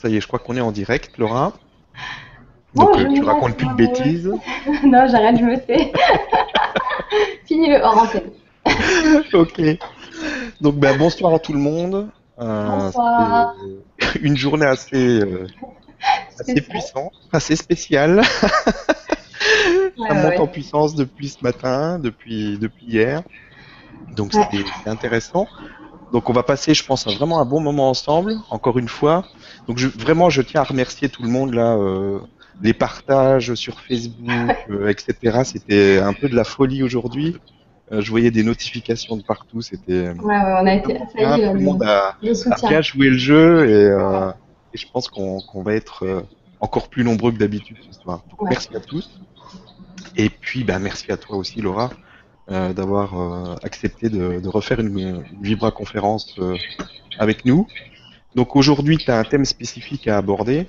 Ça y est, je crois qu'on est en direct, Laura. Donc je euh, tu racontes plus de bêtises. non, j'arrête, je me sais. Fini le hors antenne. Ok. Donc ben, bonsoir à tout le monde. Euh, Bonsoir. Une journée assez, euh, assez puissante, assez spéciale. Ouais, Ça monte ouais. en puissance depuis ce matin, depuis, depuis hier. Donc Ouais. c'était c'était intéressant. Donc on va passer, je pense, vraiment un bon moment ensemble, encore une fois. Donc je, vraiment, je tiens à remercier tout le monde là, euh, les partages sur Facebook, euh, etc. C'était un peu de la folie aujourd'hui. Euh, je voyais des notifications de partout. C'était Ouais, ouais, on a été tout le monde de, a, bien joué le jeu et, et je pense qu'on va être encore plus nombreux que d'habitude ce soir. Donc, Ouais. Merci à tous. Et puis, bah, merci à toi aussi, Laura, euh, d'avoir euh, accepté de, de refaire une, une Vibra conférence euh, avec nous. Donc aujourd'hui, tu as un thème spécifique à aborder.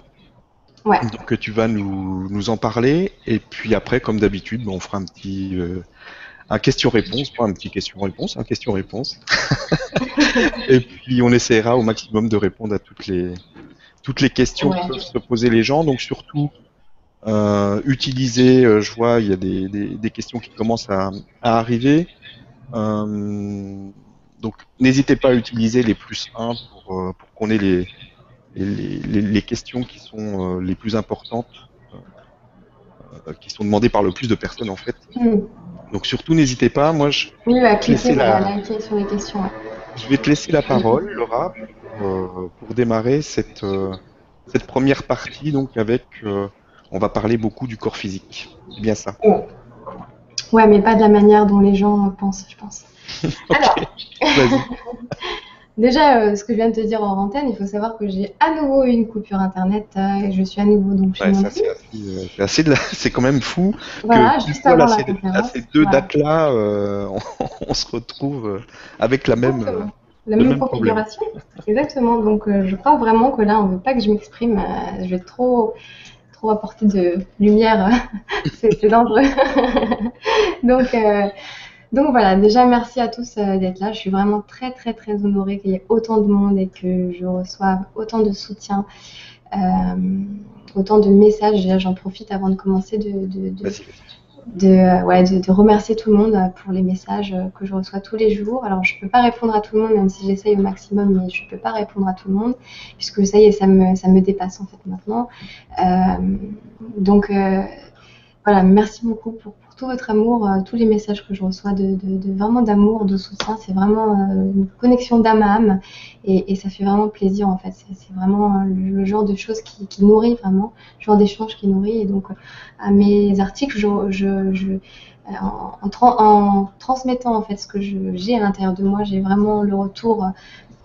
Ouais. Donc tu vas nous, nous en parler. Et puis après, comme d'habitude, on fera un petit euh, un question-réponse, pas un petit question-réponse, un question-réponse. et puis on essaiera au maximum de répondre à toutes les toutes les questions Ouais. que peuvent se poser les gens. Donc surtout euh, utiliser, euh, je vois, il y a des, des, des questions qui commencent à, à arriver. Euh, donc n'hésitez pas à utiliser les plus 1 pour, euh, pour qu'on ait les, les, les, les questions qui sont euh, les plus importantes, euh, qui sont demandées par le plus de personnes en fait. Hmm. Donc surtout n'hésitez pas, moi je, Oui, à Laissez cliquer, la- voilà, liker sur les questions. ouais. je vais te laisser la parole, Laura, pour, pour démarrer cette, cette première partie, donc avec, on va parler beaucoup du corps physique. C'est bien ça. Ouais, mais pas de la manière dont les gens pensent, je pense. Alors, déjà, euh, ce que je viens de te dire en antenne, il faut savoir que j'ai à nouveau eu une coupure internet. euh, et je suis à nouveau donc chez Ouais, mon ça c'est assez, euh, c'est assez c'est quand même fou Voilà, que juste pile poil avant à la ces, à conférence. ces deux Voilà. dates-là, on, on se retrouve avec la même. Exactement. La même configuration. Exactement. Donc, je crois vraiment que là, on veut pas que je m'exprime. je vais trop, trop apporter de lumière. c'est c'est dangereux. donc, euh, donc voilà. Déjà, merci à tous euh, d'être là. Je suis vraiment très, très, très honorée qu'il y ait autant de monde et que je reçoive autant de soutien. euh, autant de messages, j'en profite avant de commencer de, de, euh, ouais, de, remercier tout le monde pour les messages que je reçois tous les jours. Alors, je peux pas répondre à tout le monde, même si j'essaye au maximum, mais je peux pas répondre à tout le monde, puisque ça y est, ça me, ça me dépasse en fait maintenant. Euh, donc, voilà, merci beaucoup pour, pour tout votre amour, euh, tous les messages que je reçois de, vraiment d'amour, de soutien. C'est vraiment euh, une connexion d'âme à âme et, ça fait vraiment plaisir en fait. C'est vraiment euh, le, genre de choses qui, nourrit vraiment, le genre d'échange qui nourrit. Et donc, à mes articles, je, en, en tran- en transmettant en fait ce que j'ai à l'intérieur de moi, j'ai vraiment le retour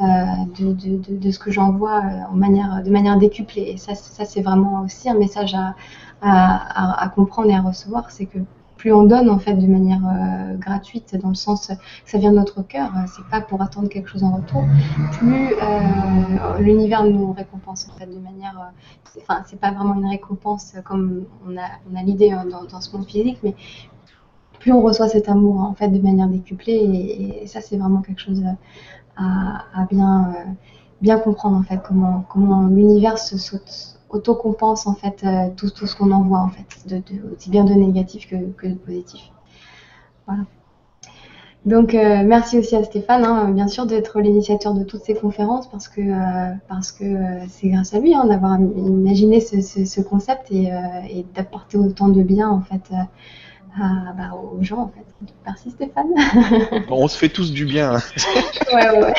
de, ce que j'envoie en manière, de manière décuplée. Et ça, c'est- vraiment aussi un message à- à comprendre et à recevoir, c'est que plus on donne en fait de manière euh, gratuite, dans le sens que ça vient de notre cœur, euh, c'est pas pour attendre quelque chose en retour, plus euh, l'univers nous récompense en fait de manière, enfin c'est pas vraiment une récompense comme on a, l'idée hein, dans, ce monde physique, mais plus on reçoit cet amour en fait de manière décuplée et, ça c'est vraiment quelque chose à, bien comprendre en fait comment l'univers se saute autocompense en fait euh, tout, tout ce qu'on envoie en fait de, aussi bien de négatif que, que de positif. Voilà. Donc euh, merci aussi à Stéphane hein, bien sûr d'être l'initiateur de toutes ces conférences parce que euh, c'est grâce à lui hein, d'avoir imaginé ce, ce, ce concept et, et d'apporter autant de bien en fait à- bah, aux gens en fait merci Stéphane Bon, on se fait tous du bien. hein. ouais ouais, ouais.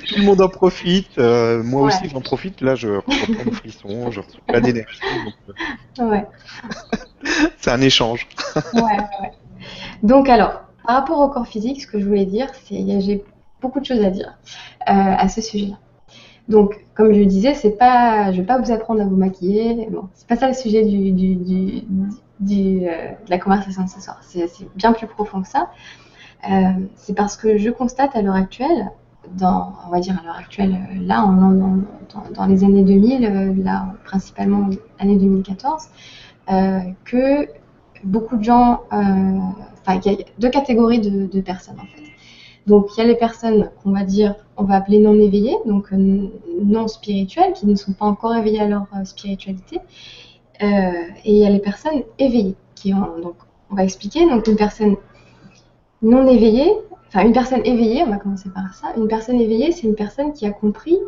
Tout le monde en profite. euh, moi Ouais. aussi, j'en profite. Là, je reçois plein de frissons, je reçois plein d'énergie. donc, euh, ouais. C'est un échange. Ouais, ouais, ouais. Donc alors, par rapport au corps physique, ce que je voulais dire, c'est a- j'ai beaucoup de choses à dire euh, à ce sujet-là. Donc, comme je le disais, c'est pas, je vais pas vous apprendre à vous maquiller. Bon, c'est pas ça le sujet du, du, du, euh, de la conversation de ce soir. C'est bien plus profond que ça. Euh, c'est parce que je constate à l'heure actuelle, dans, on va dire à l'heure actuelle, euh, là, dans, les années 2000, euh, là, principalement année 2014, euh, que beaucoup de gens, enfin, il y a deux catégories de, de personnes en fait. Donc il y a les personnes qu'on va dire, on va appeler non éveillées, donc non spirituelles, qui ne sont pas encore éveillées à leur spiritualité. Euh, et il y a les personnes éveillées, qui ont, donc on va expliquer, donc une personne non éveillée, enfin une personne éveillée, on va commencer par ça, une personne éveillée, c'est une personne qui a compris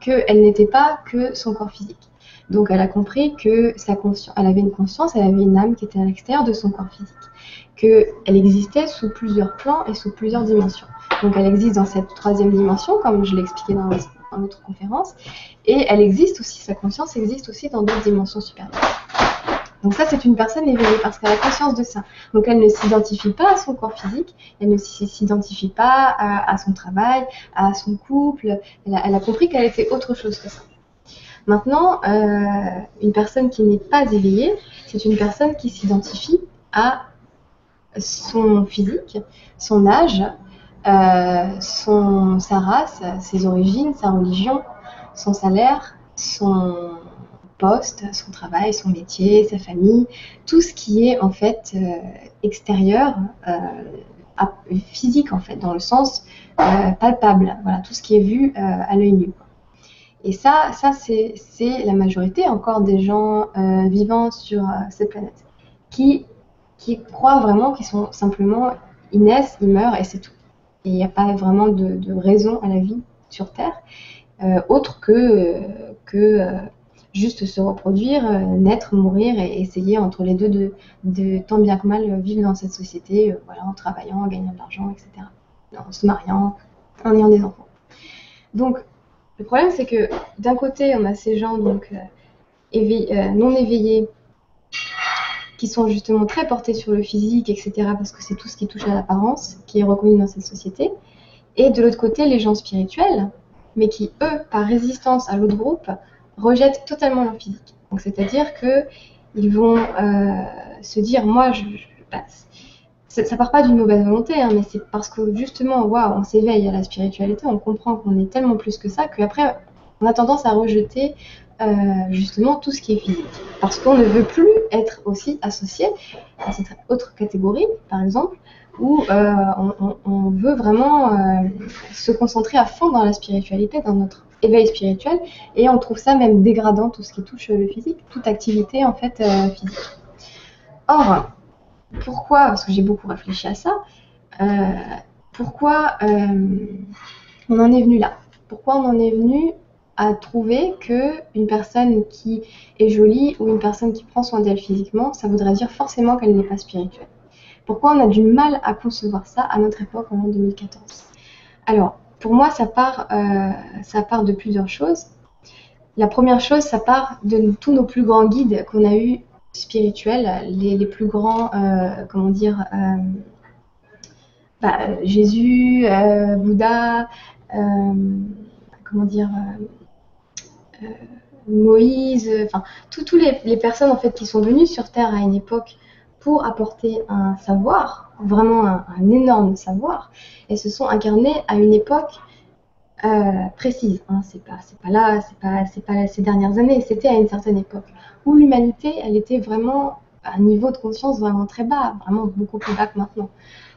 qu'elle n'était pas que son corps physique. Donc elle a compris que sa conscience, elle avait une conscience, elle avait une âme qui était à l'extérieur de son corps physique, qu'elle existait sous plusieurs plans et sous plusieurs dimensions. Donc elle existe dans cette troisième dimension, comme je l'ai expliqué dans, dans notre conférence, et elle existe aussi, sa conscience existe aussi dans d'autres dimensions supérieures. Donc ça, c'est une personne éveillée parce qu'elle a conscience de ça. Donc elle ne s'identifie pas à son corps physique, elle ne s'identifie pas à, son travail, à son couple. Elle a, compris qu'elle était autre chose que ça. Maintenant, euh, une personne qui n'est pas éveillée, c'est une personne qui s'identifie à son physique, son âge, son, sa race, ses origines, sa religion, son salaire, son poste, son travail, son métier, sa famille, tout ce qui est en fait euh, extérieur, euh, physique en fait, dans le sens euh, palpable, voilà, tout ce qui est vu à l'œil nu. Et ça, ça c'est la majorité encore des gens vivant sur cette planète qui, qui croient vraiment qu'ils sont simplement, ils naissent, ils meurent et c'est tout. Il n'y a pas vraiment de, raison à la vie sur Terre, autre que, que juste se reproduire, euh, naître, mourir et essayer entre les deux de, tant bien que mal vivre dans cette société, euh, voilà, en travaillant, en gagnant de l'argent, etc. En se mariant, en ayant des enfants. Donc, le problème, c'est que d'un côté, on a ces gens donc euh, non éveillés qui sont justement très portés sur le physique, etc., parce que c'est tout ce qui touche à l'apparence qui est reconnu dans cette société. Et de l'autre côté, les gens spirituels, mais qui, eux, par résistance à l'autre groupe, rejettent totalement leur physique. Donc c'est-à-dire que ils vont euh, se dire, moi, je, passe. Ça, ça, part pas d'une mauvaise volonté, hein, mais c'est parce que justement, waouh, on s'éveille à la spiritualité, on comprend qu'on est tellement plus que ça, qu'après, on a tendance à rejeter euh, justement tout ce qui est physique. Parce qu'on ne veut plus être aussi associé à cette autre catégorie, par exemple, où euh, on, veut vraiment euh, se concentrer à fond dans la spiritualité, dans notre éveil spirituel, et on trouve ça même dégradant, tout ce qui touche le physique, toute activité en fait physique. Or, pourquoi, parce que j'ai beaucoup réfléchi à ça, pourquoi on en est venu là? Pourquoi on en est venu à trouver que une personne qui est jolie ou une personne qui prend soin d'elle physiquement, ça voudrait dire forcément qu'elle n'est pas spirituelle. Pourquoi on a du mal à concevoir ça à notre époque en 2014 Alors, pour moi, ça part, euh, ça part de plusieurs choses. La première chose, ça part de tous nos plus grands guides qu'on a eu spirituels, les, plus grands, euh, comment dire, euh, bah, Jésus, Bouddha, comment dire, Moïse, enfin, toutes les, les, personnes en fait qui sont venues sur Terre à une époque pour apporter un savoir, vraiment un, énorme savoir, et se sont incarnés à une époque euh, précise. Hein. C'est pas, pas là, c'est pas, c'est pas ces dernières années. C'était à une certaine époque où l'humanité, elle était vraiment un niveau de conscience vraiment très bas, vraiment beaucoup plus bas que maintenant.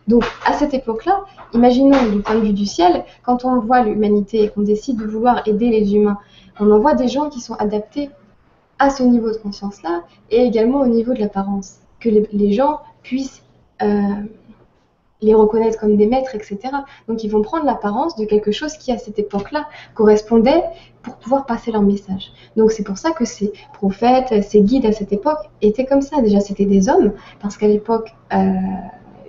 Donc à cette époque-là, imaginons du point de vue du ciel, quand on voit l'humanité et qu'on décide de vouloir aider les humains, on envoie des gens qui sont adaptés à ce niveau de conscience-là et également au niveau de l'apparence que les, gens puissent euh, les reconnaître comme des maîtres, etc. Donc ils vont prendre l'apparence de quelque chose qui à cette époque-là correspondait pour pouvoir passer leur message. Donc c'est pour ça que ces prophètes, ces guides à cette époque étaient comme ça. Déjà c'était des hommes, parce qu'à l'époque, euh,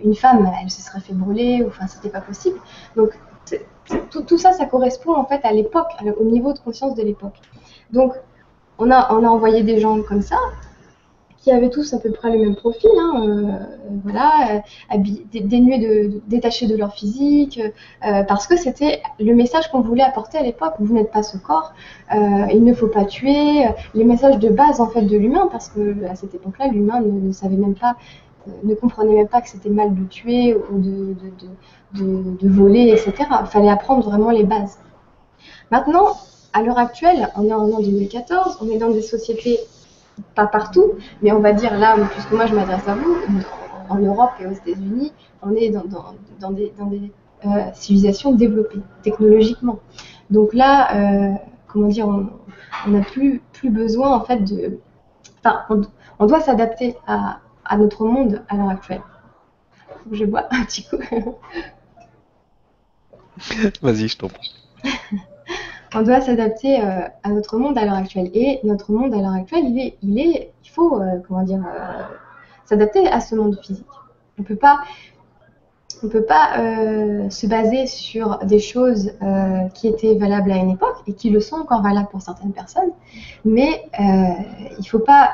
une femme, elle se serait fait brûler, ou enfin c'était pas possible. Donc tout, tout, ça, ça correspond en fait à l'époque, au niveau de conscience de l'époque. Donc on a, on a envoyé des gens comme ça, qui avaient tous à peu près le même profil, hein, euh, voilà, euh, dénués de, détachés de leur physique, euh, parce que c'était le message qu'on voulait apporter à l'époque. Vous n'êtes pas ce corps, il ne faut pas tuer, les messages de base en fait de l'humain, parce que à cette époque-là, l'humain ne, savait même pas, ne comprenait même pas que c'était mal de tuer ou de, de, de voler, etc. Il fallait apprendre vraiment les bases. Maintenant, à l'heure actuelle, on est en an 2014, on est dans des sociétés pas partout, mais on va dire là, puisque moi je m'adresse à vous, en Europe et aux États-Unis, on est dans, des, civilisation développée technologiquement. Donc là, comment dire, on n'a plus, plus besoin en fait de... Enfin, on, doit s'adapter à, à, notre monde à l'heure actuelle. Je bois un petit coup. Vas-y, je t'en prie. on doit s'adapter euh, à notre monde à l'heure actuelle. Et notre monde à l'heure actuelle, il, est, il, est, il faut euh, comment dire, euh, s'adapter à ce monde physique. On peut pas, on peut pas se baser sur des choses qui étaient valables à une époque et qui le sont encore valables pour certaines personnes, mais il faut pas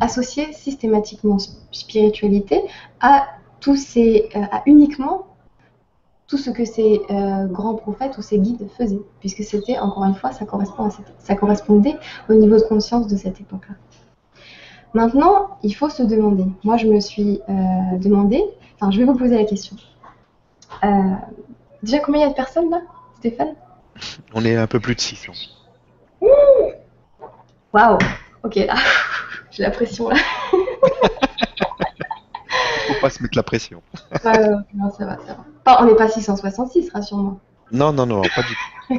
associer systématiquement spiritualité à tous ces, à uniquement tout ce que ces euh, grands prophètes ou ces guides faisaient, puisque c'était, encore une fois, ça, correspond ça correspondait au niveau de conscience de cette époque-là. Maintenant, il faut se demander. Moi, je me suis euh, demandé, enfin, je vais vous poser la question. Euh, déjà, combien il y a de personnes là, Stéphane? On est un peu plus de 600. Waouh Ok, là, j'ai la pression là. Pas se mettre la pression. non, ça va, ça va. on n'est pas 666, rassure-moi. Non, non, non, pas du tout.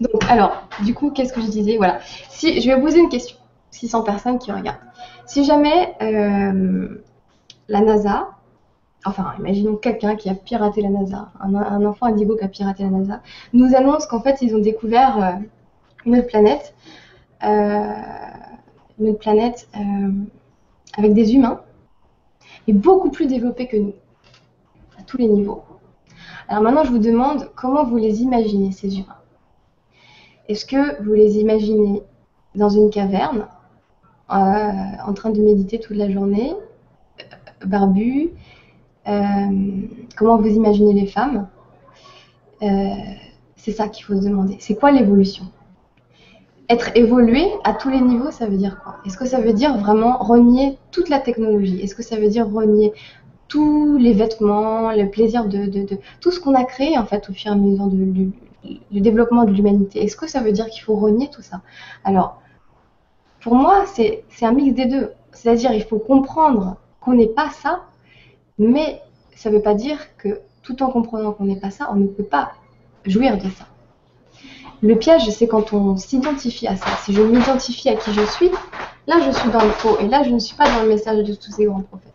Donc, alors, du coup, qu'est-ce que je disais? Voilà. Si, je vais poser une question. 600 personnes qui regardent. Si jamais euh, la NASA, enfin, imaginons quelqu'un qui a piraté la NASA, un, enfant indigo qui a piraté la NASA, nous annonce qu'en fait, ils ont découvert euh, une autre planète. Euh, une planète euh, avec des humains, et beaucoup plus développés que nous, à tous les niveaux. Alors maintenant, je vous demande comment vous les imaginez, ces humains. Est-ce que vous les imaginez dans une caverne, euh, en train de méditer toute la journée, euh, barbus Comment vous imaginez les femmes C'est ça qu'il faut se demander. C'est quoi l'évolution? Être évolué à tous les niveaux, ça veut dire quoi? Est-ce que ça veut dire vraiment renier toute la technologie? Est-ce que ça veut dire renier tous les vêtements, le plaisir de, tout ce qu'on a créé en fait au fur et à mesure du, développement de l'humanité? Est-ce que ça veut dire qu'il faut renier tout ça? Alors, pour moi, c'est un mix des deux. C'est-à-dire, il faut comprendre qu'on n'est pas ça, mais ça ne veut pas dire que tout en comprenant qu'on n'est pas ça, on ne peut pas jouir de ça. Le piège, c'est quand on s'identifie à ça. Si je m'identifie à qui je suis, là, je suis dans le faux. Et là, je ne suis pas dans le message de tous ces grands prophètes.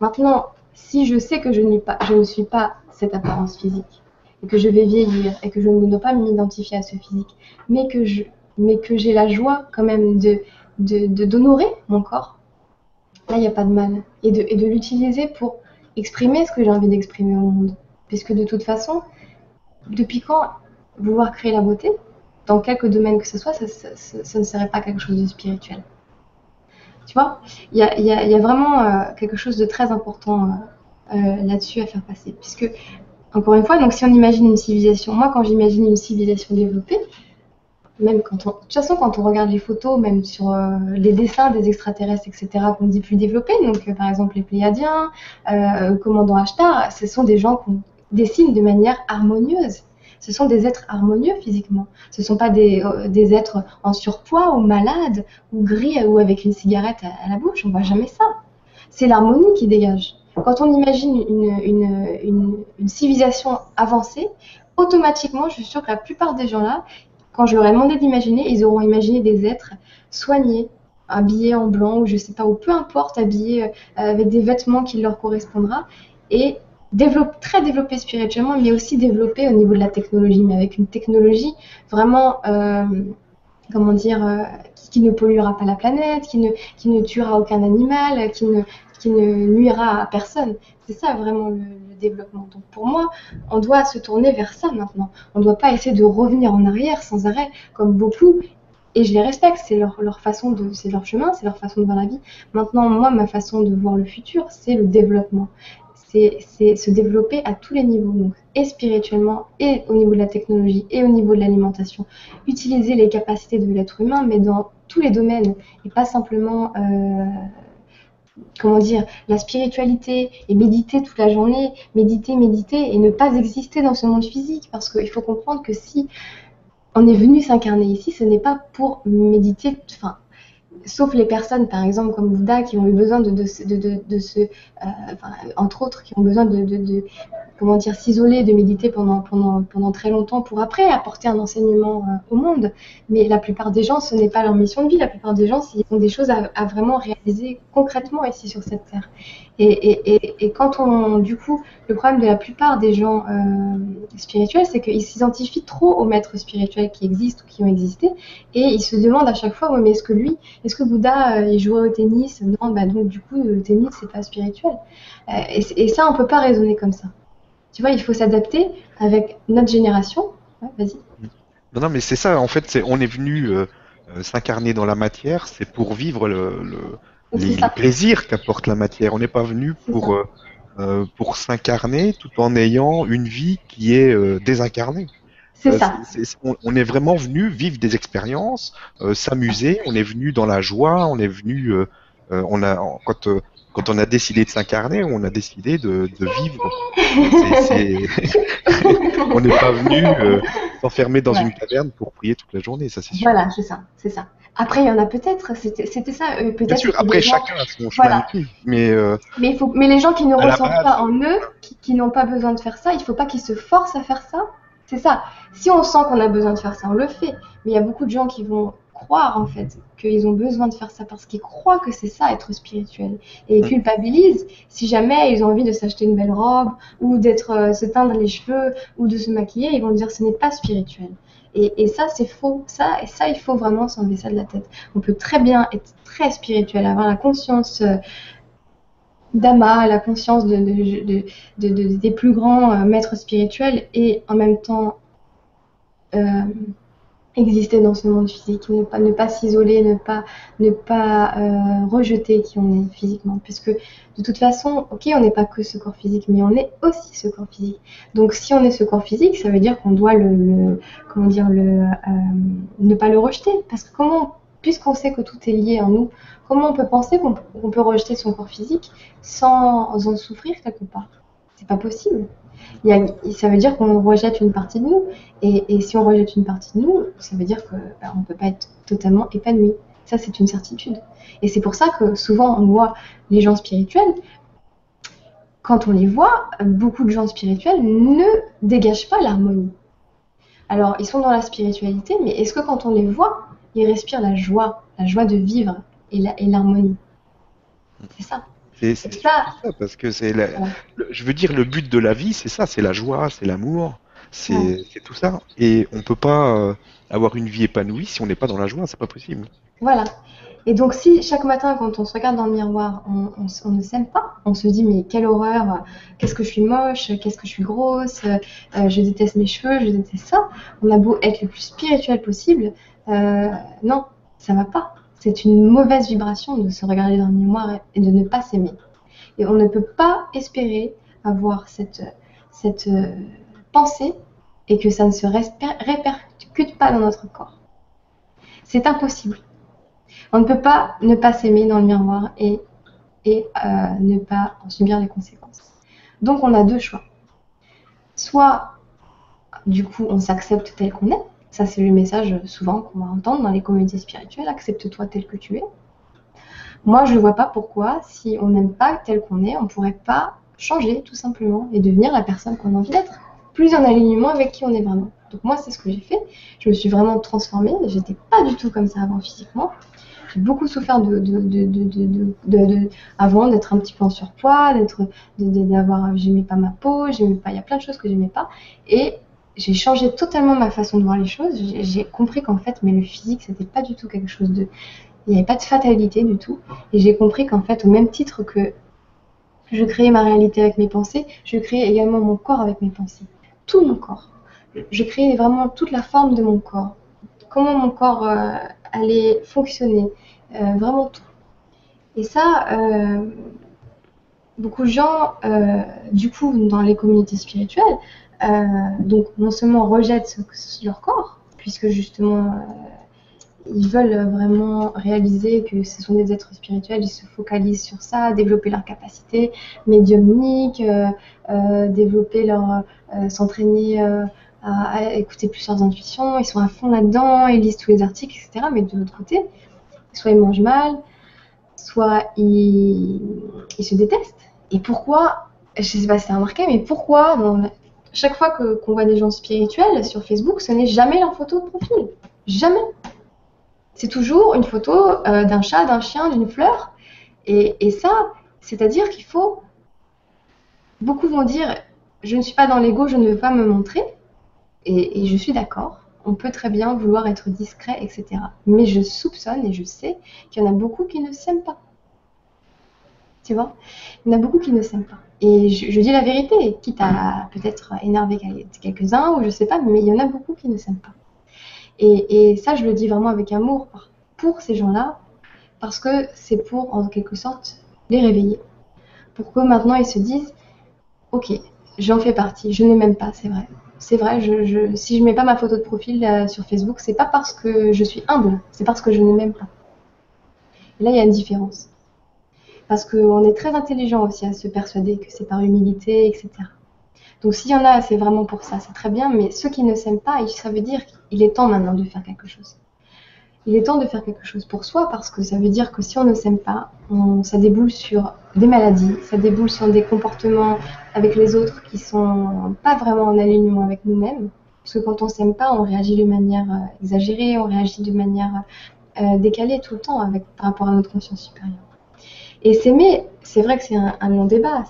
Maintenant, si je sais que je, pas, je ne suis pas cette apparence physique, et que je vais vieillir, et que je ne dois pas m'identifier à ce physique, mais que j'ai la joie quand même de d'honorer mon corps, là, il n'y a pas de mal. Et de, et de l'utiliser pour exprimer ce que j'ai envie d'exprimer au monde. Puisque de toute façon, depuis quand vouloir créer la beauté, dans quelque domaine que ce soit, ça, ne serait pas quelque chose de spirituel. Tu vois, il y a, vraiment euh, quelque chose de très important euh, euh, là-dessus à faire passer. Puisque, encore une fois, donc si on imagine une civilisation, moi quand j'imagine une civilisation développée, même quand on, de toute façon, quand on regarde les photos, même sur les dessins des extraterrestres, etc., qu'on dit plus développés, donc par exemple les Pléiadiens, euh, commandant Ashtar, ce sont des gens qu'on dessine de manière harmonieuse ce sont des êtres harmonieux physiquement. Ce ne sont pas euh, des, êtres en surpoids ou malades ou gris ou avec une cigarette à, la bouche. On ne voit jamais ça. C'est l'harmonie qui dégage. Quand on imagine une, civilisation avancée, automatiquement, je suis sûre que la plupart des gens là, quand je leur ai demandé d'imaginer, ils auront imaginé des êtres soignés, habillés en blanc ou je sais pas, ou peu importe, habillés euh, avec des vêtements qui leur correspondra. Et très développé spirituellement, mais aussi développé au niveau de la technologie, mais avec une technologie vraiment, euh, comment dire, euh, qui, ne polluera pas la planète, qui ne, tuera aucun animal, qui ne, nuira à personne. C'est ça vraiment le, développement. Donc pour moi, on doit se tourner vers ça maintenant. On ne doit pas essayer de revenir en arrière sans arrêt, comme beaucoup. Et je les respecte, c'est leur façon de, c'est leur chemin, c'est leur façon de voir la vie. Maintenant, moi, ma façon de voir le futur, c'est le développement c'est se développer à tous les niveaux, donc et spirituellement, et au niveau de la technologie, et au niveau de l'alimentation. Utiliser les capacités de l'être humain, mais dans tous les domaines, et pas simplement, euh, comment dire, la spiritualité, et méditer toute la journée, méditer, méditer, et ne pas exister dans ce monde physique, parce qu'il faut comprendre que si on est venu s'incarner ici, ce n'est pas pour méditer, enfin, sauf les personnes, par exemple, comme Bouddha, qui ont eu besoin de, de, se, euh, entre autres, qui ont besoin de, comment dire, s'isoler, de méditer pendant, pendant, pendant très longtemps pour après apporter un enseignement euh, au monde. Mais la plupart des gens, ce n'est pas leur mission de vie. La plupart des gens, ils ont des choses à vraiment réaliser concrètement ici sur cette terre. Et, quand on, du coup, le problème de la plupart des gens euh, spirituels, c'est qu'ils s'identifient trop aux maîtres spirituels qui existent ou qui ont existé, et ils se demandent à chaque fois, ouais, mais est-ce que lui, est-ce que Bouddha, euh, il jouait au tennis? Non, bah donc du coup, le tennis, c'est pas spirituel. Euh, et, ça, on peut pas raisonner comme ça. Tu vois, il faut s'adapter avec notre génération. vas-y. Non, non, mais c'est ça. En fait, on est venu s'incarner dans la matière, c'est pour vivre le, les, plaisirs qu'apporte la matière. On n'est pas venu pour pour s'incarner tout en ayant une vie qui est désincarnée. C'est euh, ça. on, est vraiment venu vivre des expériences, euh, s'amuser. On est venu dans la joie. On est venu. Euh, on a quand quand on a décidé de s'incarner, on a décidé de, vivre. on n'est pas venu s'enfermer dans une caverne pour prier toute la journée, ça c'est sûr. Voilà, c'est ça, c'est ça. Après, il y en a peut-être, c'était ça, peut-être. Bien sûr, après chacun a son chemin mais. mais, faut, mais les gens qui ne ressentent pas en eux, qui, qui n'ont pas besoin de faire ça, il ne faut pas qu'ils se forcent à faire ça. C'est ça. Si on sent qu'on a besoin de faire ça, on le fait. Mais il y a beaucoup de gens qui vont croire en fait qu'ils ont besoin de faire ça parce qu'ils croient que c'est ça être spirituel et ils culpabilisent si jamais ils ont envie de s'acheter une belle robe ou d'être euh, se teindre les cheveux ou de se maquiller ils vont dire ce n'est pas spirituel et, ça c'est faux. Ça et ça il faut vraiment s'enlever ça de la tête. On peut très bien être très spirituel avoir la conscience euh, d'Ama, la conscience de, des plus grands euh, maîtres spirituels et en même temps euh, exister dans ce monde physique, ne pas, ne pas s'isoler, ne pas, euh, rejeter qui on est physiquement. Puisque de toute façon, ok, on n'est pas que ce corps physique, mais on est aussi ce corps physique. Donc si on est ce corps physique, ça veut dire qu'on doit le, comment dire, le, ne pas le rejeter. Parce que comment, puisqu'on sait que tout est lié en nous, Comment on peut penser qu'on peut rejeter son corps physique sans en souffrir quelque part? C'est pas possible. ça veut dire qu'on rejette une partie de nous. Et, si on rejette une partie de nous, ça veut dire qu'on bah, ne peut pas être totalement épanoui. Ça, c'est une certitude. Et c'est pour ça que souvent, on voit les gens spirituels. Quand on les voit, beaucoup de gens spirituels ne dégagent pas l'harmonie. Alors, ils sont dans la spiritualité, mais est-ce que quand on les voit, ils respirent la joie, la joie de vivre, et l'harmonie? C'est ça. C'est ça. parce que c'est je veux dire le but de la vie c'est ça c'est la joie c'est l'amour c'est tout ça. Et on peut pas euh, avoir une vie épanouie si on n'est pas dans la joie c'est pas possible. Voilà. Et donc si chaque matin quand on se regarde dans le miroir on, ne s'aime pas on se dit mais quelle horreur qu'est-ce que je suis moche qu'est-ce que je suis grosse euh, je déteste mes cheveux je déteste ça on a beau être le plus spirituel possible euh, non ça va pas c'est une mauvaise vibration de se regarder dans le miroir et de ne pas s'aimer. Et on ne peut pas espérer avoir cette, euh, pensée et que ça ne se répercute pas dans notre corps. C'est impossible. On ne peut pas ne pas s'aimer dans le miroir et, et euh, ne pas en subir les conséquences. Donc on a deux choix. Soit, du coup, on s'accepte tel qu'on est, ça, c'est le message souvent qu'on va entendre dans les communautés spirituelles. Accepte-toi tel que tu es. Moi, je ne vois pas pourquoi, si on n'aime pas tel qu'on est, on ne pourrait pas changer tout simplement et devenir la personne qu'on a envie d'être. Plus en alignement avec qui on est vraiment. Donc moi, c'est ce que j'ai fait. Je me suis vraiment transformée. J'étais pas du tout comme ça avant physiquement. J'ai beaucoup souffert de, de, avant d'être un petit peu en surpoids, d'être, d'avoir, j'aimais pas ma peau, j'aimais pas, il y a plein de choses que j'aimais pas. Et j'ai changé totalement ma façon de voir les choses. J'ai compris qu'en fait, mais le physique, c'était pas du tout quelque chose de. Il n'y avait pas de fatalité du tout. Et j'ai compris qu'en fait, au même titre que je créais ma réalité avec mes pensées, je créais également mon corps avec mes pensées. Tout mon corps. Je créais vraiment toute la forme de mon corps. Comment mon corps euh, allait fonctionner. Euh, vraiment tout. Et ça, euh, beaucoup de gens, du coup, dans les communautés spirituelles, donc non seulement rejettent leur corps, puisque justement euh, ils veulent vraiment réaliser que ce sont des êtres spirituels, ils se focalisent sur ça, développer leurs capacités médiumniques, euh, développer leur, s'entraîner à, écouter plusieurs intuitions, ils sont à fond là-dedans, ils lisent tous les articles, etc. Mais de l'autre côté, soit ils mangent mal, soit ils, se détestent. Et pourquoi, je sais pas si c'est remarqué, mais pourquoi chaque fois qu'on voit des gens spirituels sur Facebook, ce n'est jamais leur photo de profil. Jamais. C'est toujours une photo euh, d'un chat, d'un chien, d'une fleur. Et, ça, c'est-à-dire qu'il faut... Beaucoup vont dire, je ne suis pas dans l'ego, je ne veux pas me montrer. Et, et je suis d'accord. On peut très bien vouloir être discret, etc. Mais je soupçonne et je sais qu'il y en a beaucoup qui ne s'aiment pas. Tu vois? Il y en a beaucoup qui ne s'aiment pas. Et je, dis la vérité, quitte à peut-être énerver quelques-uns, ou je sais pas, mais il y en a beaucoup qui ne s'aiment pas. Et, ça, je le dis vraiment avec amour pour ces gens-là, parce que c'est pour, en quelque sorte, les réveiller. Pour que maintenant ils se disent, ok, j'en fais partie, je ne m'aime pas, c'est vrai. C'est vrai, je, si je mets pas ma photo de profil euh, sur Facebook, c'est pas parce que je suis humble, c'est parce que je ne m'aime pas. là, il y a une différence. Parce qu'on est très intelligent aussi à se persuader que c'est par humilité, etc. Donc s'il y en a, c'est vraiment pour ça, c'est très bien, mais ceux qui ne s'aiment pas, ça veut dire qu'il est temps maintenant de faire quelque chose. Il est temps de faire quelque chose pour soi parce que ça veut dire que si on ne s'aime pas, ça déboule sur des maladies, ça déboule sur des comportements avec les autres qui sont pas vraiment en alignement avec nous-mêmes. Parce que quand on s'aime pas, on réagit de manière euh, exagérée, on réagit de manière euh, décalée tout le temps par rapport à notre conscience supérieure. Et s'aimer, c'est vrai que c'est un, long débat.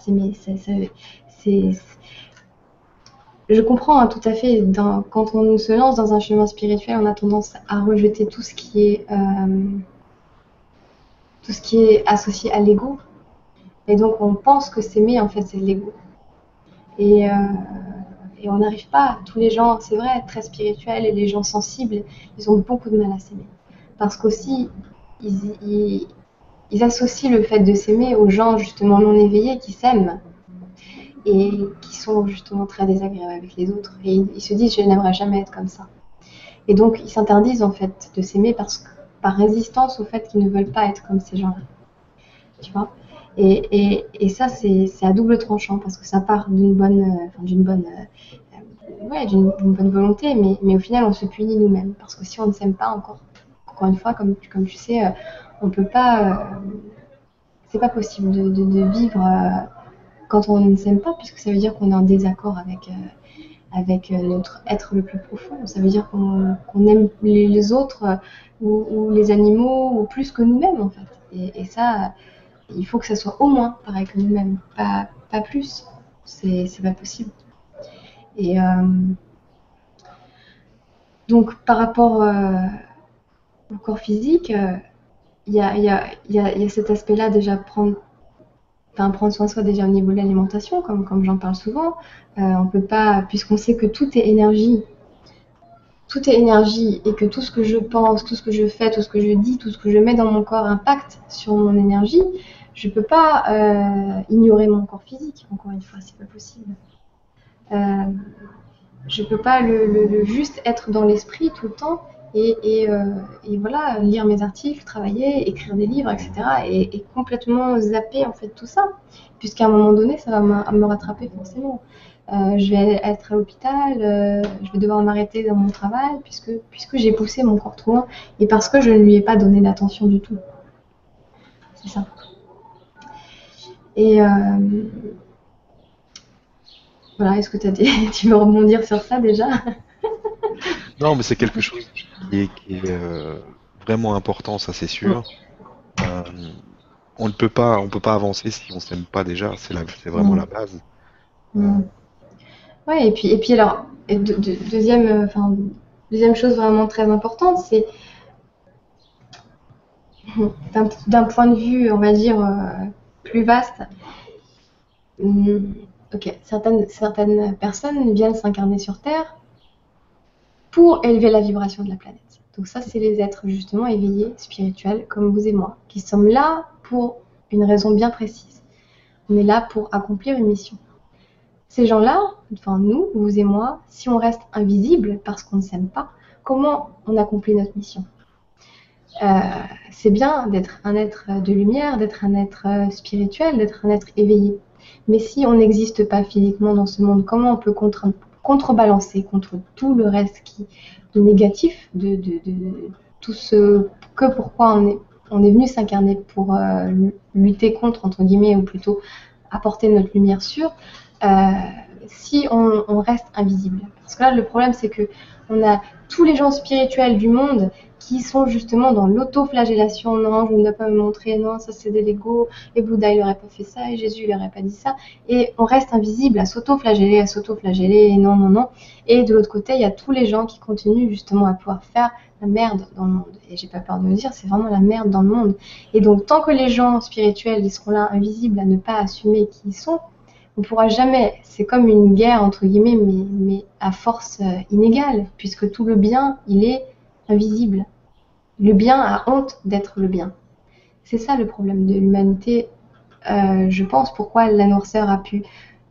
Je comprends hein, tout à fait. quand on se lance dans un chemin spirituel, on a tendance à rejeter tout ce qui est, euh, associé à l'ego. Et donc on pense que s'aimer, en fait, c'est l'ego. Et, euh, et, on n'arrive pas. Tous les gens, c'est vrai, très spirituels et les gens sensibles, ils ont beaucoup de mal à s'aimer. Parce qu'aussi, ils associent le fait de s'aimer aux gens justement non éveillés qui s'aiment et qui sont justement très désagréables avec les autres. Et ils se disent, je n'aimerais jamais être comme ça. Et donc, ils s'interdisent en fait de s'aimer parce par résistance au fait qu'ils ne veulent pas être comme ces gens-là. Tu vois? Et, et, ça, c'est à double tranchant parce que ça part d'une bonne, euh, d'une bonne, euh, ouais, d'une bonne volonté, mais, mais, au final, on se punit nous-mêmes parce que si on ne s'aime pas encore, encore une fois, comme, comme tu sais, euh, on peut pas, c'est pas possible de, vivre quand on ne s'aime pas, puisque ça veut dire qu'on est en désaccord avec, euh, avec euh, notre être le plus profond. Ça veut dire qu'on aime les, autres euh, ou, les animaux ou plus que nous-mêmes en fait. Et, ça, il faut que ça soit au moins pareil que nous-mêmes, pas, pas plus. C'est pas possible. Et donc par rapport au corps physique, il y a, y, a, y, a, cet aspect-là déjà prendre prendre soin de soi déjà au niveau de l'alimentation, comme, comme j'en parle souvent. Euh, on peut pas, puisqu'on sait que tout est énergie, tout est énergie et que tout ce que je pense, tout ce que je fais, tout ce que je dis, tout ce que je mets dans mon corps impacte sur mon énergie, je peux pas euh, ignorer mon corps physique. Encore une fois, c'est pas possible. Euh, je peux pas le, juste être dans l'esprit tout le temps euh, et, voilà, lire mes articles, travailler, écrire des livres, etc. Et, complètement zapper en fait tout ça, puisqu'à un moment donné, ça va me rattraper forcément. Euh, je vais être à l'hôpital, euh, je vais devoir m'arrêter dans mon travail, puisque, j'ai poussé mon corps trop loin, et parce que je ne lui ai pas donné d'attention du tout. C'est ça. Et voilà, est-ce que tu veux rebondir sur ça déjà? Non, mais c'est quelque chose qui est, euh, vraiment important, ça c'est sûr. Euh, on ne peut pas, on peut pas avancer si on s'aime pas déjà. C'est vraiment la base. Ouais, et puis, et puis alors, deuxième, euh, enfin, deuxième chose vraiment très importante, c'est d'un point de vue, on va dire, plus vaste. Hmm, ok, certaines, certaines personnes viennent s'incarner sur Terre pour élever la vibration de la planète. Donc ça, c'est les êtres justement éveillés, spirituels, comme vous et moi, qui sommes là pour une raison bien précise. On est là pour accomplir une mission. Ces gens-là, enfin nous, vous et moi, si on reste invisible parce qu'on ne s'aime pas, comment on accomplit notre mission? Euh, C'est bien d'être un être de lumière, d'être un être spirituel, d'être un être éveillé. Mais si on n'existe pas physiquement dans ce monde, comment on peut contre contrebalancer contre tout le reste qui est négatif, de, tout ce que pourquoi on est, on est venu s'incarner pour euh, lutter contre, entre guillemets, ou plutôt apporter notre lumière sur, euh, si on, reste invisible. Parce que là, le problème, c'est que on a tous les gens spirituels du monde qui sont justement dans l'autoflagellation. Non, je ne dois pas me montrer. Non, ça c'est de l'ego. Et Bouddha, il n'aurait pas fait ça. Et Jésus, il n'aurait pas dit ça. Et on reste invisible à s'autoflageller, à s'autoflageller. Non, non, non. Et de l'autre côté, il y a tous les gens qui continuent justement à pouvoir faire la merde dans le monde. Et j'ai pas peur de le dire, c'est vraiment la merde dans le monde. Et donc, tant que les gens spirituels, seront là invisibles à ne pas assumer qui ils sont, on pourra jamais. C'est comme une guerre entre guillemets, mais, mais à force euh, inégale, puisque tout le bien, il est invisible. Le bien a honte d'être le bien. C'est ça le problème de l'humanité. Euh, je pense pourquoi la noirceur a pu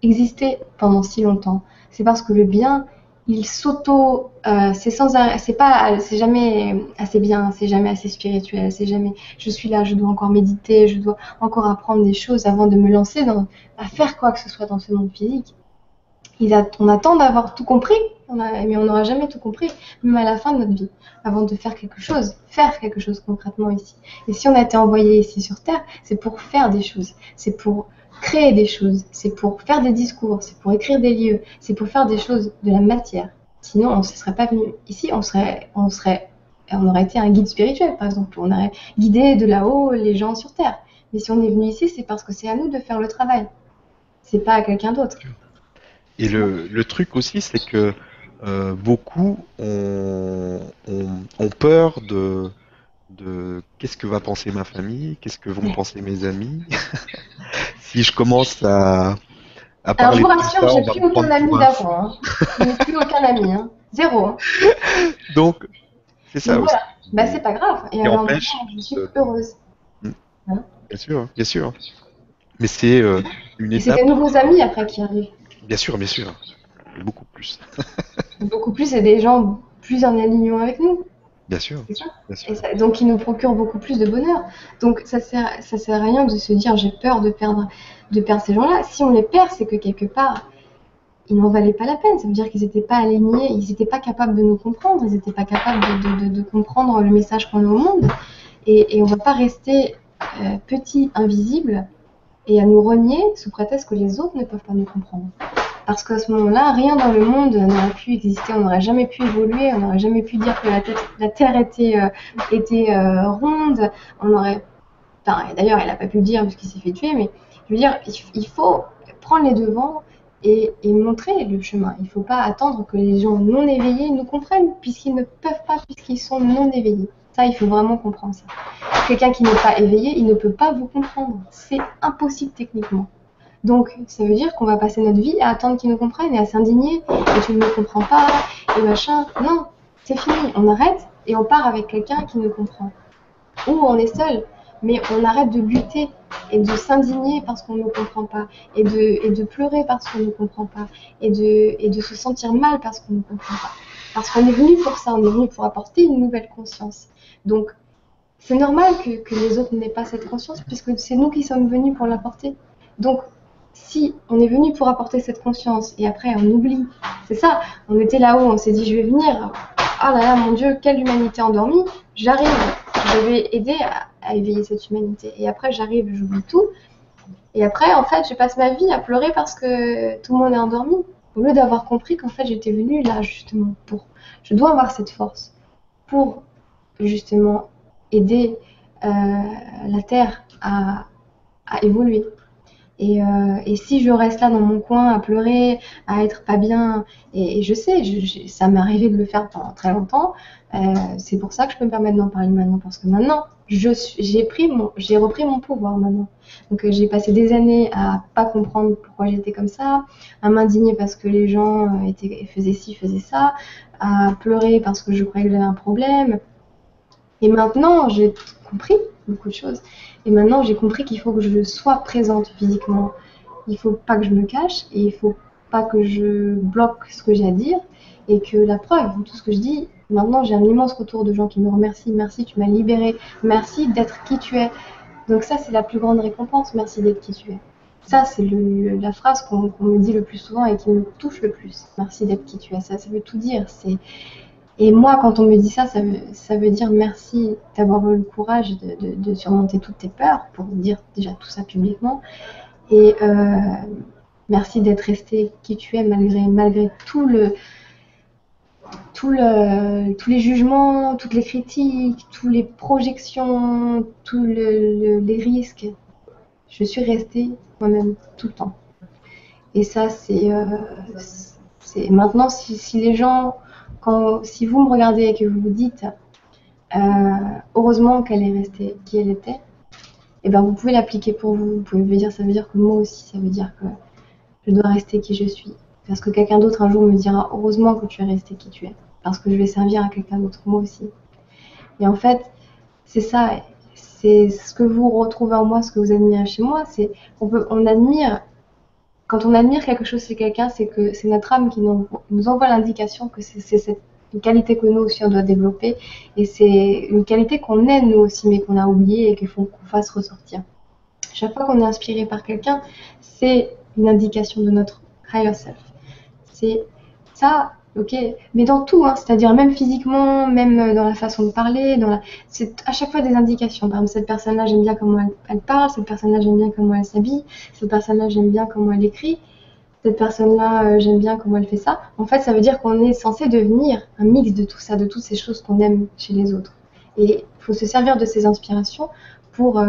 exister pendant si longtemps. C'est parce que le bien, il s'auto, euh, c'est sans c'est pas, c'est jamais assez bien, c'est jamais assez spirituel, c'est jamais, je suis là, je dois encore méditer, je dois encore apprendre des choses avant de me lancer à faire quoi que ce soit dans ce monde physique. on attend d'avoir tout compris, mais on n'aura jamais tout compris, même à la fin de notre vie, avant de faire quelque chose, faire quelque chose concrètement ici. Et si on a été envoyé ici sur Terre, c'est pour faire des choses, c'est pour créer des choses, c'est pour faire des discours, c'est pour écrire des lieux, c'est pour faire des choses de la matière. Sinon, on ne serait pas venu ici, on serait, on serait, on aurait été un guide spirituel, par exemple. On aurait guidé de là-haut les gens sur Terre. Mais si on est venu ici, c'est parce que c'est à nous de faire le travail. C'est pas à quelqu'un d'autre. Et le, le, truc aussi, c'est que euh, beaucoup ont, ont, peur de, de qu'est-ce que va penser ma famille, qu'est-ce que vont penser mes amis. si je commence à, à. Alors je vous rassure, j'ai plus aucun ami d'avant. Hein. Je n'ai plus aucun ami. Hein. Zéro. Hein. Donc, c'est ça aussi. Voilà. Bah, c'est pas grave. Et, alors, je suis heureuse. Hein bien sûr, bien sûr. Mais c'est euh, une étape. C'est des nouveaux amis après qui arrivent. Bien sûr, bien sûr. Beaucoup plus. beaucoup plus, et des gens plus en alignement avec nous. Bien sûr. donc, ils nous procurent beaucoup plus de bonheur. Donc, ça sert, ça sert à rien de se dire j'ai peur de perdre, de perdre ces gens-là. Si on les perd, c'est que quelque part, ils n'en valaient pas la peine. Ça veut dire qu'ils n'étaient pas alignés, ils n'étaient pas capables de nous comprendre, ils n'étaient pas capables de, comprendre le message qu'on a au monde. Et, on ne va pas rester euh, petit, invisible, et à nous renier sous prétexte que les autres ne peuvent pas nous comprendre. Parce qu'à ce moment-là, rien dans le monde n'aurait pu exister, on n'aurait jamais pu évoluer, on n'aurait jamais pu dire que la, Terre était, euh, euh, ronde, on aurait... d'ailleurs, elle n'a pas pu le dire puisqu'il s'est fait tuer, mais je veux dire, il faut prendre les devants et, montrer le chemin. Il ne faut pas attendre que les gens non éveillés nous comprennent, puisqu'ils ne peuvent pas, puisqu'ils sont non éveillés. Ça, il faut vraiment comprendre ça. Quelqu'un qui n'est pas éveillé, il ne peut pas vous comprendre. C'est impossible techniquement. Donc, ça veut dire qu'on va passer notre vie à attendre qu'ils nous comprennent et à s'indigner. Et tu ne me comprends pas, et machin. Non, c'est fini. On arrête et on part avec quelqu'un qui nous comprend. Ou on est seul, mais on arrête de lutter et de s'indigner parce qu'on ne comprend pas, et de, et de pleurer parce qu'on ne comprend pas, et de, et de se sentir mal parce qu'on ne comprend pas. Parce qu'on est venu pour ça, on est venu pour apporter une nouvelle conscience. Donc, c'est normal que, les autres n'aient pas cette conscience, puisque c'est nous qui sommes venus pour l'apporter. Donc, si on est venu pour apporter cette conscience et après on oublie, c'est ça, on était là-haut, on s'est dit je vais venir, ah là là mon Dieu, quelle humanité endormie, j'arrive, je vais aider à, éveiller cette humanité. Et après j'arrive, j'oublie tout. Et après en fait je passe ma vie à pleurer parce que tout le monde est endormi. Au lieu d'avoir compris qu'en fait j'étais venue là justement pour, je dois avoir cette force pour justement aider euh, la Terre à évoluer. Euh, et, si je reste là dans mon coin à pleurer, à être pas bien, et, je sais, ça m'est arrivé de le faire pendant très longtemps, euh, c'est pour ça que je peux me permettre d'en parler maintenant, parce que maintenant, j'ai repris mon pouvoir maintenant. Donc j'ai passé des années à pas comprendre pourquoi j'étais comme ça, à m'indigner parce que les gens faisaient ci, faisaient ça, à pleurer parce que je croyais que j'avais un problème. Et maintenant, j'ai compris beaucoup de choses. Et maintenant, j'ai compris qu'il faut que je sois présente physiquement. Il faut pas que je me cache et il faut pas que je bloque ce que j'ai à dire. Et que la preuve, tout ce que je dis, maintenant j'ai un immense retour de gens qui me remercient. Merci, tu m'as libéré. Merci d'être qui tu es. Donc ça, c'est la plus grande récompense. Merci d'être qui tu es. Ça, c'est la phrase qu'on me dit le plus souvent et qui me touche le plus. Merci d'être qui tu es. Ça, ça veut tout dire. C'est Et moi, quand on me dit ça, ça veut, dire merci d'avoir eu le courage de, surmonter toutes tes peurs pour dire déjà tout ça publiquement. Et euh, merci d'être resté qui tu es malgré, malgré tout le, tous les jugements, toutes les critiques, toutes les projections, tous les risques. Je suis restée moi-même tout le temps. Et ça, c'est euh, maintenant, si, les gens, si vous me regardez et que vous vous dites, euh, heureusement qu'elle est restée qui elle était, eh ben vous pouvez l'appliquer pour vous. Vous pouvez me dire, ça veut dire que moi aussi, ça veut dire que je dois rester qui je suis. Parce que quelqu'un d'autre un jour me dira, heureusement que tu es resté qui tu es. Parce que je vais servir à quelqu'un d'autre, moi aussi. Et en fait, c'est ça, c'est ce que vous retrouvez en moi, ce que vous admirez chez moi. C'est on on admire quand on admire quelque chose chez quelqu'un, c'est que c'est notre âme qui nous, envoie l'indication que c'est cette une qualité que nous aussi on doit développer et c'est une qualité qu'on aime nous aussi mais qu'on a oublié et qu'il faut qu'on fasse ressortir. Chaque fois qu'on est inspiré par quelqu'un, c'est une indication de notre higher self. C'est ça, ok, mais dans tout, hein, c'est-à-dire même physiquement, même dans la façon de parler, c'est à chaque fois des indications. Par exemple, cette personne-là, j'aime bien comment elle, parle, cette personne-là, j'aime bien comment elle s'habille, cette personne-là, j'aime bien comment elle écrit, cette personne-là, euh, j'aime bien comment elle fait ça. En fait, ça veut dire qu'on est censé devenir un mix de tout ça, de toutes ces choses qu'on aime chez les autres. Et il faut se servir de ces inspirations pour, euh,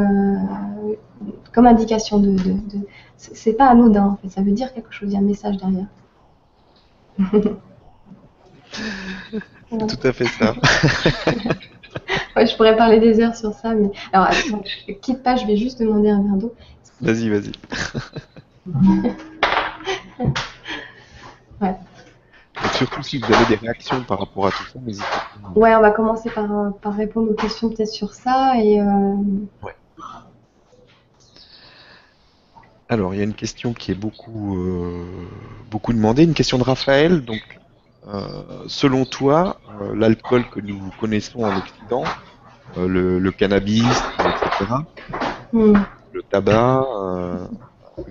comme indication de, de, de... c'est pas anodin en fait, ça veut dire quelque chose, il y a un message derrière. Tout à fait ça. ouais, je pourrais parler des heures sur ça, mais alors attends, je quitte pas, je vais juste demander un verre d'eau. Vas-y, vas-y. ouais. surtout si vous avez des réactions par rapport à tout ça, n'hésitez pas. Ouais, on va commencer par, euh, par répondre aux questions peut-être sur ça et. Euh... Ouais. Alors, il y a une question qui est beaucoup, euh, beaucoup demandée, une question de Raphaël. Donc, selon toi, euh, l'alcool que nous connaissons en Occident, euh, le, cannabis, etc., hmm. le tabac,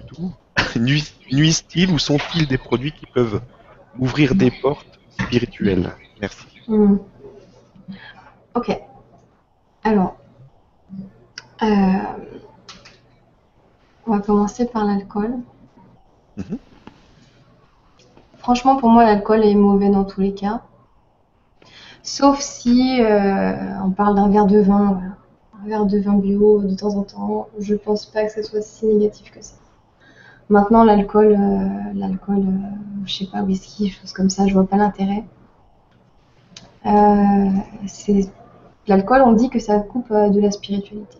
tout, nuisent-ils ou sont-ils des produits qui peuvent ouvrir des portes spirituelles? Merci. Hmm. Ok. Alors, on va commencer par l'alcool. Mhm. Franchement, pour moi, l'alcool est mauvais dans tous les cas. Sauf si euh, on parle d'un verre de vin, un verre de vin bio de temps en temps. Je pense pas que ce soit si négatif que ça. Maintenant, l'alcool, euh, l'alcool, euh, je sais pas, whisky, choses comme ça, je vois pas l'intérêt. l'alcool, on dit que ça coupe de la spiritualité.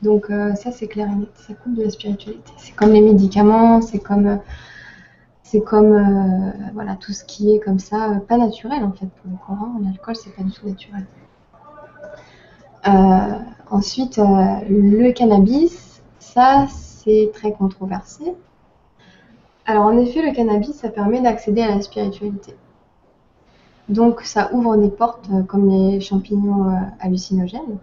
Donc ça, c'est clair et net, ça coupe de la spiritualité. C'est comme les médicaments, c'est comme c'est comme euh, voilà tout ce qui est comme ça, euh, pas naturel en fait pour le Coran. L'alcool c'est pas du tout naturel. Euh, ensuite, le cannabis, ça c'est très controversé. Alors en effet, le cannabis ça permet d'accéder à la spiritualité. Donc ça ouvre des portes comme les champignons hallucinogènes.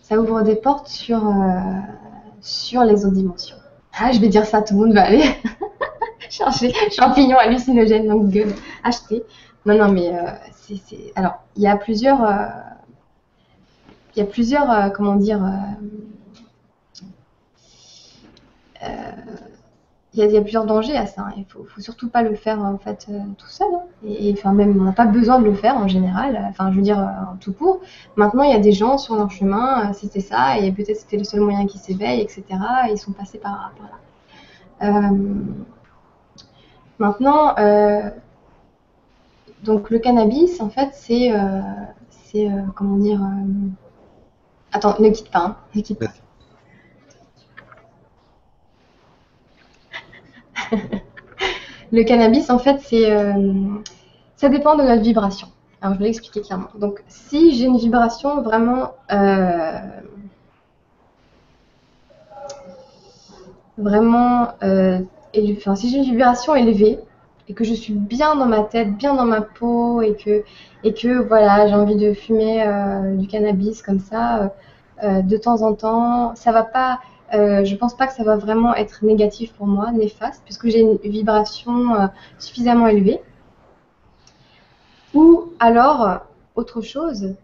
Ça ouvre des portes sur, sur les autres dimensions. Ah, je vais dire ça, tout le monde va aller. chercher champignons hallucinogènes, donc gueule, acheter. Non, non, mais euh, c'est. Alors, il y a plusieurs. Euh, il y a plusieurs. Euh, comment dire. il y, a, plusieurs dangers à ça. Hein. Il faut, faut surtout pas le faire en fait tout seul. Hein. Et, enfin même on n'a pas besoin de le faire en général. Enfin je veux dire en tout court. Maintenant il y a des gens sur leur chemin, c'était ça et peut-être c'était le seul moyen qui s'éveille, etc. Et ils sont passés par, par là. Maintenant, euh, donc le cannabis, en fait, c'est, euh, euh, comment dire. Attends, ne quitte pas, hein, ne quitte pas. le cannabis, en fait, c'est, ça dépend de notre vibration. Alors, je vais l'expliquer clairement. Donc, si j'ai une vibration vraiment vraiment si j'ai une vibration élevée et que je suis bien dans ma tête, bien dans ma peau et que, voilà, j'ai envie de fumer euh, du cannabis comme ça euh, euh, de temps en temps, ça va pas. je pense pas que ça va vraiment être négatif pour moi, néfaste, puisque j'ai une vibration suffisamment élevée. Ou alors, autre chose,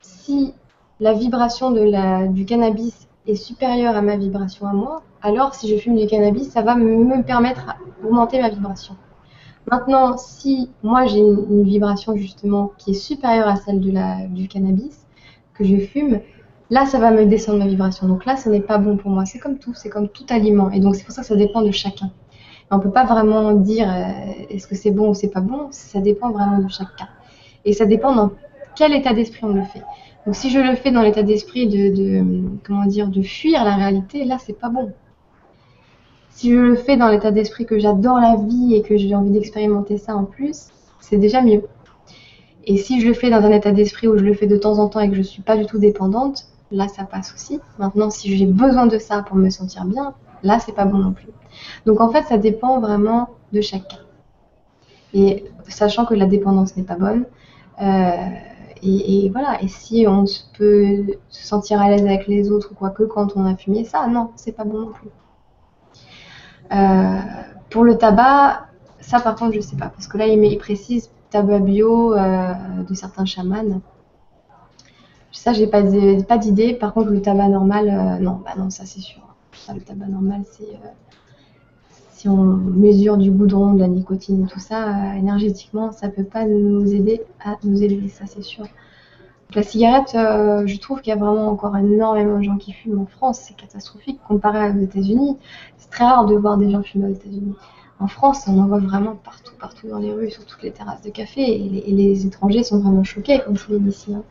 si la vibration de la, du cannabis est supérieure à ma vibration à moi, alors si je fume du cannabis, ça va me permettre d'augmenter ma vibration. Maintenant, si moi j'ai une, vibration justement qui est supérieure à celle de la, du cannabis que je fume, là ça va me descendre ma vibration. Donc là, ce n'est pas bon pour moi. C'est comme tout, c'est comme tout aliment. Et donc c'est pour ça que ça dépend de chacun. On ne peut pas vraiment dire euh, est-ce que c'est bon ou c'est pas bon. Ça dépend vraiment de chacun. Et ça dépend dans quel état d'esprit on le fait. Donc si je le fais dans l'état d'esprit de, de, comment dire de fuir la réalité, là c'est pas bon. Si je le fais dans l'état d'esprit que j'adore la vie et que j'ai envie d'expérimenter ça en plus, c'est déjà mieux. Et si je le fais dans un état d'esprit où je le fais de temps en temps et que je suis pas du tout dépendante, là ça passe aussi. Maintenant, si j'ai besoin de ça pour me sentir bien, là c'est pas bon non plus. Donc en fait, ça dépend vraiment de chacun. Et sachant que la dépendance n'est pas bonne, euh, et, voilà, et si on peut se sentir à l'aise avec les autres ou quoi que quand on a fumé ça, non, c'est pas bon non plus. Euh, pour le tabac, ça par contre je sais pas, parce que là il, précise tabac bio euh, de certains chamans. Ça j'ai pas, pas d'idée, par contre le tabac normal, euh, non, bah non, ça c'est sûr. le tabac normal c'est si on mesure du goudron, de la nicotine, tout ça, énergétiquement, ça peut pas nous aider à nous élever, ça c'est sûr. la cigarette, je trouve qu'il y a vraiment encore énormément de gens qui fument en France, c'est catastrophique comparé aux États-Unis très rare de voir des gens fumer aux États-Unis. En France, on en voit vraiment partout, partout dans les rues, sur toutes les terrasses de café, et les, étrangers sont vraiment choqués quand ils viennent ici. Hein.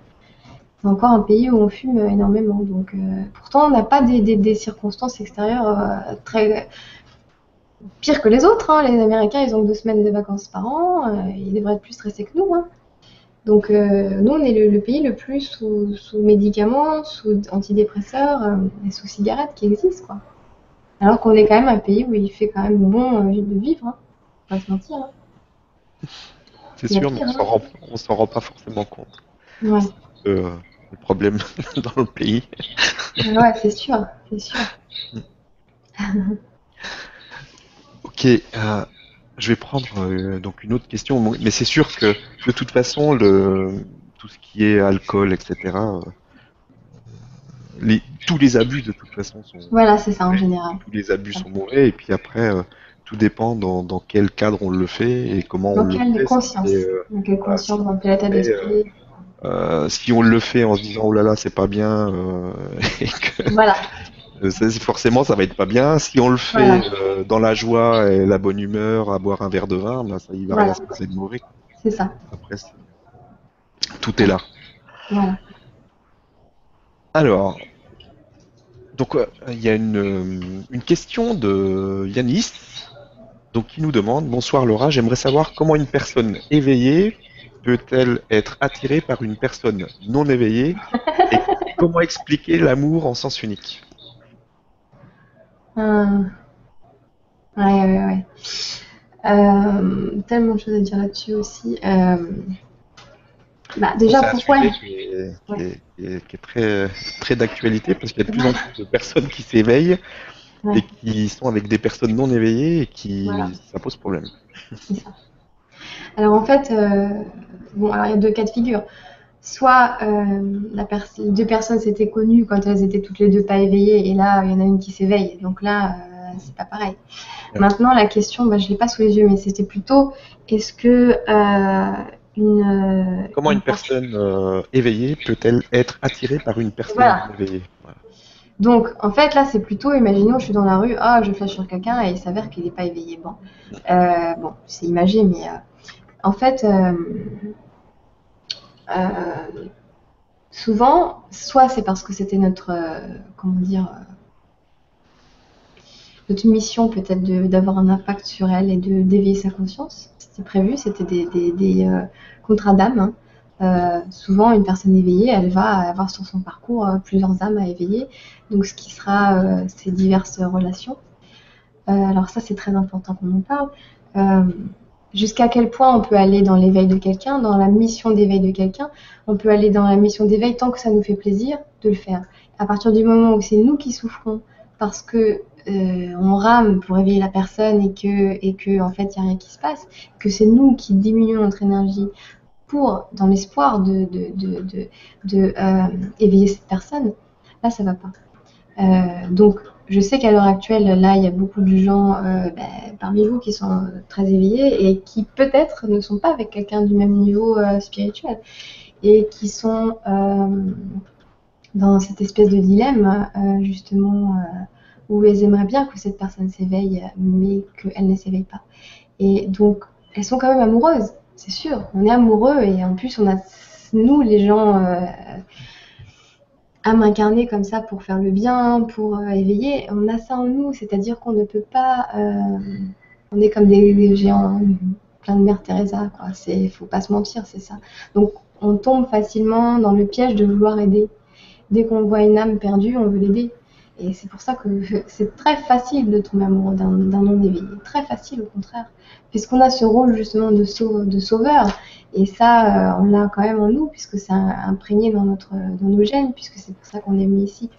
C'est encore un pays où on fume énormément. Donc, euh, pourtant, on n'a pas des, circonstances extérieures euh, très pires que les autres. Hein. Les Américains, ils ont deux semaines de vacances par an. Euh, ils devraient être plus stressés que nous. Hein. Donc, nous, on est le, pays le plus sous, sous médicaments, sous antidépresseurs et sous cigarettes qui existent, quoi. Alors qu'on est quand même un pays où il fait quand même bon euh, de vivre, hein. on va se mentir. Hein. C'est sûr, mais on s'en rend, pas forcément compte. Ouais. Euh, le problème dans le pays. ouais, c'est sûr, c'est sûr. ok, euh, je vais prendre donc une autre question, mais c'est sûr que de toute façon, le, tout ce qui est alcool, etc., tous les abus de toute façon sont. Voilà, c'est ça en général. Tous les abus sont mauvais et puis après, euh, tout dépend dans, dans, quel cadre on le fait et comment on le fait. Conscience. Euh, dans quelle conscience, dans quel état d'esprit. Euh, si on le fait en se disant oh là là c'est pas bien et que voilà. Forcément ça va être pas bien. Si on le fait dans la joie et la bonne humeur, à boire un verre de vin, bah, ça il va rien se passer de mauvais. C'est ça. Après, tout est là. Voilà. Alors, donc euh, il y a une, euh, une, question de Yanis donc, qui nous demande Bonsoir Laura, j'aimerais savoir comment une personne éveillée peut-elle être attirée par une personne non éveillée et comment expliquer l'amour en sens unique? Euh... Ouais, ouais, ouais. Euh, tellement de choses à dire là-dessus aussi. Euh... Bah, déjà, pourquoi qui est, très, très d'actualité parce qu'il y a de plus en plus de personnes qui s'éveillent et qui sont avec des personnes non éveillées et qui ça pose problème. Ça. Alors en fait, euh, bon, alors il y a deux cas de figure. Soit euh, la les deux personnes s'étaient connues quand elles étaient toutes les deux pas éveillées et là il y en a une qui s'éveille. Donc là, euh, c'est pas pareil. Maintenant la question, bah, je l'ai pas sous les yeux, mais c'était plutôt est-ce que euh, Comment une, personne éveillée peut-elle être attirée par une personne éveillée? Donc, en fait, là, c'est plutôt, imaginons, je suis dans la rue, ah, je flash sur quelqu'un et il s'avère qu'il n'est pas éveillé. Bon, bon c'est imagé, mais en fait, souvent, soit c'est parce que c'était notre, comment dire, notre mission peut-être d'avoir un impact sur elle et de d'éveiller sa conscience. C'était prévu, c'était des, euh, contrats d'âme. Hein. Euh, souvent, une personne éveillée, elle va avoir sur son parcours euh, plusieurs âmes à éveiller, donc ce qui sera ces diverses relations. alors ça, c'est très important qu'on en parle. Jusqu'à quel point on peut aller dans l'éveil de quelqu'un, dans la mission d'éveil de quelqu'un, on peut aller dans la mission d'éveil tant que ça nous fait plaisir de le faire. À partir du moment où c'est nous qui souffrons parce que euh, on rame pour éveiller la personne et que, et que en fait, il n'y a rien qui se passe, que c'est nous qui diminuons notre énergie pour, dans l'espoir de, de, de, de, euh, éveiller cette personne, là, ça va pas. Euh, donc, je sais qu'à l'heure actuelle, là, il y a beaucoup de gens euh, ben, parmi vous qui sont très éveillés et qui peut-être ne sont pas avec quelqu'un du même niveau spirituel et qui sont dans cette espèce de dilemme, justement, où elles aimeraient bien que cette personne s'éveille, mais qu'elle ne s'éveille pas. Et donc, elles sont quand même amoureuses c'est sûr. On est amoureux et en plus, on a, nous, les gens, âme incarnée comme ça pour faire le bien, pour euh, éveiller, on a ça en nous. C'est-à-dire qu'on ne peut pas. Euh, on est comme des, géants, plein de mère Teresa, quoi. C'est, faut pas se mentir, c'est ça. Donc, on tombe facilement dans le piège de vouloir aider. Dès qu'on voit une âme perdue, on veut l'aider. Et c'est pour ça que c'est très facile de tomber amoureux d'un non-éveillé. Très facile, au contraire. Puisqu'on a ce rôle justement de, sauveur. Et ça, euh, on l'a quand même en nous, puisque c'est imprégné dans, notre, dans nos gènes, puisque c'est pour ça qu'on est mis ici.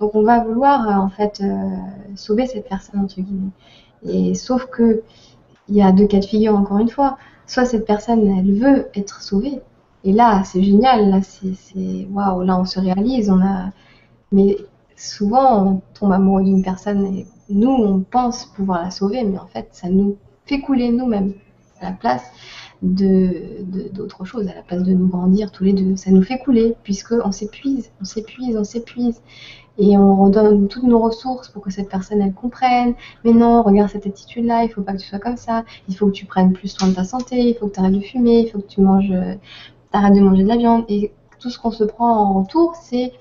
Donc on va vouloir, euh, en fait, euh, sauver cette personne, entre guillemets. Et sauf que, il y a deux cas de figure, encore une fois. Soit cette personne, elle veut être sauvée. Et là, c'est génial. Là, c'est waouh. Là, on se réalise. On a. Mais souvent, on tombe amoureux d'une personne et nous, on pense pouvoir la sauver, mais en fait, ça nous fait couler nous-mêmes à la place de d'autres choses, à la place de nous grandir tous les deux. Ça nous fait couler, puisqu'on s'épuise, on s'épuise, on s'épuise. Et on redonne toutes nos ressources pour que cette personne, elle comprenne. Mais non, regarde cette attitude-là, il faut pas que tu sois comme ça. Il faut que tu prennes plus soin de ta santé, il faut que tu arrêtes de fumer, il faut que tu manges, arrêtes de manger de la viande. Et tout ce qu'on se prend en retour, c'est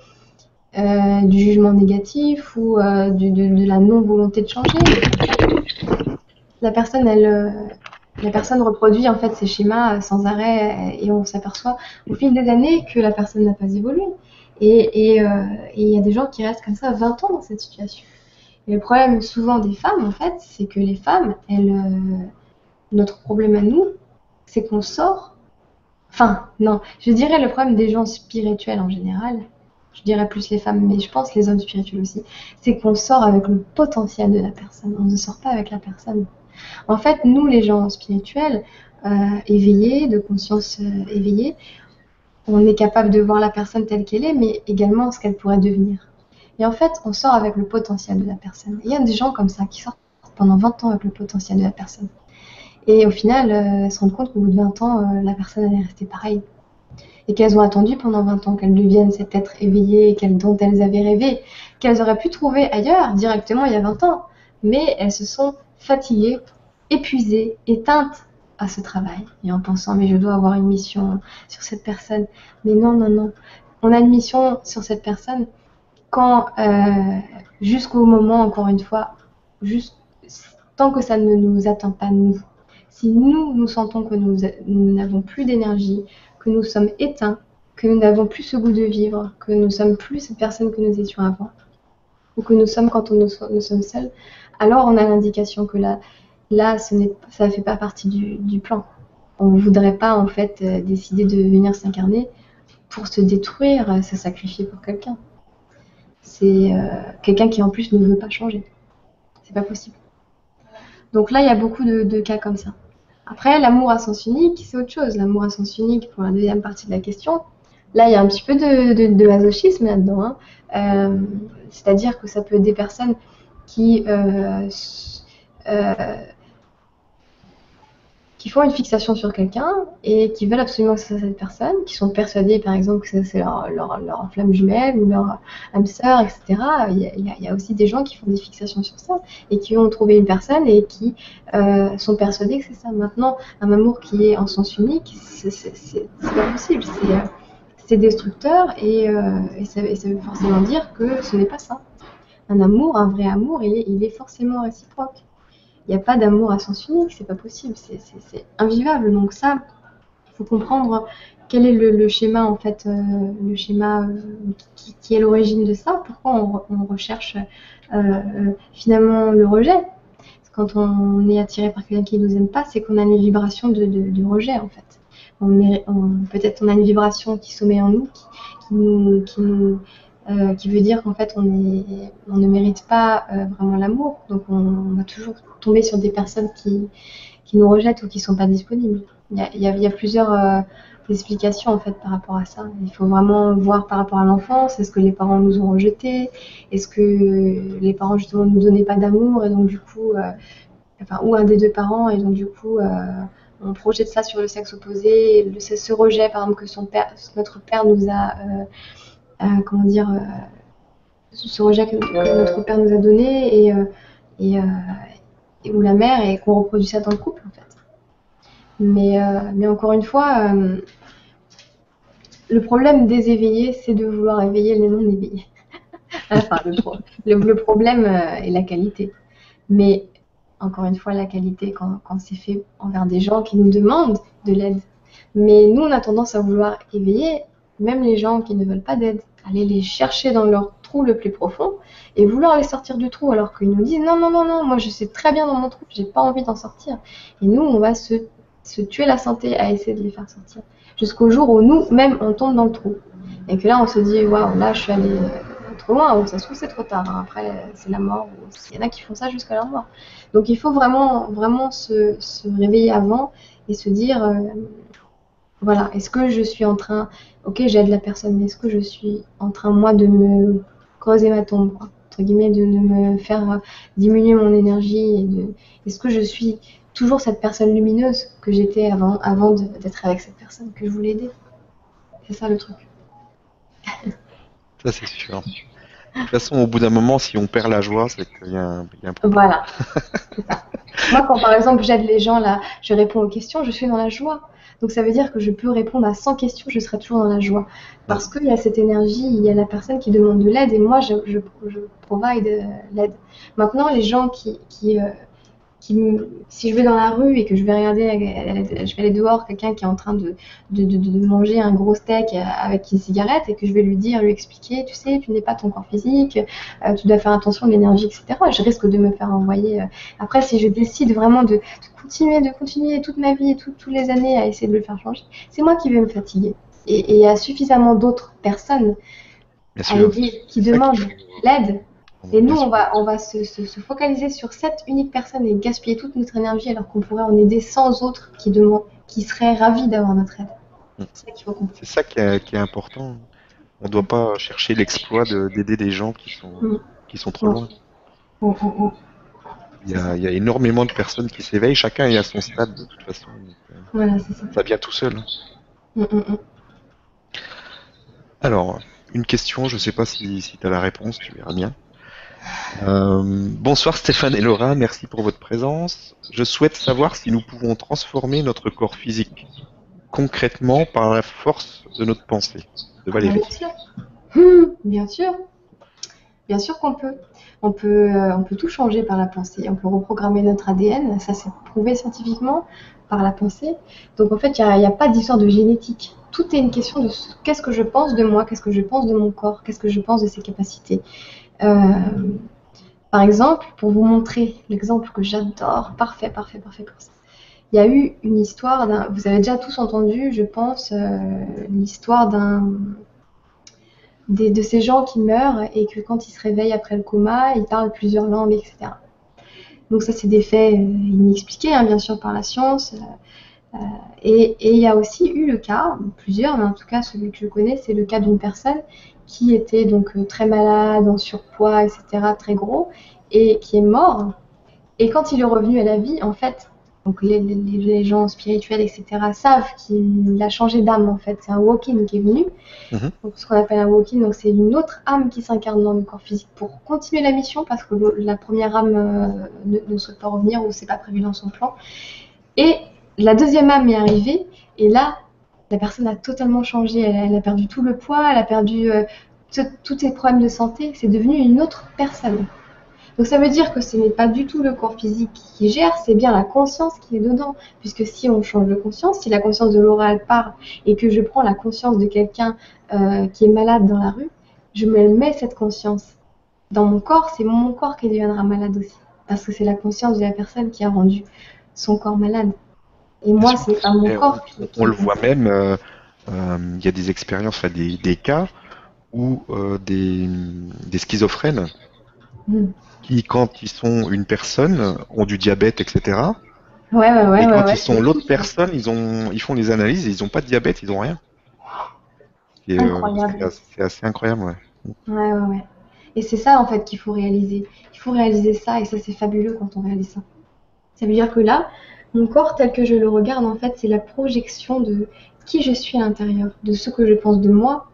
euh, du jugement négatif ou euh, de, la non-volonté de changer. La personne, euh, reproduit en fait ces schémas sans arrêt et on s'aperçoit au fil des années que la personne n'a pas évolué. Et il y a des gens qui restent comme ça 20 ans dans cette situation. Et le problème souvent des femmes, en fait, c'est que les femmes, notre problème à nous, c'est qu'on sort. Enfin, non, je dirais le problème des gens spirituels en général, je dirais plus les femmes, mais je pense les hommes spirituels aussi, c'est qu'on sort avec le potentiel de la personne. On ne sort pas avec la personne. En fait, nous, les gens spirituels, euh, éveillés, de conscience euh, éveillée, on est capable de voir la personne telle qu'elle est, mais également ce qu'elle pourrait devenir. Et en fait, on sort avec le potentiel de la personne. Il y a des gens comme ça qui sortent pendant 20 ans avec le potentiel de la personne. Et au final, euh, se rendent compte qu'au bout de 20 ans, la personne elle est restée pareille et qu'elles ont attendu pendant 20 ans qu'elles deviennent cet être éveillé dont elles avaient rêvé, qu'elles auraient pu trouver ailleurs directement il y a 20 ans. Mais elles se sont fatiguées, épuisées, éteintes à ce travail et en pensant mais je dois avoir une mission sur cette personne. Mais non, non, non. On a une mission sur cette personne quand euh, jusqu'au moment, encore une fois, tant que ça ne nous atteint pas nous. Si nous, nous sentons que nous n'avons plus d'énergie, que nous sommes éteints, que nous n'avons plus ce goût de vivre, que nous sommes plus cette personne que nous étions avant, ou que nous sommes quand on nous, sommes seuls, alors on a l'indication que là, là ça ne fait pas partie du, plan. On ne voudrait pas en fait euh, décider de venir s'incarner pour se détruire, euh, se sacrifier pour quelqu'un. C'est euh, quelqu'un qui en plus ne veut pas changer. C'est pas possible. Donc là, il y a beaucoup de cas comme ça. Après, l'amour à sens unique, c'est autre chose. L'amour à sens unique, pour la deuxième partie de la question, là, il y a un petit peu de, de, masochisme là-dedans. Hein. Euh, c'est-à-dire que ça peut être des personnes qui euh, euh, qui font une fixation sur quelqu'un et qui veulent absolument que ce soit cette personne, qui sont persuadés par exemple que c'est leur, leur, flamme jumelle ou leur âme sœur, etc. Il y, a, aussi des gens qui font des fixations sur ça et qui ont trouvé une personne et qui euh, sont persuadés que c'est ça. Maintenant, un amour qui est en sens unique, c'est pas possible. C'est destructeur et, euh, et, ça, veut forcément dire que ce n'est pas ça. Un amour, un vrai amour, il est forcément réciproque il n'y a pas d'amour à sens unique, c'est pas possible, c'est invivable. Donc ça, il faut comprendre quel est le, schéma en fait, euh, le schéma euh, qui, est l'origine de ça. Pourquoi on, recherche euh, finalement le rejet Quand on est attiré par quelqu'un qui ne nous aime pas, c'est qu'on a une vibration de, rejet en fait. Peut-être on a une vibration qui sommet en qui, nous, qui nous euh, qui veut dire qu'en fait on, on, ne mérite pas euh, vraiment l'amour. Donc on, va toujours tomber sur des personnes qui, nous rejettent ou qui ne sont pas disponibles. Il y a, plusieurs euh, explications en fait par rapport à ça. Il faut vraiment voir par rapport à l'enfance. Est-ce que les parents nous ont rejetés? Est-ce que les parents justement nous donnaient pas d'amour et donc du coup, enfin, ou un des deux parents et donc du coup, on projette ça sur le sexe opposé. Le, ce rejet, par exemple, que notre père nous a, comment dire, ce rejet que, notre père nous a donné et, et, et ou la mère et qu'on reproduit ça dans le couple en fait. Mais, euh, mais encore une fois, euh, le problème des éveillés, c'est de vouloir éveiller les non-éveillés. enfin, le, problème euh, est la qualité. Mais encore une fois, la qualité quand, quand c'est fait envers des gens qui nous demandent de l'aide. Mais nous, on a tendance à vouloir éveiller même les gens qui ne veulent pas d'aide, aller les chercher dans leur trou le plus profond et vouloir les sortir du trou alors qu'ils nous disent non, non, non, non, moi je sais très bien dans mon trou, j'ai pas envie d'en sortir. Et nous, on va se se tuer la santé à essayer de les faire sortir. Jusqu'au jour où nous-mêmes, on tombe dans le trou. Et que là, on se dit, waouh, là, je suis allé euh, trop loin, ou ça se trouve, c'est trop tard. Hein. Après, c'est la mort. Il y en a qui font ça jusqu'à leur mort. Donc, il faut vraiment, vraiment se, se réveiller avant et se dire, euh, voilà, est-ce que je suis en train, ok, j'aide la personne, mais est-ce que je suis en train, moi, de me creuser ma tombe, entre guillemets, de, de me faire diminuer mon énergie, et de, est-ce que je suis toujours cette personne lumineuse que j'étais avant, avant d'être avec cette personne que je voulais aider? C'est ça le truc. ça c'est sûr. De toute façon, au bout d'un moment, si on perd la joie, c'est qu'il y, a un problème. Voilà. ça. Moi, quand par exemple j'aide les gens, là, je réponds aux questions, je suis dans la joie. Donc ça veut dire que je peux répondre à 100 questions, je serai toujours dans la joie. Parce qu'il y a cette énergie, il y a la personne qui demande de l'aide et moi, je, provide euh, l'aide. Maintenant, les gens qui, qui, euh, si je vais dans la rue et que je vais regarder, je vais aller dehors, quelqu'un qui est en train de, de, manger un gros steak avec une cigarette et que je vais lui dire, lui expliquer, tu sais, tu n'es pas ton corps physique, euh, tu dois faire attention à l'énergie, etc. Je risque de me faire envoyer. Euh. Après, si je décide vraiment de, continuer, de continuer toute ma vie et toutes les années à essayer de le faire changer, c'est moi qui vais me fatiguer. Et il y a suffisamment d'autres personnes qui demandent l'aide et nous, on va, on va se, se, focaliser sur cette unique personne et gaspiller toute notre énergie alors qu'on pourrait en aider 100 autres qui, demandent, qui seraient ravis d'avoir notre aide. Mm. C'est ça qu'il faut comprendre. C'est ça qui est, important. On ne doit pas chercher l'exploit d'aider des gens qui sont, mm. qui sont trop loin. Mm, il y, a, il y, a, énormément de personnes qui s'éveillent, chacun est à son stade de toute façon. Voilà, ça. ça. vient tout seul. Alors, une question, je ne sais pas si, si tu as la réponse, tu verras bien. Euh, bonsoir Stéphane et Laura, merci pour votre présence. Je souhaite savoir si nous pouvons transformer notre corps physique concrètement par la force de notre pensée. De Valérie. Bien sûr. Bien sûr. Bien sûr qu'on peut. On peut, euh, on peut tout changer par la pensée. On peut reprogrammer notre ADN, ça c'est prouvé scientifiquement par la pensée. Donc en fait, il n'y a, a, pas d'histoire de génétique. Tout est une question de qu'est-ce que je pense de moi, qu'est-ce que je pense de mon corps, qu'est-ce que je pense de ses capacités. Euh, par exemple, pour vous montrer l'exemple que j'adore, parfait, parfait, parfait pour ça. Il y a eu une histoire d'un. Vous avez déjà tous entendu, je pense, euh, l'histoire d'un. de ces gens qui meurent et que quand ils se réveillent après le coma, ils parlent plusieurs langues, etc. Donc ça, c'est des faits euh, inexpliqués, hein, bien sûr, par la science. et, et, il y a aussi eu le cas, plusieurs, mais en tout cas celui que je connais, c'est le cas d'une personne qui était donc euh, très malade, en surpoids, etc., très gros, et qui est mort. Et quand il est revenu à la vie, en fait, donc les, les, gens spirituels, etc., savent qu'il a changé d'âme, en fait. C'est un walking qui est venu. Mhm. ce qu'on appelle un walking, donc c'est une autre âme qui s'incarne dans le corps physique pour continuer la mission, parce que la première âme euh, ne, souhaite pas revenir ou c'est pas prévu dans son plan. Et la deuxième âme est arrivée, et là, la personne a totalement changé. Elle, a perdu tout le poids, elle a perdu euh, tous ses problèmes de santé. C'est devenu une autre personne. Donc ça veut dire que ce n'est pas du tout le corps physique qui gère, c'est bien la conscience qui est dedans. Puisque si on change de conscience, si la conscience de l'oral part et que je prends la conscience de quelqu'un euh, qui est malade dans la rue, je me mets cette conscience. Dans mon corps, c'est mon corps qui deviendra malade aussi. Parce que c'est la conscience de la personne qui a rendu son corps malade. Et moi, c'est pas mon corps. On, le voit même, euh, euh, il y a des expériences, des, des, cas où euh, des, des, schizophrènes, hmm. qui, quand ils sont une personne, ont du diabète, etc., Ouais, ouais, ouais. et quand ils sont l'autre personne, ils ont, ils font les analyses, et ils ont pas de diabète, ils ont rien. Euh, c'est assez- incroyable, ouais. Ouais, ouais, ouais. Et c'est ça en fait qu'il faut réaliser. Il faut réaliser ça et ça c'est fabuleux quand on réalise ça. Ça veut dire que là, mon corps tel que je le regarde en fait, c'est la projection de qui je suis à l'intérieur, de ce que je pense de moi,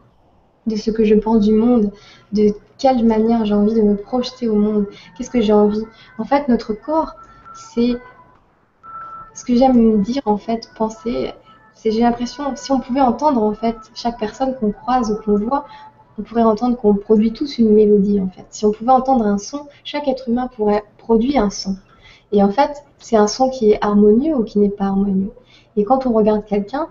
de ce que je pense du monde, de quelle manière j'ai envie de me projeter au monde, qu'est-ce que j'ai envie. En fait, notre corps, c'est ce que j'aime dire en fait, penser, c'est j'ai l'impression, si on pouvait entendre en fait chaque personne qu'on croise ou qu'on voit, on pourrait entendre qu'on produit tous une mélodie en fait. Si on pouvait entendre un son, chaque être humain pourrait produire un son. Et en fait, c'est un son qui est harmonieux ou qui n'est pas harmonieux. Et quand on regarde quelqu'un,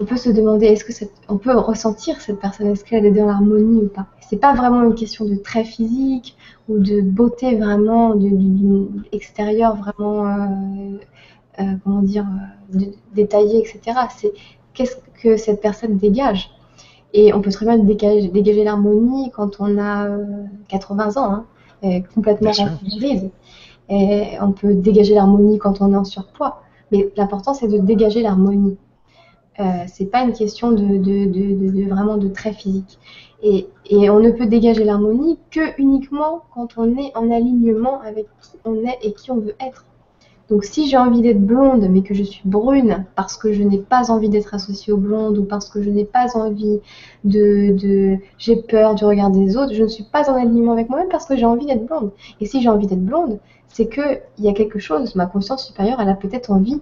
on peut se demander est-ce que cette, on peut ressentir cette personne, est-ce qu'elle est dans l'harmonie ou pas? C'est pas vraiment une question de trait physique ou de beauté vraiment, du, du- extérieur vraiment, euh, euh, comment dire, euh, détaillé, etc. C'est qu'est-ce que cette personne dégage. Et on peut très bien dégager, dégager l'harmonie quand on a euh, 80 ans, hein, complètement Bien sûr. On peut dégager l'harmonie quand on est en surpoids. Mais l'important, c'est de dégager l'harmonie. Euh, c'est pas une question de, vraiment de trait physique. Et on ne peut dégager l'harmonie que uniquement quand on est en alignement avec qui on est et qui on veut être. Donc si j'ai envie d'être blonde mais que je suis brune parce que je n'ai pas envie d'être associée aux blondes ou parce que je n'ai pas envie de, j'ai peur du regard des autres, je ne suis pas en alignement avec moi-même parce que j'ai envie d'être blonde. Et si j'ai envie d'être blonde, c'est que il y a quelque chose, ma conscience supérieure, elle a peut-être envie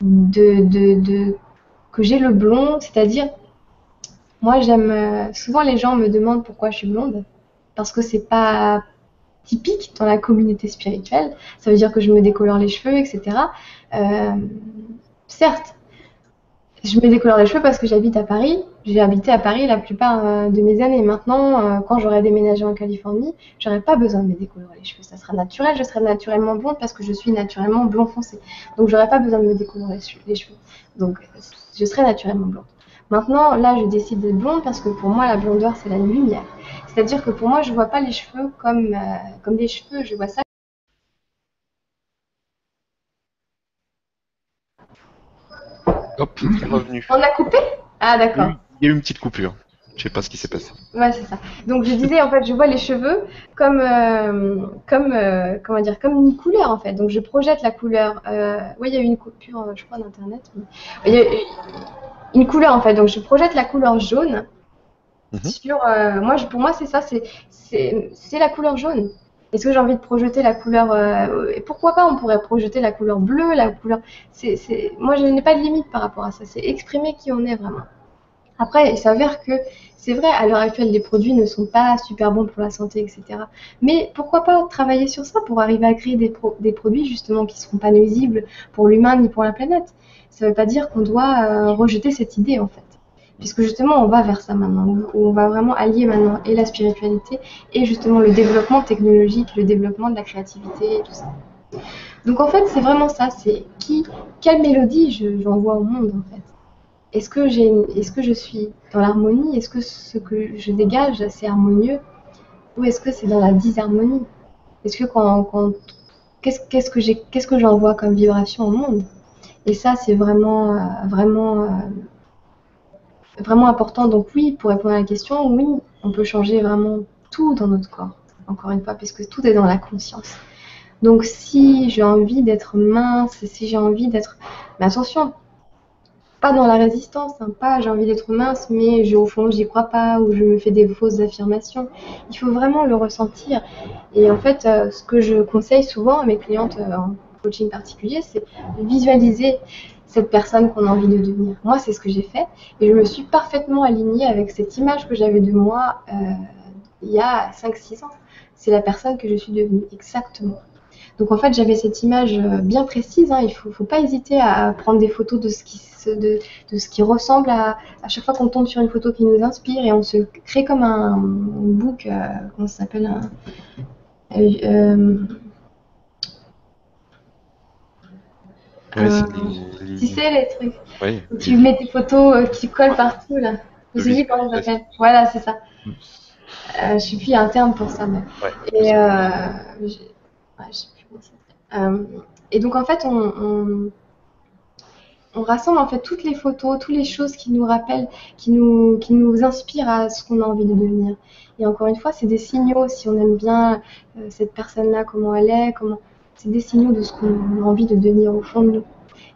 de, de, que j'ai le blond, c'est-à-dire moi j'aime souvent les gens me demandent pourquoi je suis blonde parce que c'est pas typique dans la communauté spirituelle. Ça veut dire que je me décolore les cheveux, etc. Euh, certes, je me décolore les cheveux parce que j'habite à Paris. J'ai habité à Paris la plupart euh, de mes années. Maintenant, euh, quand j'aurai déménagé en Californie, j'aurai pas besoin de me décolorer les cheveux. Ça sera naturel. Je serai naturellement blonde parce que je suis naturellement blond foncé. Donc, j'aurai pas besoin de me décolorer les cheveux- les cheveux. Donc, je serai naturellement blonde. Maintenant, là, je décide d'être blonde parce que pour moi, la blondeur, c'est la lumière. C'est-à-dire que pour moi, je vois pas les cheveux comme, euh, comme des cheveux. Je vois ça Hop, c'est revenu. On a coupé? Ah d'accord. il y a eu une petite coupure. Je sais pas ce qui s'est passé. Ouais, c'est ça. Donc je disais en fait, je vois les cheveux comme euh, comme euh, comment dire, comme une couleur en fait. Donc je projette la couleur. Euh, oui, il y a eu une coupure, je crois, d'internet. mais- une couleur en fait. Donc je projette la couleur jaune Mhm. euh, moi, pour moi, c'est ça. C'est la couleur jaune. Est-ce que j'ai envie de projeter la couleur euh, pourquoi pas on pourrait projeter la couleur bleue, la couleur. Moi je n'ai pas de limite par rapport à ça. C'est exprimer qui on est vraiment. Après, il s'avère que c'est vrai, à l'heure actuelle, les produits ne sont pas super bons pour la santé, etc. Mais pourquoi pas travailler sur ça pour arriver à créer des produits justement qui ne seront pas nuisibles pour l'humain ni pour la planète. Ça ne veut pas dire qu'on doit euh, rejeter cette idée en fait. Puisque justement, on va vers ça maintenant, où on va vraiment allier maintenant et la spiritualité et justement le développement technologique, le développement de la créativité et tout ça. Donc en fait, c'est vraiment ça, c'est qui, quelle mélodie je- j'envoie au monde en fait. Est-ce que, est-ce que je suis dans l'harmonie? Est-ce que ce que je dégage, c'est harmonieux? Ou est-ce que c'est dans la disharmonie? Est-ce que quand, qu'est-ce, que j'envoie comme vibration au monde? Et ça, c'est vraiment, euh, vraiment, euh, vraiment important. Donc oui, pour répondre à la question, oui, on peut changer vraiment tout dans notre corps. Encore une fois, puisque tout est dans la conscience. Donc si j'ai envie d'être mince, si j'ai envie d'être, mais attention, pas dans la résistance, hein, pas j'ai envie d'être mince, mais je, au fond j'y crois pas ou je me fais des fausses affirmations. Il faut vraiment le ressentir. Et en fait, euh, ce que je conseille souvent à mes clientes euh, en coaching particulier, c'est visualiser cette personne qu'on a envie de devenir. Moi, c'est ce que j'ai fait et je me suis parfaitement alignée avec cette image que j'avais de moi euh, il y a 5-6 ans. C'est la personne que je suis devenue, exactement. Donc en fait, j'avais cette image euh, bien précise. hein. Il faut, faut pas hésiter à prendre des photos de ce qui, de, de ce qui ressemble à, à chaque fois qu'on tombe sur une photo qui nous inspire et on se crée comme un, un book, euh, comment ça s'appelle un- Ouais, Euh, les- Tu sais les trucs où tu mets tes photos euh, qui collent partout là. Voilà, c'est ça. Mm. Euh, je sais plus, il y a un terme pour ça. Mais... Ouais. Et euh, j'ai- ouais, je sais plus comment ça s'appelle. Euh, et donc en fait, on, on, rassemble en fait toutes les photos, toutes les choses qui nous rappellent, qui nous, qui nous inspirent à ce qu'on a envie de devenir. Et encore une fois, c'est des signaux. Si on aime bien cette personne-là, comment elle est, comment, c'est des signaux de ce qu'on a envie de devenir au fond de nous.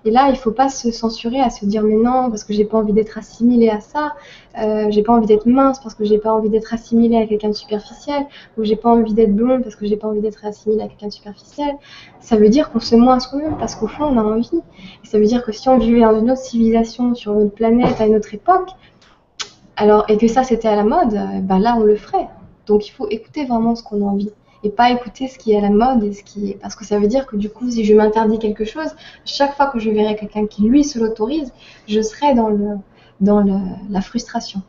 Et là, il ne faut pas se censurer à se dire mais non, parce que j'ai pas envie d'être assimilé à ça, euh, j'ai pas envie d'être mince parce que j'ai pas envie d'être assimilé à quelqu'un de superficiel, ou j'ai pas envie d'être blonde parce que j'ai pas envie d'être assimilé à quelqu'un de superficiel. Ça veut dire qu'on se ment à soi-même parce qu'au fond, on a envie. Et ça veut dire que si on vivait dans une autre civilisation, sur une autre planète, à une autre époque, alors, et que ça c'était à la mode, ben là on le ferait. Donc il faut écouter vraiment ce qu'on a envie et pas écouter ce qui est à la mode et ce qui est... parce que ça veut dire que du coup si je m'interdis quelque chose chaque fois que je verrai quelqu'un qui lui se l'autorise je serai dans le dans le, la frustration.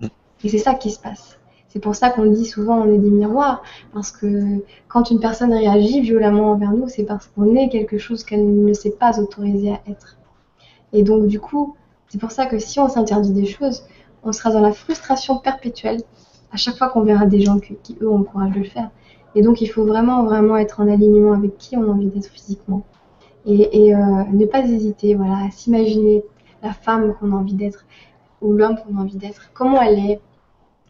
Mm. et c'est ça qui se passe. C'est pour ça qu'on dit souvent on est des miroirs parce que quand une personne réagit violemment envers nous c'est parce qu'on est quelque chose qu'elle ne s'est pas autorisée à être. Et donc du coup c'est pour ça que si on s'interdit des choses on sera dans la frustration perpétuelle à chaque fois qu'on verra des gens qui, qui eux ont le courage de le faire et donc, il faut vraiment, vraiment être en alignement avec qui on a envie d'être physiquement. Et, euh, ne pas hésiter, voilà, à s'imaginer la femme qu'on a envie d'être ou l'homme qu'on a envie d'être, comment elle est,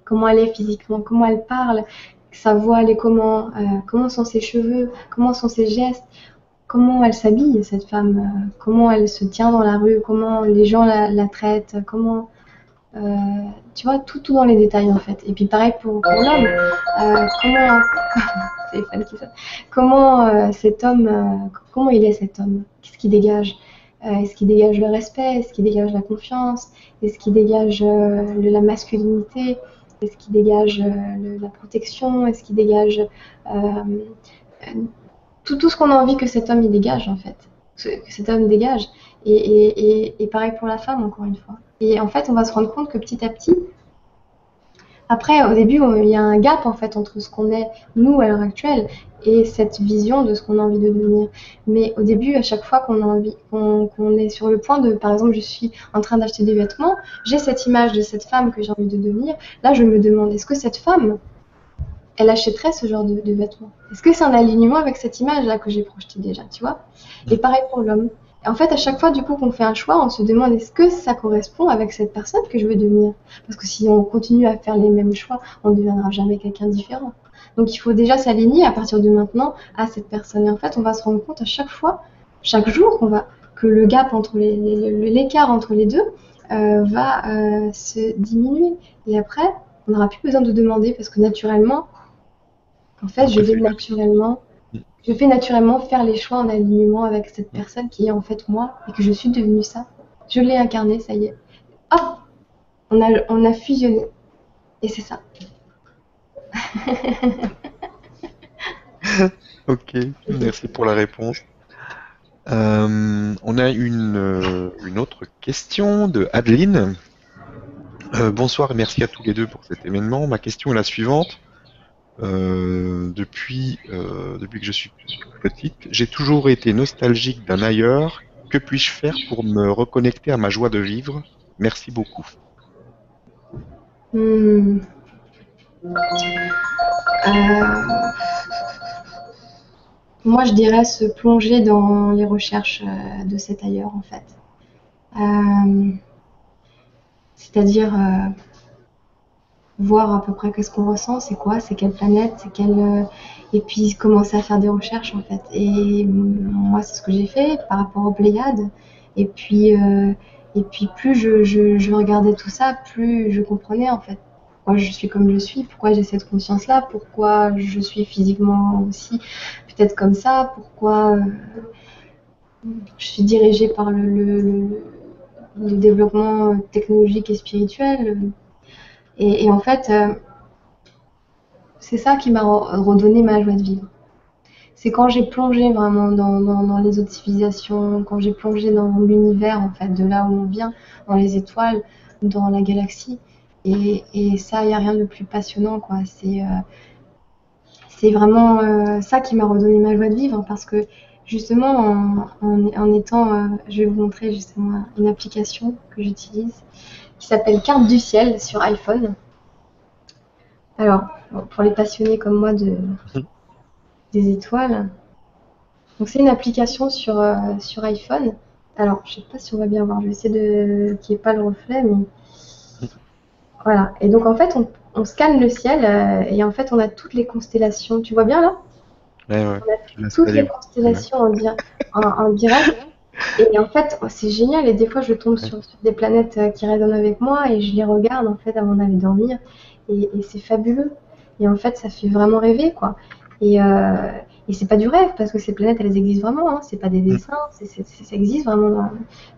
comment elle est physiquement, comment elle parle, sa voix, elle comment, euh, comment sont ses cheveux, comment sont ses gestes, comment elle s'habille, cette femme, euh, comment elle se tient dans la rue, comment les gens la, la traitent, comment tu vois, tout, tout dans les détails en fait. Et puis pareil pour, l'homme, euh, comment, comment euh, cet homme, comment il est cet homme? Qu'est-ce qu'il dégage? Est-ce qu'il dégage le respect? Est-ce qu'il dégage la confiance? Est-ce qu'il dégage la masculinité? Est-ce qu'il dégage la protection? Est-ce qu'il dégage tout, tout ce qu'on a envie que cet homme il dégage en fait, que cet homme dégage. Et, pareil pour la femme, encore une fois. Et en fait, on va se rendre compte que petit à petit, après, au début, il y a un gap en fait entre ce qu'on est, nous, à l'heure actuelle, et cette vision de ce qu'on a envie de devenir. Mais au début, à chaque fois qu'on est sur le point de, par exemple, je suis en train d'acheter des vêtements, j'ai cette image de cette femme que j'ai envie de devenir. Là, je me demande, est-ce que cette femme, elle achèterait ce genre de, de vêtements? Est-ce que c'est un alignement avec cette image-là que j'ai projetée déjà, tu vois? Et pareil pour l'homme en fait, à chaque fois, du coup, qu'on fait un choix, on se demande est-ce que ça correspond avec cette personne que je veux devenir? Parce que si on continue à faire les mêmes choix, on ne deviendra jamais quelqu'un différent. Donc, il faut déjà s'aligner à partir de maintenant à cette personne. Et en fait, on va se rendre compte à chaque fois, chaque jour, qu'on va que le gap entre les, l'écart entre les deux euh, va euh, se diminuer. Et après, on n'aura plus besoin de demander parce que naturellement, en fait, je vais naturellement je fais naturellement faire les choix en alignement avec cette personne qui est en fait moi et que je suis devenue ça. Je l'ai incarné, ça y est. Hop on a, on a fusionné. Et c'est ça. ok, merci pour la réponse. Euh, on a une, euh, une, autre question de Adeline. Euh, bonsoir et merci à tous les deux pour cet événement. Ma question est la suivante. Euh, depuis, euh, depuis que je suis petite, j'ai toujours été nostalgique d'un ailleurs. Que puis-je faire pour me reconnecter à ma joie de vivre? Merci beaucoup. Hmm. Euh, moi, je dirais se plonger dans les recherches de cet ailleurs, en fait. C'est-à-dire voir à peu près qu'est-ce qu'on ressent, c'est quoi, c'est quelle planète, c'est quelle. Euh, et puis commencer à faire des recherches en fait. Et moi, c'est ce que j'ai fait par rapport aux Pléiades. Et puis, euh, et puis plus je, regardais tout ça, plus je comprenais en fait pourquoi je suis comme je suis, pourquoi j'ai cette conscience-là, pourquoi je suis physiquement aussi peut-être comme ça, pourquoi euh, je suis dirigée par le développement technologique et spirituel et, en fait, euh, c'est ça qui m'a redonné ma joie de vivre. C'est quand j'ai plongé vraiment dans, les autres civilisations, quand j'ai plongé dans l'univers, en fait, de là où on vient, dans les étoiles, dans la galaxie. Et, ça, il n'y a rien de plus passionnant, quoi. C'est euh, vraiment euh, ça qui m'a redonné ma joie de vivre, parce que justement, en, étant, je vais vous montrer justement une application que j'utilise qui s'appelle Carte du ciel sur iPhone. Alors, pour les passionnés comme moi de, des étoiles, Donc c'est une application sur, euh, sur iPhone. Alors, je sais pas si on va bien voir. Je vais essayer de qu'il n'y ait pas le reflet, mais voilà. Et donc en fait, on, on scanne le ciel euh, et en fait, on a toutes les constellations. Tu vois bien là? Ouais, ouais. On a toutes les constellations en, di- en, en direct. Et en fait, oh, c'est génial. Et des fois, je tombe sur, sur des planètes euh, qui résonnent avec moi et je les regarde en fait avant d'aller dormir. Et, et c'est fabuleux. Et en fait, ça fait vraiment rêver, quoi. Et, euh, et c'est pas du rêve parce que ces planètes, elles existent vraiment. Hein. C'est pas des dessins. c'est c'est- c'est- ça existe vraiment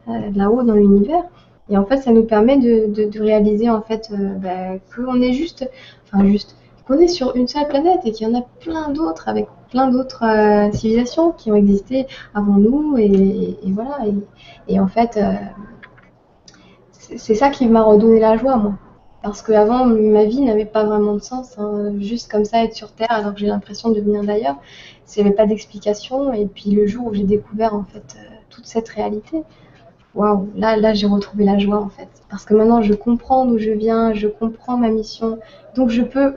euh, là-haut dans l'univers. Et en fait, ça nous permet de, de, de réaliser en fait euh, bah, qu'on est juste, enfin juste, qu'on est sur une seule planète et qu'il y en a plein d'autres avec plein d'autres euh, civilisations qui ont existé avant nous et, voilà. Et, en fait, euh, c'est c'est ça qui m'a redonné la joie, moi. Parce qu'avant, ma vie n'avait pas vraiment de sens. hein. Juste comme ça, être sur Terre alors que j'ai l'impression de venir d'ailleurs, il n'y avait pas d'explication. Et puis le jour où j'ai découvert en fait euh, toute cette réalité, waouh, là, là j'ai retrouvé la joie en fait. Parce que maintenant, je comprends d'où je viens, je comprends ma mission. Donc je peux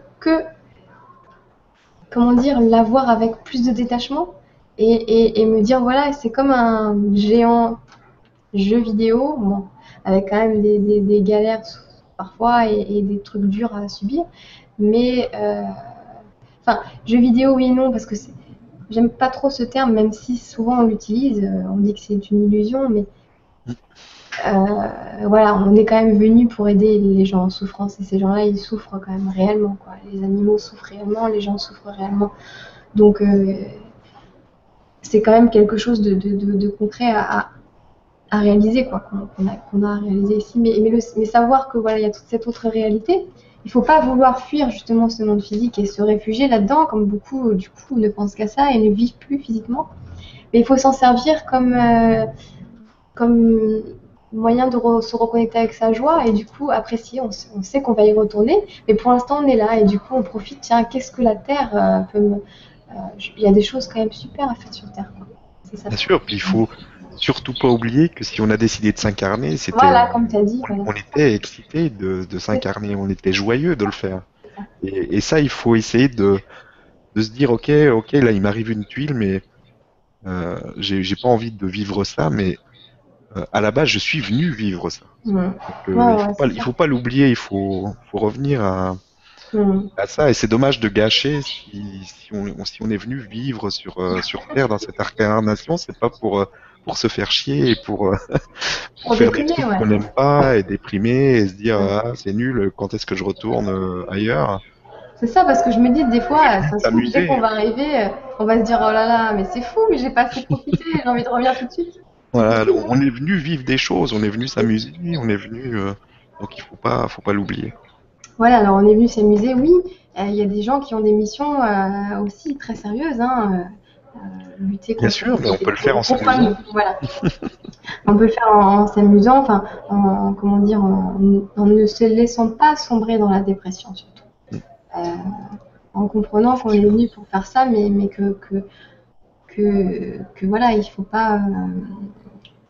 comment dire, la voir avec plus de détachement et, me dire voilà, c'est comme un géant jeu vidéo, bon, avec quand même des, galères parfois et, des trucs durs à subir, mais euh, enfin, jeu vidéo oui et non, parce que j'aime pas trop ce terme, même si souvent on l'utilise, euh, on dit que c'est une illusion, mais euh, voilà, on est quand même venu pour aider les gens en souffrance et ces gens-là, ils souffrent quand même réellement. Quoi. Les animaux souffrent réellement, les gens souffrent réellement. Donc, euh, c'est quand même quelque chose de, concret à, réaliser, quoi, qu'on a, qu'on a à réaliser ici. Mais, mais savoir que voilà, il y a toute cette autre réalité, il faut pas vouloir fuir justement ce monde physique et se réfugier là-dedans, comme beaucoup du coup ne pensent qu'à ça et ne vivent plus physiquement. Mais il faut s'en servir comme euh, comme moyen de re- se reconnecter avec sa joie et du coup apprécier. On, sait qu'on va y retourner, mais pour l'instant on est là et du coup on profite. Tiens, qu'est-ce que la Terre euh, peut me. euh, Il y a des choses quand même super à faire sur Terre. ça. Bien sûr, puis il faut surtout pas oublier que si on a décidé de s'incarner, c'était Voilà, comme tu as dit. on, Voilà. on était excité de, de s'incarner, on était joyeux de le faire. Et, et ça, il faut essayer de, de se dire, ok, ok, là il m'arrive une tuile, mais euh, j'ai pas envie de vivre ça, mais euh, à la base, je suis venu vivre ça. Donc, euh, Ouais, il ouais, faut pas, faut l'oublier, il faut, faut revenir à, à ça. Et c'est dommage de gâcher si, si, on, si on est venu vivre sur, euh, sur Terre dans cette incarnation, c'est pas pour, euh, pour se faire chier et pour, pour faire des déprimer, trucs ouais. qu'on n'aime pas et déprimer et se dire ah, c'est nul, quand est-ce que je retourne ailleurs? C'est ça, parce que je me dis des fois, ça se trouve, dès qu'on va arriver, on va se dire oh là là, mais c'est fou, mais j'ai pas assez profité, j'ai envie de revenir tout de suite. Voilà, on est venu vivre des choses, on est venu s'amuser, on est venu. euh, donc il faut pas, faut pas l'oublier. Voilà, alors on est venu s'amuser, oui. Euh, Il y a des gens qui ont des missions euh, aussi très sérieuses, hein, lutter Bien contre sûr, mais on peut le faire en s'amusant. Voilà. on peut le faire en, en s'amusant, enfin, en, comment dire, en, en ne se laissant pas sombrer dans la dépression surtout. Euh, en comprenant qu'on est venu pour faire ça, mais, mais que, que, que, que voilà, il faut pas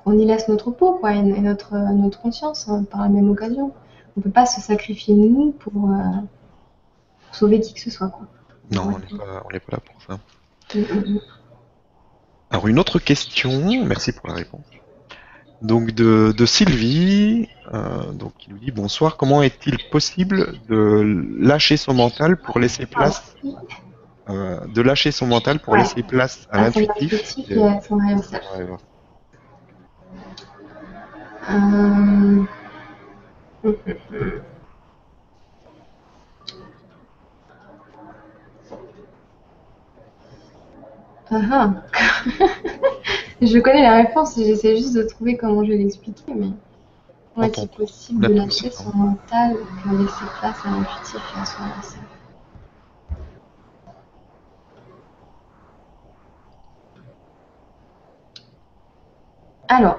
qu'on y laisse notre peau, quoi, et, et notre, notre conscience hein, par la même occasion. On peut pas se sacrifier nous pour, euh, pour sauver qui que ce soit, quoi. Non, Ouais. on n'est pas, on là pour ça. Mm, mm, mm. Alors une autre question, merci pour la réponse. Donc de, de Sylvie, euh, donc qui nous dit bonsoir. Comment est-il possible de lâcher son mental pour laisser place, euh, de lâcher son mental pour Ouais. laisser place à Ah, l'intuitif intuitif et- et à son réel self. Ouais, ouais. Euh, Ah ah. Je connais la réponse et j'essaie juste de trouver comment je vais l'expliquer, mais comment est-il possible de lâcher son mental pour laisser place à l'intuitif et à son Alors,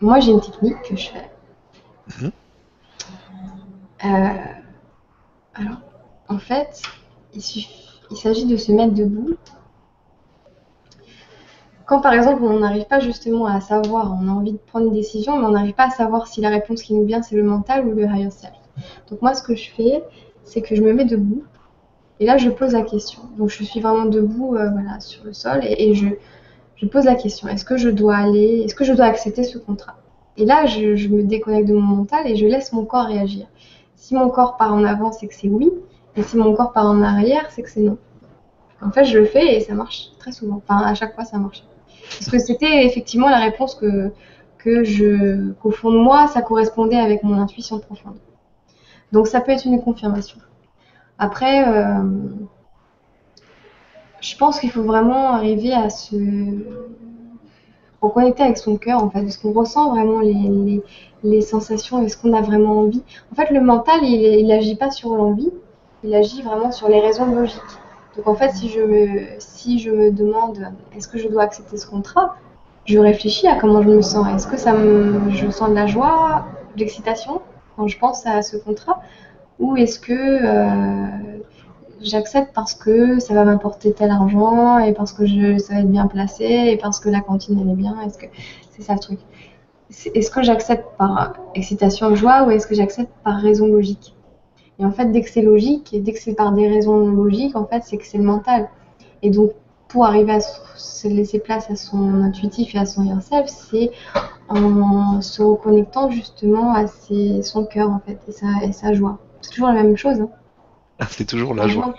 moi j'ai une technique que je fais. Mhm. Euh, alors, en fait, il, s'agit de se mettre debout. Quand par exemple on n'arrive pas justement à savoir, on a envie de prendre une décision, mais on n'arrive pas à savoir si la réponse qui nous vient c'est le mental ou le higher self. Donc moi ce que je fais, c'est que je me mets debout et là je pose la question. Donc je suis vraiment debout euh, voilà, sur le sol et, et je, je pose la question est-ce que je dois aller, est-ce que je dois accepter ce contrat? Et là, je, me déconnecte de mon mental et je laisse mon corps réagir. Si mon corps part en avant, c'est que c'est oui, et si mon corps part en arrière, c'est que c'est non. En fait, je le fais et ça marche très souvent. Enfin, à chaque fois, ça marche. Parce que c'était effectivement la réponse que, que je, qu'au fond de moi, ça correspondait avec mon intuition profonde. Donc, ça peut être une confirmation. Après, euh, je pense qu'il faut vraiment arriver à se reconnecter avec son cœur, en fait, parce qu'on ressent vraiment les, sensations? Et ce qu'on a vraiment envie? En fait, le mental, il n'agit pas sur l'envie, il agit vraiment sur les raisons logiques. Donc en fait, si je me, demande est-ce que je dois accepter ce contrat, je réfléchis à comment je me sens. Est-ce que je sens de la joie, de l'excitation quand je pense à ce contrat? Ou est-ce que euh, j'accepte parce que ça va m'apporter tel argent et parce que ça va être bien placé et parce que la cantine elle est bien Est-ce que c'est ça le truc? Est-ce que j'accepte par excitation, joie ou est-ce que j'accepte par raison logique? Et en fait, dès que c'est logique, et dès que c'est par des raisons logiques, en fait, c'est que c'est le mental. Et donc, pour arriver à se laisser place à son intuitif et à son self, c'est en se reconnectant justement à son cœur, en fait, et sa, et sa joie. C'est toujours la même chose. Hein. C'est toujours la joie.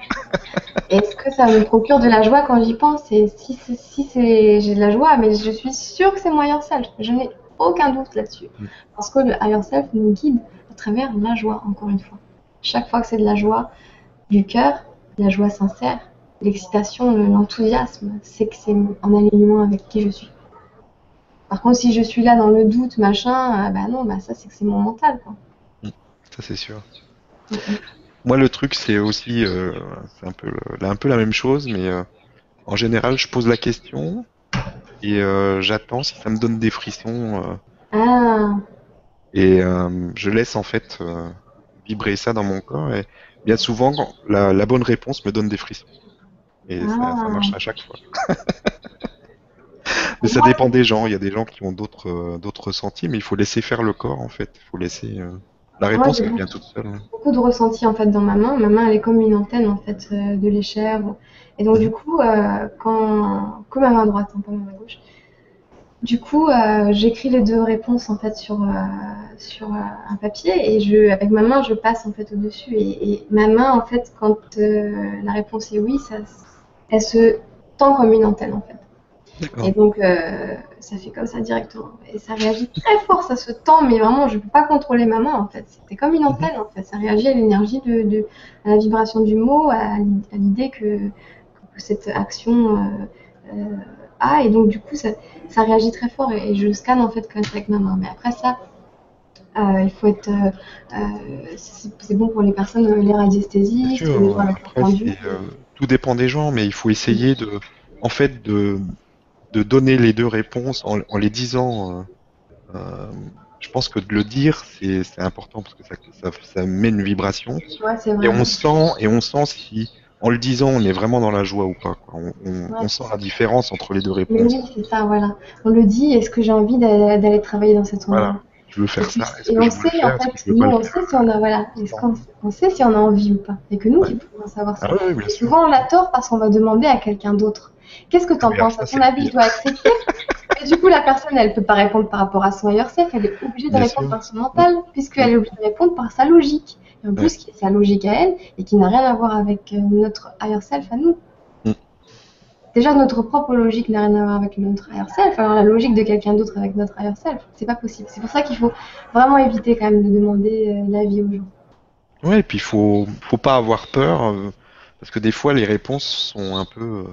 Est-ce que ça me procure de la joie quand j'y pense Et si, si c'est, j'ai de la joie, mais je suis sûre que c'est mon higher self. Je n'ai aucun doute là-dessus. Mm. Parce que le higher self nous guide à travers la joie, encore une fois. Chaque fois que c'est de la joie du cœur, de la joie sincère, l'excitation, l'enthousiasme, c'est que c'est en alignement avec qui je suis. Par contre, si je suis là dans le doute, machin, euh, bah non, bah ça c'est que c'est mon mental. Quoi. Mm. Ça c'est sûr. Mm, mm. Moi, le truc, c'est aussi, euh, c'est un peu, un peu la même chose, mais euh, en général, je pose la question et euh, j'attends si ça me donne des frissons. Ah. Et je laisse en fait vibrer ça dans mon corps et bien souvent la, la bonne réponse me donne des frissons. Et ça, ça, marche à chaque fois. mais ça dépend des gens. Il y a des gens qui ont d'autres d'autres ressentis, mais il faut laisser faire le corps en fait. Il faut laisser la réponse elle vient toute seule. Beaucoup de ressentis en fait dans ma main. Ma main elle est comme une antenne en fait euh, de l'échelle. Et donc du coup quand comme ma main droite, hein, pas ma main gauche. Du coup, euh, j'écris les deux réponses en fait sur, euh, sur euh, un papier et je, avec ma main, je passe en fait au-dessus. Et, et, ma main, en fait, quand la réponse est oui, ça, elle se tend comme une antenne en fait. Et donc, ça fait comme ça directement. Et ça réagit très fort, ça se tend, mais vraiment, je ne peux pas contrôler ma main en fait. C'était comme une antenne en fait. Ça réagit à l'énergie, de, de, à la vibration du mot, à, l'idée que, que, cette action et donc du coup ça, ça réagit très fort et, je scanne en fait quand avec ma main. Mais après ça, euh, il faut être, euh, euh c'est bon pour les personnes, euh, les radiesthésistes, les après, euh, tout dépend des gens, mais il faut essayer de, en fait, de, de donner les deux réponses en, en les disant. je pense que de le dire, c'est important parce que ça, ça, ça met une vibration. Ouais, et on sent, et on sent si en le disant, on est vraiment dans la joie ou pas. Quoi. On, on, ouais. on, sent la différence entre les deux réponses. oui, c'est ça, voilà. On le dit, est-ce que j'ai envie d'aller travailler dans cette endroit voilà. Je veux faire ça. Et on sait, en fait, nous, on sait si on a, voilà, on, on, sait si on a envie ou pas. Et que nous ouais. qui pouvons savoir ça. Ah oui, souvent, on a tort parce qu'on va demander à quelqu'un d'autre. Qu'est-ce que tu en penses À ton avis, je dois accepter Et du coup, la personne, elle peut pas répondre par rapport à son higher self, elle est obligée de bien répondre sûr. par son mental, puisqu'elle est obligée de répondre par sa logique et en plus qui est sa logique à elle et qui n'a rien à voir avec notre higher self à nous. Mm. Déjà, notre propre logique n'a rien à voir avec notre higher self, alors la logique de quelqu'un d'autre avec notre higher self, c'est pas possible. C'est pour ça qu'il faut vraiment éviter quand même de demander euh, l'avis aux gens. Ouais, et puis il faut, faut pas avoir peur, euh, parce que des fois les réponses sont un peu, euh,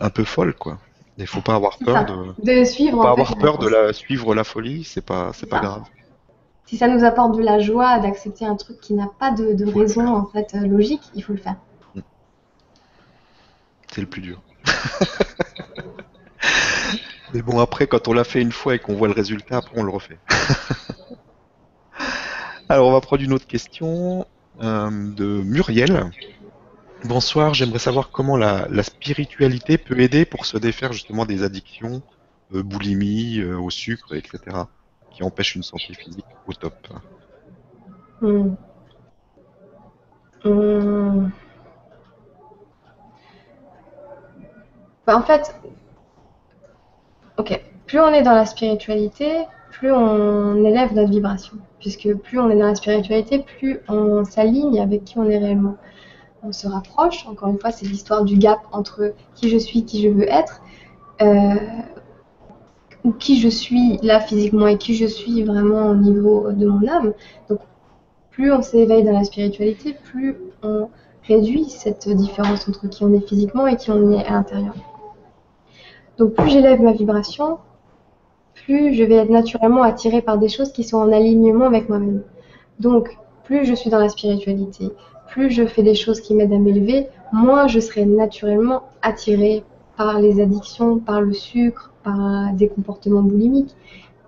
un peu folles, quoi. Il faut pas avoir peur de, de suivre. Faut pas avoir peur de la suivre la folie, c'est pas, c'est pas grave si ça nous apporte de la joie d'accepter un truc qui n'a pas de, de raison en fait euh, logique, il faut le faire. C'est le plus dur. Mais bon, après, quand on l'a fait une fois et qu'on voit le résultat, après on le refait. Alors, on va prendre une autre question euh, de Muriel. Bonsoir, j'aimerais savoir comment la, spiritualité peut aider pour se défaire justement des addictions, euh, boulimie, euh, au sucre, etc qui empêche une santé physique au top mmh. Mmh. Bah, En fait, plus on est dans la spiritualité, plus on élève notre vibration. Puisque plus on est dans la spiritualité, plus on s'aligne avec qui on est réellement. On se rapproche, encore une fois, c'est l'histoire du gap entre qui je suis, qui je veux être, euh, ou qui je suis là physiquement et qui je suis vraiment au niveau de mon âme. Donc plus on s'éveille dans la spiritualité, plus on réduit cette différence entre qui on est physiquement et qui on est à l'intérieur. Donc plus j'élève ma vibration, plus je vais être naturellement attirée par des choses qui sont en alignement avec moi-même. Donc plus je suis dans la spiritualité, plus je fais des choses qui m'aident à m'élever, moins je serai naturellement attirée par les addictions, par le sucre, par des comportements boulimiques,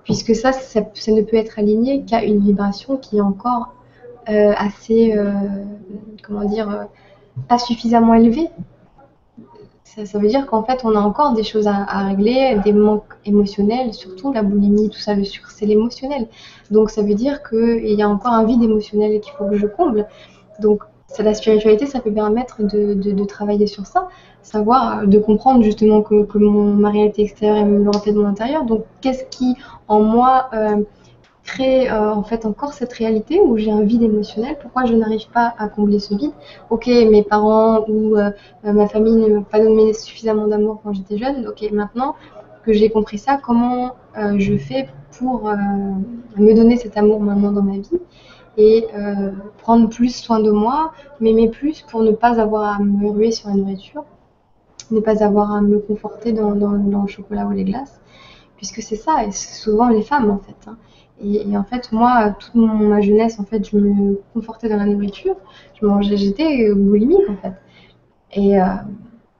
puisque ça, ça, ne peut être aligné qu'à une vibration qui est encore euh, assez, euh, comment dire, euh, pas suffisamment élevée. Ça, veut dire qu'en fait, on a encore des choses à, régler, des manques émotionnels, surtout la boulimie, tout ça, le sucre, c'est l'émotionnel. Donc ça veut dire qu'il y a encore un vide émotionnel qu'il faut que je comble. Donc la spiritualité, ça peut permettre de, travailler sur ça, savoir, de comprendre justement que, ma réalité extérieure est le reflet de mon intérieur. Donc qu'est-ce qui en moi crée euh, en fait encore cette réalité où j'ai un vide émotionnel? Pourquoi je n'arrive pas à combler ce vide? Ok, mes parents ou euh, ma famille ne m'ont pas donné suffisamment d'amour quand j'étais jeune. Ok, maintenant que j'ai compris ça, comment euh, je fais pour me donner cet amour maintenant dans ma vie? Et prendre plus soin de moi, m'aimer plus pour ne pas avoir à me ruer sur la nourriture, ne pas avoir à me conforter dans, le chocolat ou les glaces, puisque c'est ça, et c'est souvent les femmes en fait. Hein. Et, en fait, moi, toute ma jeunesse, en fait, je me confortais dans la nourriture. Je mangeais, j'étais boulimique, en fait. Et euh,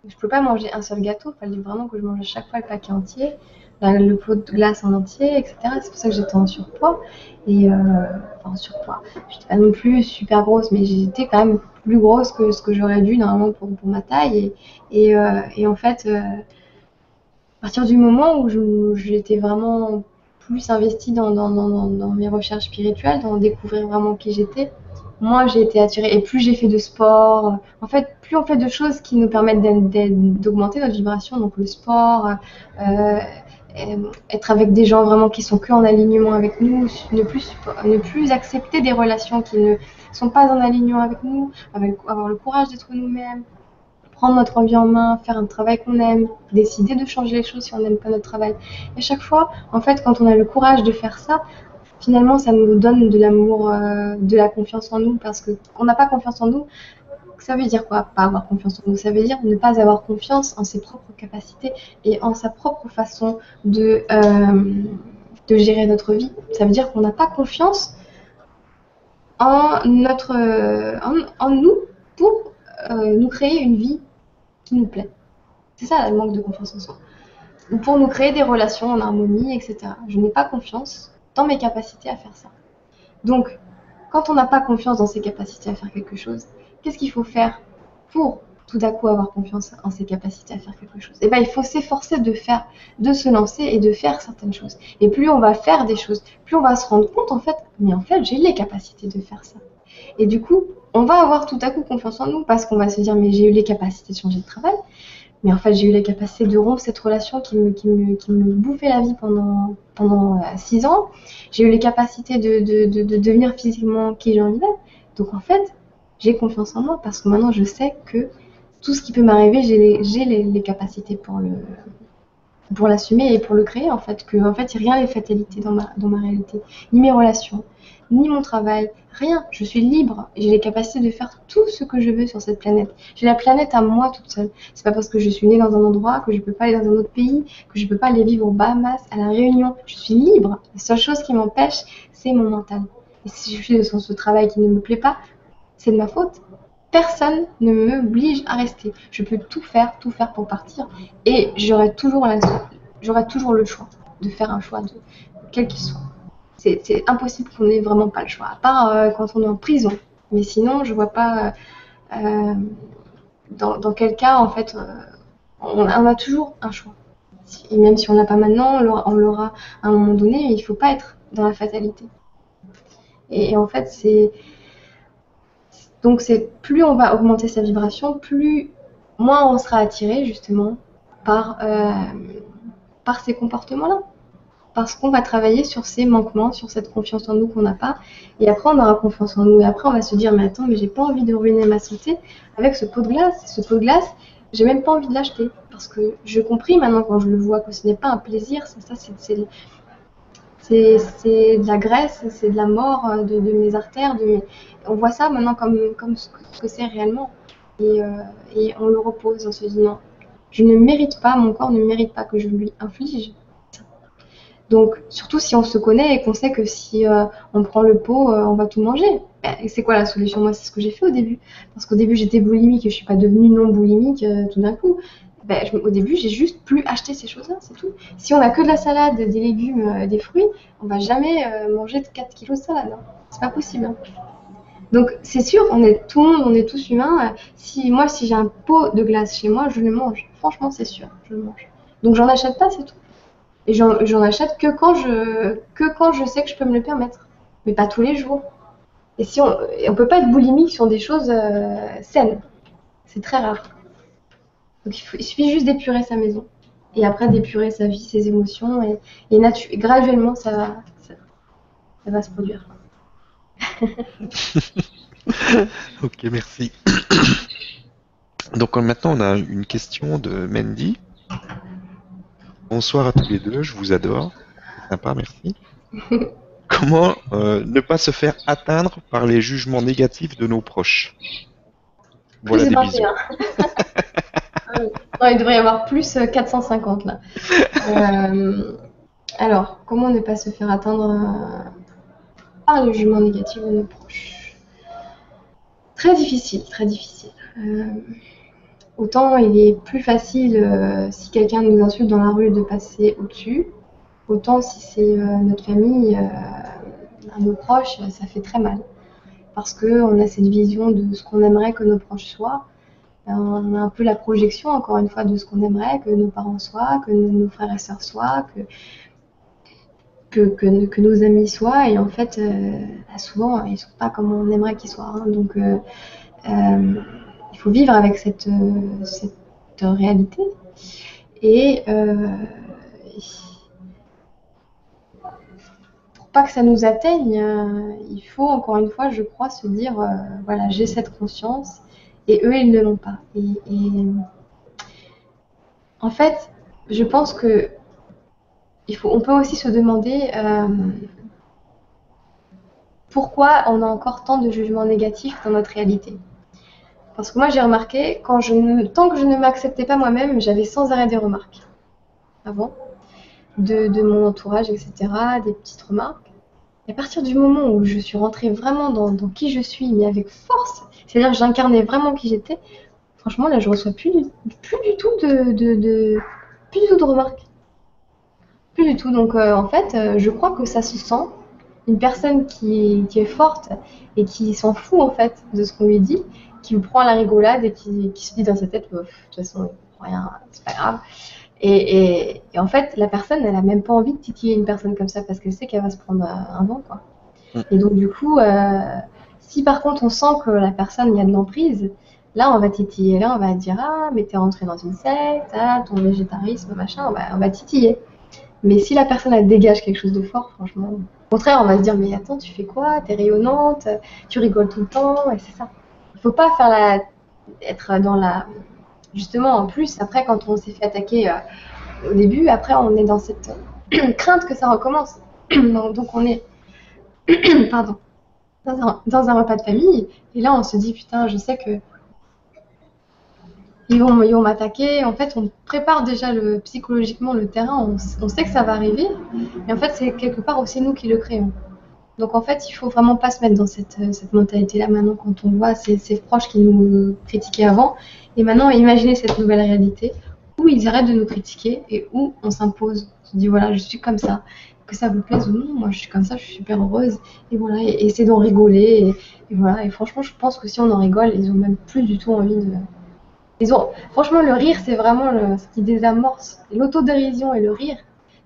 je ne pouvais pas manger un seul gâteau. Il fallait vraiment que je mange à chaque fois le paquet entier, le pot de glace en entier, etc. C'est pour ça que j'étais en surpoids. Et, euh, enfin, en surpoids. Je n'étais pas non plus super grosse, mais j'étais quand même plus grosse que ce que j'aurais dû, normalement, pour, pour ma taille. Et, et, euh, en fait, euh, à partir du moment où j'étais vraiment plus investi dans, dans, dans, mes recherches spirituelles, dans découvrir vraiment qui j'étais, moins j'ai été attirée. Et plus j'ai fait de sport, en fait, plus on fait de choses qui nous permettent d'augmenter notre vibration, donc le sport, euh, être avec des gens vraiment qui sont que en alignement avec nous, ne plus, ne plus accepter des relations qui ne sont pas en alignement avec nous, avoir le courage d'être nous-mêmes, prendre notre vie en main, faire un travail qu'on aime, décider de changer les choses si on n'aime pas notre travail. Et chaque fois, en fait, quand on a le courage de faire ça, finalement, ça nous donne de l'amour, euh, de la confiance en nous, parce que qu'on n'a pas confiance en nous, ça veut dire quoi Pas avoir confiance en nous, ça veut dire ne pas avoir confiance en ses propres capacités et en sa propre façon de, euh, gérer notre vie. Ça veut dire qu'on n'a pas confiance en, nous pour euh, nous créer une vie nous plaît. C'est ça le manque de confiance en soi. Pour nous créer des relations en harmonie, etc. Je n'ai pas confiance dans mes capacités à faire ça. Donc, quand on n'a pas confiance dans ses capacités à faire quelque chose, qu'est-ce qu'il faut faire pour tout d'un coup avoir confiance en ses capacités à faire quelque chose? Et eh ben, il faut s'efforcer de faire, de se lancer et de faire certaines choses. Et plus on va faire des choses, plus on va se rendre compte en fait, mais en fait, j'ai les capacités de faire ça. Et du coup, on va avoir tout à coup confiance en nous parce qu'on va se dire mais j'ai eu les capacités de changer de travail. Mais en fait, j'ai eu la capacité de rompre cette relation qui me, qui me, qui me bouffait la vie pendant, pendant euh, six ans. J'ai eu les capacités de, de, de, de devenir physiquement qui j'ai envie d'être. Donc en fait, j'ai confiance en moi parce que maintenant je sais que tout ce qui peut m'arriver, j'ai les, capacités pour l'assumer et pour le créer en fait. Que en fait, rien les fatalités dans ma, réalité, ni mes relations, ni mon travail, rien. Je suis libre. J'ai les capacités de faire tout ce que je veux sur cette planète. J'ai la planète à moi toute seule. C'est pas parce que je suis née dans un endroit que je peux pas aller dans un autre pays, que je peux pas aller vivre au Bahamas, à la Réunion. Je suis libre. La seule chose qui m'empêche, c'est mon mental. Et si je suis dans ce travail qui ne me plaît pas, c'est de ma faute. Personne ne m'oblige à rester. Je peux tout faire, tout faire pour partir. Et j'aurai toujours, toujours le choix de faire un choix de quel qu'il soit c'est impossible qu'on ait vraiment pas le choix, à part euh, quand on est en prison. Mais sinon, je vois pas euh, dans, quel cas, en fait, euh, on, a toujours un choix. Et même si on l'a pas maintenant, on l'aura à un moment donné, mais il faut pas être dans la fatalité. Et, en fait, c'est. Donc, c'est plus on va augmenter sa vibration, plus moins on sera attiré, justement, par par ces comportements-là. Parce qu'on va travailler sur ces manquements, sur cette confiance en nous qu'on n'a pas. Et après, on aura confiance en nous. Et après, on va se dire, mais attends, mais j'ai pas envie de ruiner ma santé avec ce pot de glace. Ce pot de glace, j'ai même pas envie de l'acheter. Parce que je compris maintenant quand je le vois que ce n'est pas un plaisir. C'est c'est de la graisse, c'est de la mort euh, de, mes artères. De mes... On voit ça maintenant comme, comme ce que c'est réellement. Et, euh, et, on le repose, on se dit non, je ne mérite pas, mon corps ne mérite pas que je lui inflige. Donc, surtout si on se connaît et qu'on sait que si euh, on prend le pot, on va tout manger. Ben, c'est quoi la solution? Moi, c'est ce que j'ai fait au début. Parce qu'au début, j'étais boulimique et je suis pas devenue non boulimique tout d'un coup. Ben, au début, j'ai juste plus acheté ces choses-là, c'est tout. Si on a que de la salade, des légumes, euh, des fruits, on va jamais euh, manger 4 kilos de salade. Hein. C'est pas possible. Hein. Donc c'est sûr, on est tout le monde, on est tous humains. Si moi, si j'ai un pot de glace chez moi, je le mange. Franchement, c'est sûr, je le mange. Donc j'en achète pas, c'est tout. Et j'en achète que quand je que quand je sais que je peux me le permettre, mais pas tous les jours. Et si on on peut pas être boulimique sur des choses euh, saines, c'est très rare. Donc il, suffit juste d'épurer sa maison. Et après d'épurer sa vie, ses émotions. Et, et, graduellement, ça va, ça, va se produire. ok, merci. Donc maintenant, on a une question de Mandy. Bonsoir à tous les deux, je vous adore. Sympa, merci. Comment euh, ne pas se faire atteindre par les jugements négatifs de nos proches? Voilà des bisous. il devrait y avoir plus 450 euh, là. Euh, alors, comment ne pas se faire atteindre euh, par le jugement négatif de nos proches? Très difficile, très difficile. autant il est plus facile si quelqu'un nous insulte dans la rue de passer au-dessus, autant si c'est notre famille, nos proches, ça fait très mal. Parce qu'on a cette vision de ce qu'on aimerait que nos proches soient on a un peu la projection, encore une fois, de ce qu'on aimerait que nos parents soient, que nos frères et sœurs soient, que, que, nos amis soient. Et en fait, euh, bah, souvent, ils ne sont pas comme on aimerait qu'ils soient. Hein. Donc, euh, euh, il faut vivre avec cette, cette réalité. Et pour pas que ça nous atteigne, il faut, encore une fois, je crois, se dire, voilà, j'ai cette conscience et eux, ils ne l'ont pas. Et, en fait, je pense que faut, on peut aussi se demander euh, pourquoi on a encore tant de jugements négatifs dans notre réalité. Parce que moi, j'ai remarqué, quand je tant que je ne m'acceptais pas moi-même, j'avais sans arrêt des remarques. Avant, de, de, mon entourage, etc., des petites remarques. Et à partir du moment où je suis rentrée vraiment dans qui je suis, mais avec force, c'est-à-dire que j'incarnais vraiment qui j'étais. Franchement, là, je reçois plus du, plus du tout de, de, plus du tout de remarques. Plus du tout. Donc, euh, en fait, euh, je crois que ça se sent. Une personne qui, qui est forte et qui s'en fout, en fait, de ce qu'on lui dit, qui me prend la rigolade et qui, qui se dit dans sa tête, de toute façon, rien, c'est pas grave. Et, et, en fait, la personne, elle a même pas envie de titiller une personne comme ça parce qu'elle sait qu'elle va se prendre un vent, quoi. Mm. Et donc, du coup, euh, si par contre on sent que la personne, y a de l'emprise, là on va titiller, là on va dire Ah, mais t'es rentré dans une secte, ah, ton végétarisme, machin, on va, titiller. Mais si la personne elle dégage quelque chose de fort, franchement, au contraire, on va se dire Mais attends, tu fais quoi? T'es rayonnante, tu rigoles tout le temps, et c'est ça. Il faut pas faire la. être dans la. Justement, en plus, après, quand on s'est fait attaquer euh, au début, après, on est dans cette crainte que ça recommence. donc, on est. Pardon dans un, repas de famille. Et là, on se dit, putain, je sais que ils vont, m'attaquer. En fait, on prépare déjà psychologiquement le terrain. On, sait que ça va arriver. Et en fait, c'est quelque part aussi nous qui le créons. Donc en fait, il faut vraiment pas se mettre dans cette, cette mentalité-là maintenant quand on voit ces, ces, proches qui nous critiquaient avant. Et maintenant, imaginez cette nouvelle réalité où ils arrêtent de nous critiquer et où on s'impose. On se dit voilà, je suis comme ça que ça vous plaise ou non, moi je suis comme ça, je suis super heureuse. Et voilà, et, et c'est d'en rigoler. Et, voilà, et franchement, je pense que si on en rigole, ils ont même plus du tout envie de. Ils ont... Franchement, le rire, c'est vraiment le... ce qui désamorce. L'autodérision et le rire,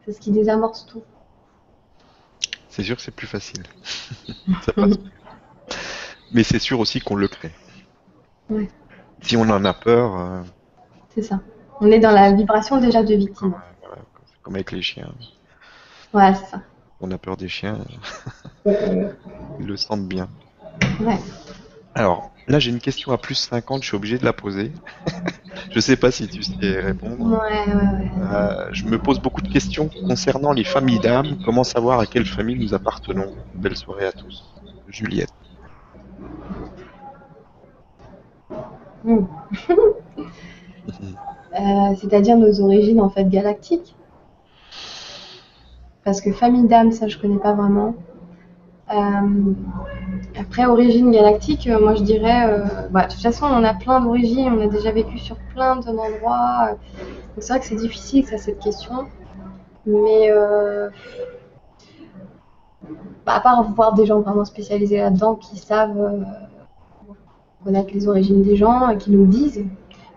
c'est ce qui désamorce tout. C'est sûr que c'est plus facile. Mais c'est sûr aussi qu'on le crée. Si on en a peur. Euh, c'est ça. On est dans la vibration déjà de victime. comme avec les chiens. Ouais, c'est ça. On a peur des chiens, ils le sentent bien. ouais. Alors, là, j'ai une question à plus 50, je suis obligé de la poser. je sais pas si tu sais répondre. Ouais, ouais, ouais. Euh, je me pose beaucoup de questions concernant les familles d'âmes. Comment savoir à quelle famille nous appartenons? Belle soirée à tous. Juliette. Hmm. Euh, C'est-à-dire nos origines en fait galactiques. Parce que famille d'âme, ça je connais pas vraiment. Euh, après, origine galactique, euh, moi je dirais, euh, bah, de toute façon, on a plein d'origines, on a déjà vécu sur plein d'endroits. donc c'est vrai que c'est difficile, ça, cette question. Mais bah, à part voir des gens vraiment spécialisés là-dedans qui savent connaître les origines des gens et qui nous disent.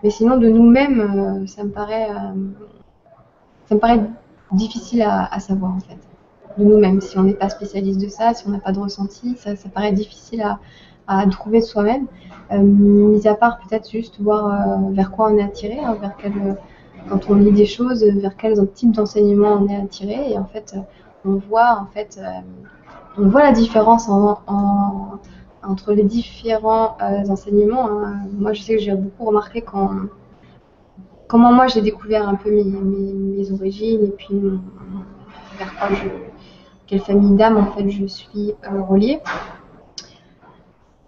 Mais sinon, de nous-mêmes, ça me paraît, ça me paraît difficile à, savoir en fait. De nous-mêmes, si on n'est pas spécialiste de ça, si on n'a pas de ressenti, ça, ça paraît difficile à, trouver soi-même. Euh, mis à part peut-être juste voir euh, vers quoi on est attiré, hein, vers quel, quand on lit des choses, vers quel type d'enseignement on est attiré. Et en fait, euh, on voit en fait, euh, on voit la différence en, en- entre les différents euh, enseignements. hein. Moi, je sais que j'ai beaucoup remarqué quand, comment moi j'ai découvert un peu mes, origines et puis vers quoi je, quelle famille d'âme en fait je suis euh, reliée.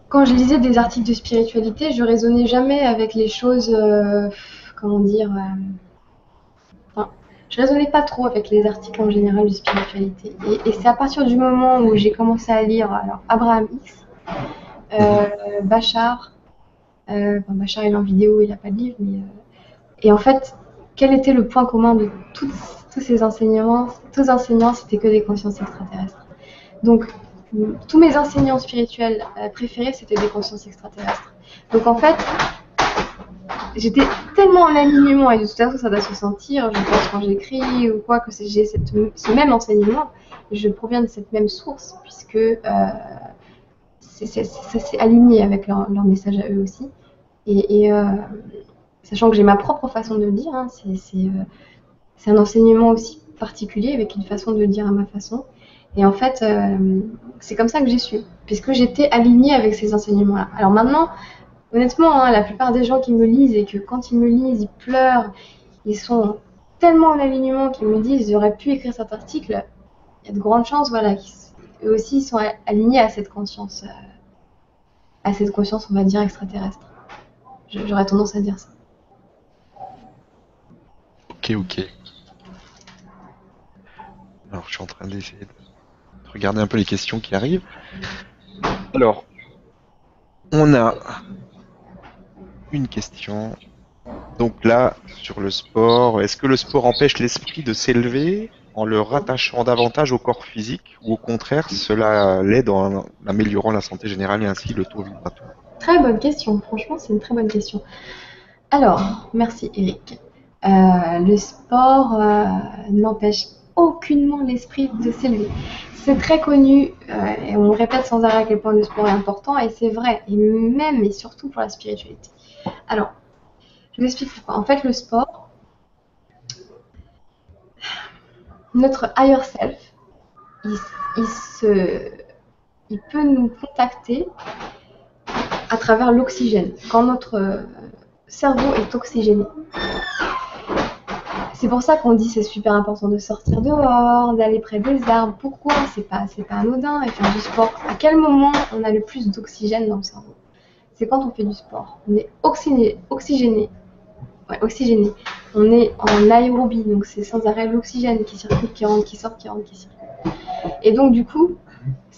Quand je lisais des articles de spiritualité, je raisonnais jamais avec les choses, euh, comment dire, euh, enfin, je raisonnais pas trop avec les articles en général de spiritualité. Et, c'est à partir du moment où j'ai commencé à lire Abraham X, Bachar, Bachar il est en vidéo, il n'a pas de livre, mais et en fait, quel était le point commun de tous, ces enseignements? Tous les enseignants, c'était que des consciences extraterrestres. Donc, tous mes enseignants spirituels euh, préférés, c'était des consciences extraterrestres. Donc, en fait, j'étais tellement en alignement, et de toute façon, ça doit se sentir, je pense, quand j'écris ou quoi, que j'ai ce même enseignement, je proviens de cette même source, puisque euh, ça s'est aligné avec leur, leur message à eux aussi. Et, et, euh, sachant que j'ai ma propre façon de le dire, hein, euh, c'est un enseignement aussi particulier avec une façon de le dire à ma façon. Et en fait, euh, c'est comme ça que j'ai su, puisque j'étais alignée avec ces enseignements-là. Alors maintenant, honnêtement, hein, la plupart des gens qui me lisent et que quand ils me lisent, ils pleurent, ils sont tellement en alignement qu'ils me disent j'aurais pu écrire cet article. Il y a de grandes chances, voilà, qu'eux aussi ils sont alignés à cette conscience, euh, à cette conscience, on va dire extraterrestre. J'aurais tendance à dire ça. Ok. Alors, je suis en train d'essayer de regarder un peu les questions qui arrivent. Alors, on a une question. Donc là, sur le sport, est-ce que le sport empêche l'esprit de s'élever en le rattachant davantage au corps physique ou au contraire, cela l'aide en améliorant la santé générale et ainsi le taux vibratoire? Très bonne question, franchement, c'est une très bonne question. Alors, merci Eric. Euh, le sport euh, n'empêche aucunement l'esprit de s'élever. C'est très connu euh, et on répète sans arrêt à quel point le sport est important et c'est vrai, et même et surtout pour la spiritualité. Alors, je vous explique pourquoi. En fait, le sport, notre higher self, il, peut nous contacter à travers l'oxygène, quand notre cerveau est oxygéné. C'est pour ça qu'on dit c'est super important de sortir dehors, d'aller près des arbres. Pourquoi? C'est pas, c'est pas anodin et faire du sport. À quel moment on a le plus d'oxygène dans le cerveau? C'est quand on fait du sport. On est oxygéné, oxygéné. Ouais, oxygéné. On est en aérobie, donc c'est sans arrêt l'oxygène qui circule, qui rentre, qui sort, qui rentre, qui circule. Et donc du coup,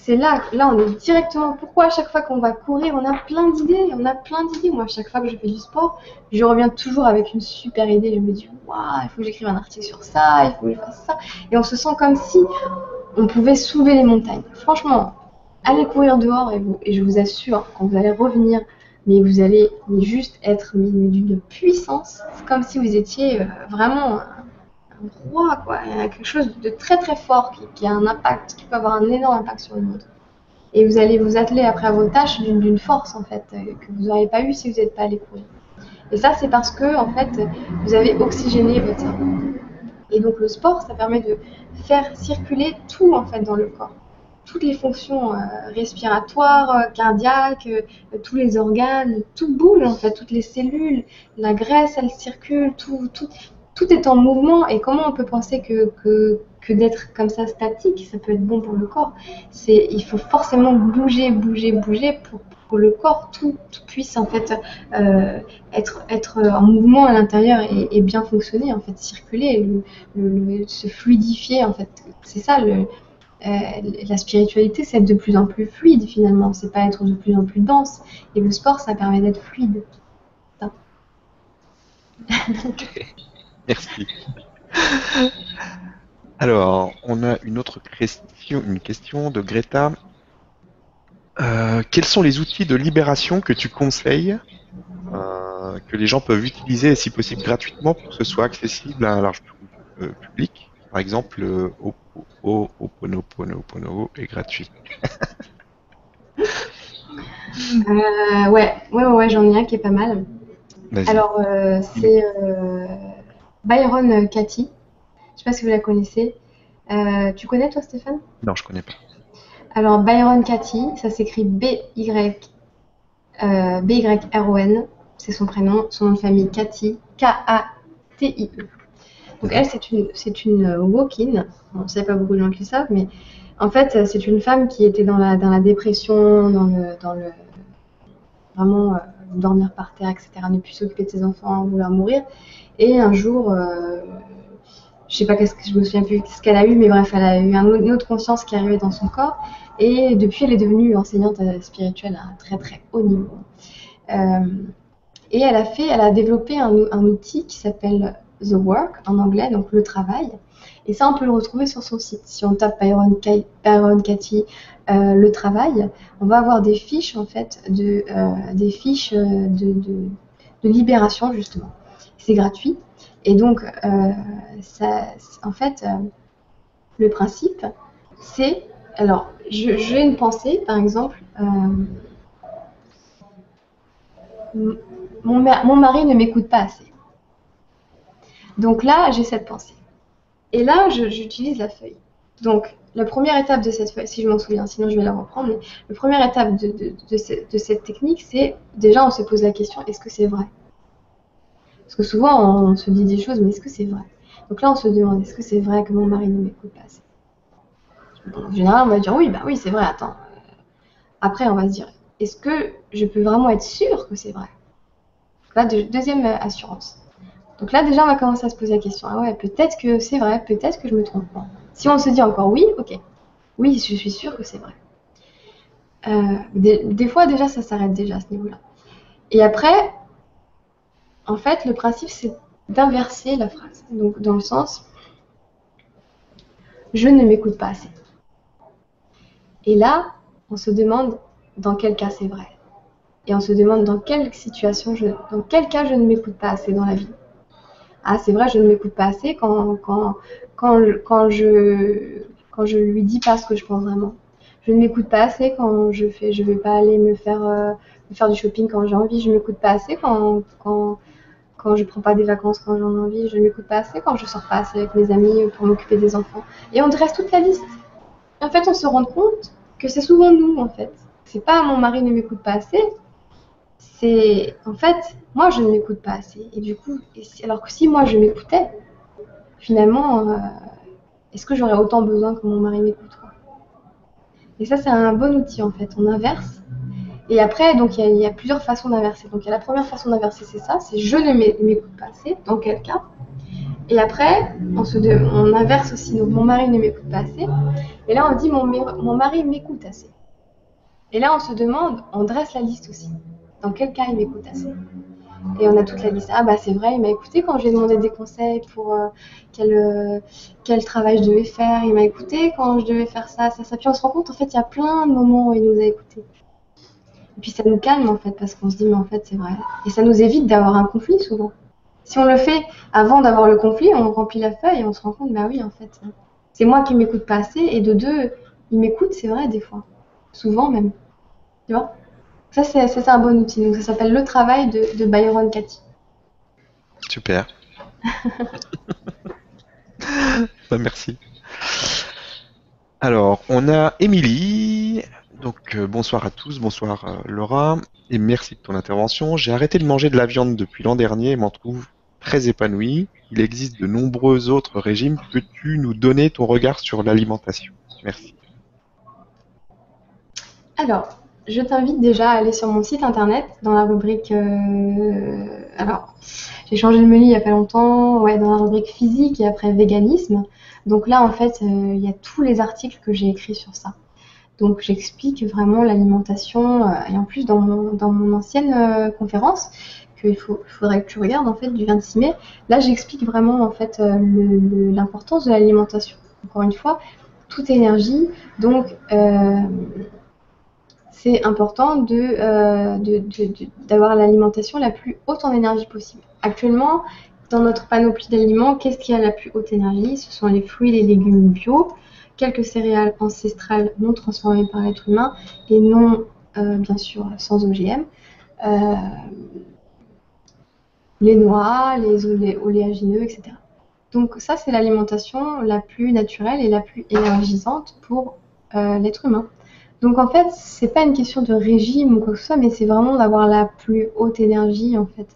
c'est là, là on est directement. Pourquoi à chaque fois qu'on va courir, on a plein d'idées, on a plein d'idées. Moi, à chaque fois que je fais du sport, je reviens toujours avec une super idée. Je me dis, waouh, il faut que j'écrive un article sur ça, il faut que je fasse ça. Et on se sent comme si on pouvait soulever les montagnes. Franchement, allez courir dehors et, vous, et je vous assure, quand vous allez revenir, mais vous allez juste être d'une puissance. Comme si vous étiez euh, vraiment roi, quoi. Il y a quelque chose de très très fort qui, a un impact, qui peut avoir un énorme impact sur le monde. Et vous allez vous atteler après à vos tâches d'une force, en fait, euh, que vous n'auriez pas eu si vous n'êtes pas allé courir. Et ça, c'est parce que, en fait, vous avez oxygéné votre cerveau. Et donc le sport, ça permet de faire circuler tout en fait dans le corps. Toutes les fonctions euh, respiratoires, euh, cardiaques, tous les organes, tout bouge en fait, toutes les cellules, la graisse, elle circule, tout, tout, tout est en mouvement. Et comment on peut penser que, que, que d'être comme ça statique, ça peut être bon pour le corps? C'est, il faut forcément bouger, bouger, bouger pour, que le corps tout, puisse en fait euh, être, être en mouvement à l'intérieur et, bien fonctionner, en fait, circuler, se fluidifier. En fait, c'est ça le, euh, la spiritualité, c'est être de plus en plus fluide finalement. C'est pas être de plus en plus dense. Et le sport, ça permet d'être fluide. Merci. Alors, on a une autre question, une question de Greta. Euh, quels sont les outils de libération que tu conseilles euh, que les gens peuvent utiliser et si possible gratuitement pour que ce soit accessible à un large euh, public? Par exemple, Oponopono est gratuit. ouais, ouais, ouais, j'en ai un qui est pas mal. Alors, c'est Byron Cathy. Je sais pas si vous la connaissez. tu connais toi, Stéphane? Non, je connais pas. Alors, Byron Cathy, ça s'écrit B-Y, euh, B-Y-R-O-N, c'est son prénom, son nom de famille Cathy, K-A-T-I-E. Donc, elle, c'est une, c'est une walk-in. Bon, ne pas beaucoup de gens qui le savent, mais en fait, c'est une femme qui était dans la, dans la dépression, dans le, dans le vraiment euh, dormir par terre, etc., ne plus s'occuper de ses enfants, vouloir mourir. Et un jour, euh, je sais pas qu'est-ce que je me souviens plus ce qu'elle a eu, mais bref, elle a eu une autre conscience qui est arrivée dans son corps. Et depuis, elle est devenue enseignante spirituelle à un très très haut niveau. Euh, et elle a fait, elle a développé un, outil qui s'appelle The Work en anglais, donc le travail. Et ça, on peut le retrouver sur son site. Si on tape Byron, Byron Cathy, euh, le travail, on va avoir des fiches en fait, de, euh, des fiches de, de, libération justement. C'est gratuit. Et donc, en fait, le principe, c'est alors, j'ai une pensée, par exemple. Euh, mon, mon, mari ne m'écoute pas assez. Donc là, j'ai cette pensée. Et là, j'utilise la feuille. Donc, la première étape de cette si je m'en souviens, sinon je vais la reprendre, mais la première étape de, cette technique, c'est déjà on se pose la question, est-ce que c'est vrai? Parce que souvent on se dit des choses, mais est-ce que c'est vrai? Donc là, on se demande, est-ce que c'est vrai que mon mari ne m'écoute pas en général, on va dire oui, bah oui, c'est vrai, attends. Après, on va se dire, est-ce que je peux vraiment être sûr que c'est vrai? Deuxième euh, assurance. Donc là, déjà, on va commencer à se poser la question. Ah ouais, peut-être que c'est vrai, peut-être que je me trompe pas. Si on se dit encore oui, ok. Oui, je suis sûr que c'est vrai. Euh, des, fois, déjà, ça s'arrête déjà à ce niveau-là. Et après, en fait, le principe, c'est d'inverser la phrase. Donc, dans le sens, je ne m'écoute pas assez. Et là, on se demande dans quel cas c'est vrai. Et on se demande dans quelle situation, je, dans quel cas je ne m'écoute pas assez dans la vie. Ah, c'est vrai, je ne m'écoute pas assez quand, quand, quand, je, lui dis pas ce que je pense vraiment. Je ne m'écoute pas assez quand je fais, je vais pas aller me faire, euh, du shopping quand j'ai envie. Je ne m'écoute pas assez quand je prends pas des vacances quand j'en ai envie. Je ne m'écoute pas assez quand je sors pas assez avec mes amis pour m'occuper des enfants. Et on dresse toute la liste en fait, on se rend compte que c'est souvent nous, en fait. C'est pas mon mari ne m'écoute pas assez. C'est en fait, moi je ne m'écoute pas assez. Et du coup, alors que si moi je m'écoutais, finalement, euh, est-ce que j'aurais autant besoin que mon mari m'écoute Et ça, c'est un bon outil en fait. On inverse. Et après, donc il y, a plusieurs façons d'inverser. Donc la première façon d'inverser, c'est ça, c'est je ne m'écoute pas assez. Dans quel cas? Et après, on inverse aussi. Donc, mon mari ne m'écoute pas assez. Et là, on dit mon, mon mari m'écoute assez. Et là, on se demande, on dresse la liste aussi. Dans quel cas il m'écoute assez? Et on a toute la liste. Ah, bah, c'est vrai, il m'a écouté quand j'ai demandé des conseils pour euh, quel, euh, quel travail je devais faire. Il m'a écouté quand je devais faire ça, ça, ça. Puis on se rend compte, en fait, il y a plein de moments où il nous a écoutés. Et puis ça nous calme, en fait, parce qu'on se dit, mais en fait, c'est vrai. Et ça nous évite d'avoir un conflit souvent. Si on le fait avant d'avoir le conflit, on remplit la feuille et on se rend compte, bah oui, en fait, c'est moi qui m'écoute pas assez. Et de deux, il m'écoute, c'est vrai, des fois. Souvent même. Tu vois? Ça, c'est un bon outil. Donc, ça s'appelle Le travail de, Byron Cathy. Super. Bah, merci. Alors, on a Émilie. Donc, euh, bonsoir à tous, bonsoir euh, Laura, et merci de ton intervention. J'ai arrêté de manger de la viande depuis l'an dernier et m'en trouve très épanoui. Il existe de nombreux autres régimes. Peux-tu nous donner ton regard sur l'alimentation? Merci. Alors, je t'invite déjà à aller sur mon site internet dans la rubrique. euh, alors, j'ai changé le menu il y a pas longtemps, ouais, dans la rubrique physique et après véganisme. Donc là, en fait, euh, il y a tous les articles que j'ai écrits sur ça. Donc j'explique vraiment l'alimentation euh, et en plus dans mon, dans mon ancienne conférence qu'il faudrait que tu regardes en fait du 26 mai. Là, j'explique vraiment en fait l'importance de l'alimentation. Encore une fois, toute énergie, donc c'est important de, euh, de- de- d'avoir l'alimentation la plus haute en énergie possible. Actuellement, dans notre panoplie d'aliments, qu'est-ce qui a la plus haute énergie? Ce sont les fruits les légumes bio, quelques céréales ancestrales non transformées par l'être humain et non, euh, bien sûr, sans OGM. Euh, les noix, les olé- oléagineux, etc. Donc ça, c'est l'alimentation la plus naturelle et la plus énergisante pour l'être humain. Donc en fait, c'est pas une question de régime ou quoi que ce soit, mais c'est vraiment d'avoir la plus haute énergie en fait,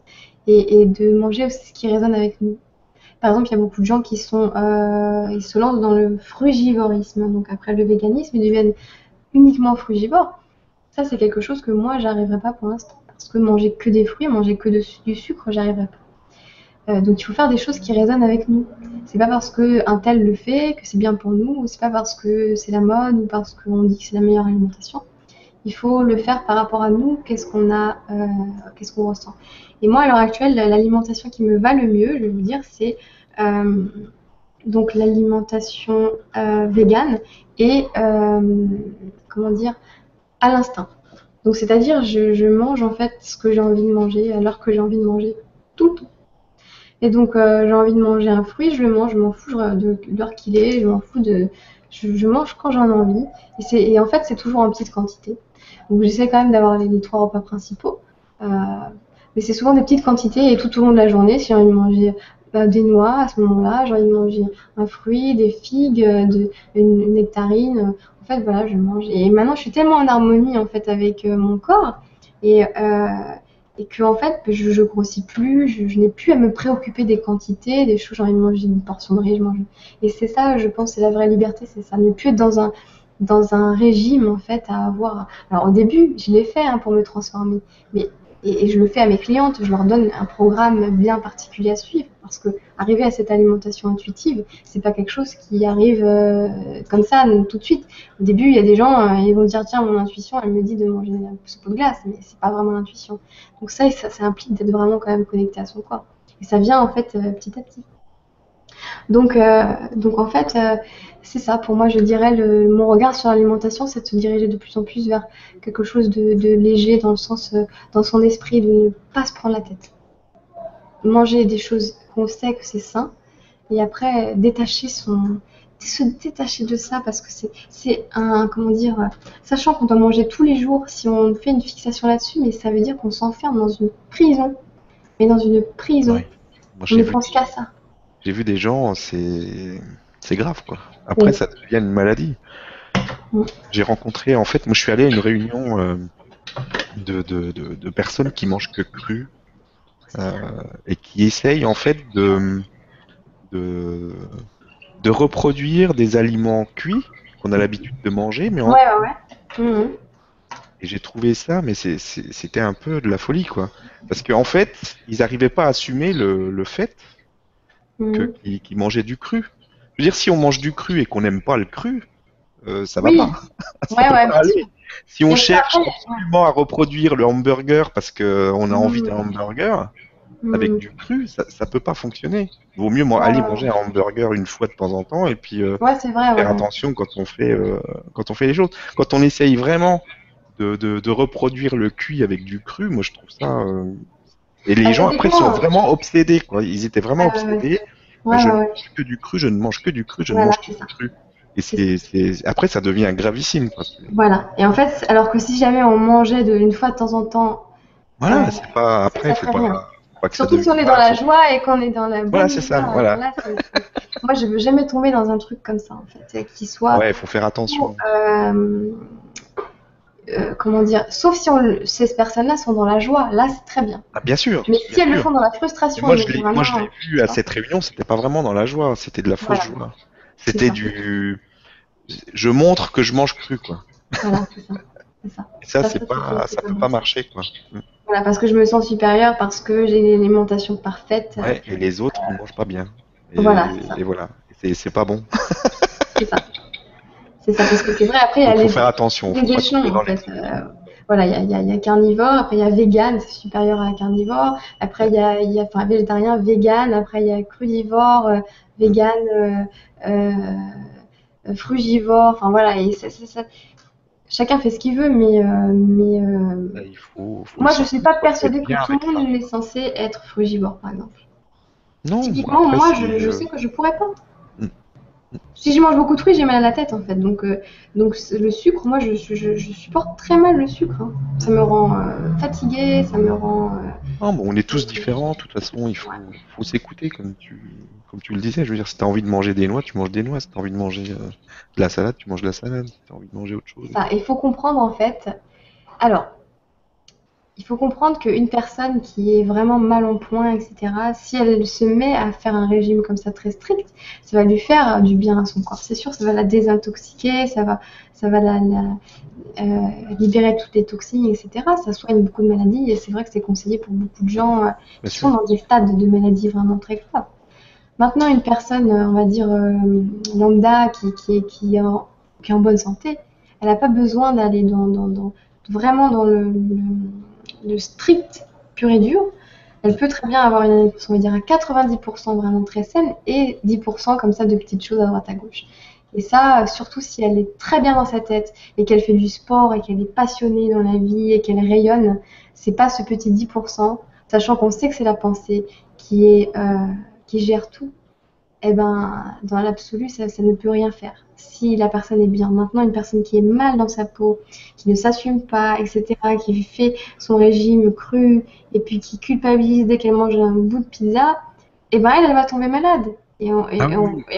et, de manger aussi ce qui résonne avec nous. Par exemple, il y a beaucoup de gens qui sont, euh, ils se lancent dans le frugivorisme, donc après le véganisme, ils deviennent uniquement frugivores. Ça, c'est quelque chose que moi, j'arriverai pas pour l'instant, parce que manger que des fruits, manger que du sucre, j'arriverai pas. Euh, donc il faut faire des choses qui résonnent avec nous. C'est pas parce que un tel le fait que c'est bien pour nous, ou c'est pas parce que c'est la mode ou parce qu'on dit que c'est la meilleure alimentation. Il faut le faire par rapport à nous, qu'est-ce qu'on a, euh, qu'est-ce qu'on ressent. Et moi, à l'heure actuelle, l'alimentation qui me va le mieux, je vais vous dire, c'est euh, donc l'alimentation végane et comment dire à l'instinct. Donc c'est-à-dire je, je mange en fait ce que j'ai envie de manger l'heure que j'ai envie de manger tout le temps. Et donc euh, j'ai envie de manger un fruit, je le mange, je m'en fous de l'heure qu'il est, je m'en fous de je, mange quand j'en ai envie. Et, en fait c'est toujours en petite quantité. Donc j'essaie quand même d'avoir les, trois repas principaux. Euh, mais c'est souvent des petites quantités et tout au long de la journée, si j'ai envie de manger euh, des noix à ce moment-là, j'ai envie de manger un fruit, des figues, une, nectarine. En fait, voilà, je mange. Et maintenant, je suis tellement en harmonie en fait avec mon corps et, et que en fait, je, grossis plus, je, je n'ai plus à me préoccuper des quantités, des choses. J'ai envie de manger une portion de riz, je mange. Et c'est ça, je pense, c'est la vraie liberté, c'est ça. Ne plus être dans un dans un régime en fait à avoir. Alors au début, je l'ai fait hein, pour me transformer, mais et, je le fais à mes clientes, je leur donne un programme bien particulier à suivre parce que arriver à cette alimentation intuitive, c'est pas quelque chose qui arrive euh, comme ça tout de suite. Au début, il y a des gens, euh, ils vont dire tiens, mon intuition, elle me dit de manger ce pot de glace, mais c'est pas vraiment l'intuition. Donc ça, ça, ça implique d'être vraiment quand même connecté à son corps. Et ça vient en fait euh, petit à petit. Donc, euh, donc en fait, euh, c'est ça. Pour moi, je dirais le, mon regard sur l'alimentation, c'est de se diriger de plus en plus vers quelque chose de, de léger dans le sens, euh, dans son esprit, de ne pas se prendre la tête. Manger des choses qu'on sait que c'est sain, et après détacher son, se détacher de ça parce que c'est, c'est un, comment dire, sachant qu'on doit manger tous les jours, si on fait une fixation là-dessus, mais ça veut dire qu'on s'enferme dans une prison, mais dans une prison. Ouais. Moi, On ne pense qu'à ça. J'ai vu des gens, c'est c'est grave quoi. Après, Oui. ça devient une maladie. J'ai rencontré, en fait, moi je suis allé à une réunion euh, de, de, de, de personnes qui mangent que cru euh, et qui essayent en fait de, de, de reproduire des aliments cuits qu'on a l'habitude de manger, mais en Ouais, ouais, ouais. Mhm. Et j'ai trouvé ça, mais c'était un peu de la folie, quoi. Parce qu'en fait, ils n'arrivaient pas à assumer le, le fait. Que- qu'ils qu'ils mangeaient du cru. Je veux dire, si on mange du cru et qu'on n'aime pas le cru, euh, ça va Oui. pas. Ça Ouais, peut ouais, pas bien aller. sûr. Si on cherche absolument à reproduire le hamburger parce qu'on a envie d'un hamburger Mhm. avec du cru, ça, ça peut pas fonctionner. Vaut mieux Ouais, aller ouais. manger un hamburger une fois de temps en temps et puis euh, vrai, faire attention quand on fait euh, quand on fait les choses. Quand on essaye vraiment de, de, de reproduire le cuit avec du cru, moi je trouve ça. euh, Et les Ah, gens après sont vraiment obsédés quoi. Ils étaient vraiment ouais. obsédés. Ouais, je ouais, ne mange que du cru, je ne mange que du cru, je Voilà, ne mange que ça. du cru. Et c'est après ça devient gravissime. Quoi. Voilà. Et en fait, alors que si jamais on mangeait de, une fois de temps en temps, Voilà, Ouais. c'est pas après, faut rien. pas. Surtout si on est dans la joie et qu'on est dans la Voilà, c'est ça, voilà. Moi, je veux jamais tomber dans un truc comme ça, en fait, qui soit. Ouais, il faut faire attention. Euh, euh, comment dire, sauf si on, ces personnes-là sont dans la joie, là c'est très bien. Ah, bien sûr. Mais si elles le font dans la frustration, moi je l'ai vu à cette réunion, c'était pas vraiment dans la joie, c'était de la fausse joie. C'était du, je montre que je mange cru quoi. Voilà, c'est ça. ça. ça, c'est pas, ça peut pas marcher quoi. Mm. Voilà, parce que je me sens supérieure, parce que j'ai une alimentation parfaite. Ouais, et les autres ne mangent pas bien. Et, voilà. Et voilà, c'est pas bon. c'est ça. C'est ça, parce que c'est vrai, après, il y a les, faire attention, les échelons, en fait. Euh, voilà, il y a, y a, carnivore, après il y a vegan, c'est supérieur à carnivore. Après, il y a, y a enfin, végétarien, vegan. Après, il y a crudivore, euh, vegan, euh, euh, frugivore. Enfin, voilà, et ça, ça, chacun fait ce qu'il veut, mais, mais bah, il faut, moi, je ne suis pas persuadée que tout le monde est censé être frugivore, par exemple. Non, Typiquement, moi, je, je sais que je pourrais pas. Si je mange beaucoup de fruits, j'ai mal à la tête en fait. Donc, euh, donc le sucre, moi je, je, je, supporte très mal le sucre. Hein. Ça me rend euh, fatiguée, ça me rend. Euh, bon, on est tous différents. De toute façon, il faut, faut s'écouter comme tu, comme tu le disais. Je veux dire, si tu as envie de manger des noix, tu manges des noix. Si tu as envie de manger de la salade, tu manges de la salade. Si tu as envie de manger autre chose. Ça, il faut comprendre en fait. Alors, il faut comprendre qu'une personne qui est vraiment mal en point, etc., si elle se met à faire un régime comme ça très strict, ça va lui faire du bien à son corps. C'est sûr, ça va la désintoxiquer, ça va, ça va la, euh, libérer toutes les toxines, etc. Ça soigne beaucoup de maladies et c'est vrai que c'est conseillé pour beaucoup de gens euh, qui sont dans des stades de maladies vraiment très graves. Maintenant, une personne, on va dire, euh, lambda, qui, qui, est, qui, est en, qui est en bonne santé, elle n'a pas besoin d'aller dans, dans, dans, vraiment dans le de strict pur et dur, elle peut très bien avoir une alimentation, on va dire, à 90% vraiment très saine et 10% comme ça de petites choses à droite à gauche. Et ça, surtout si elle est très bien dans sa tête et qu'elle fait du sport et qu'elle est passionnée dans la vie et qu'elle rayonne, c'est pas ce petit 10%, sachant qu'on sait que c'est la pensée qui, est, euh, qui gère tout. Eh ben, dans l'absolu, ça ne peut rien faire si la personne est bien. Maintenant, une personne qui est mal dans sa peau, qui ne s'assume pas, etc., qui fait son régime cru et puis qui culpabilise dès qu'elle mange un bout de pizza, eh ben elle, va tomber malade. Et, ah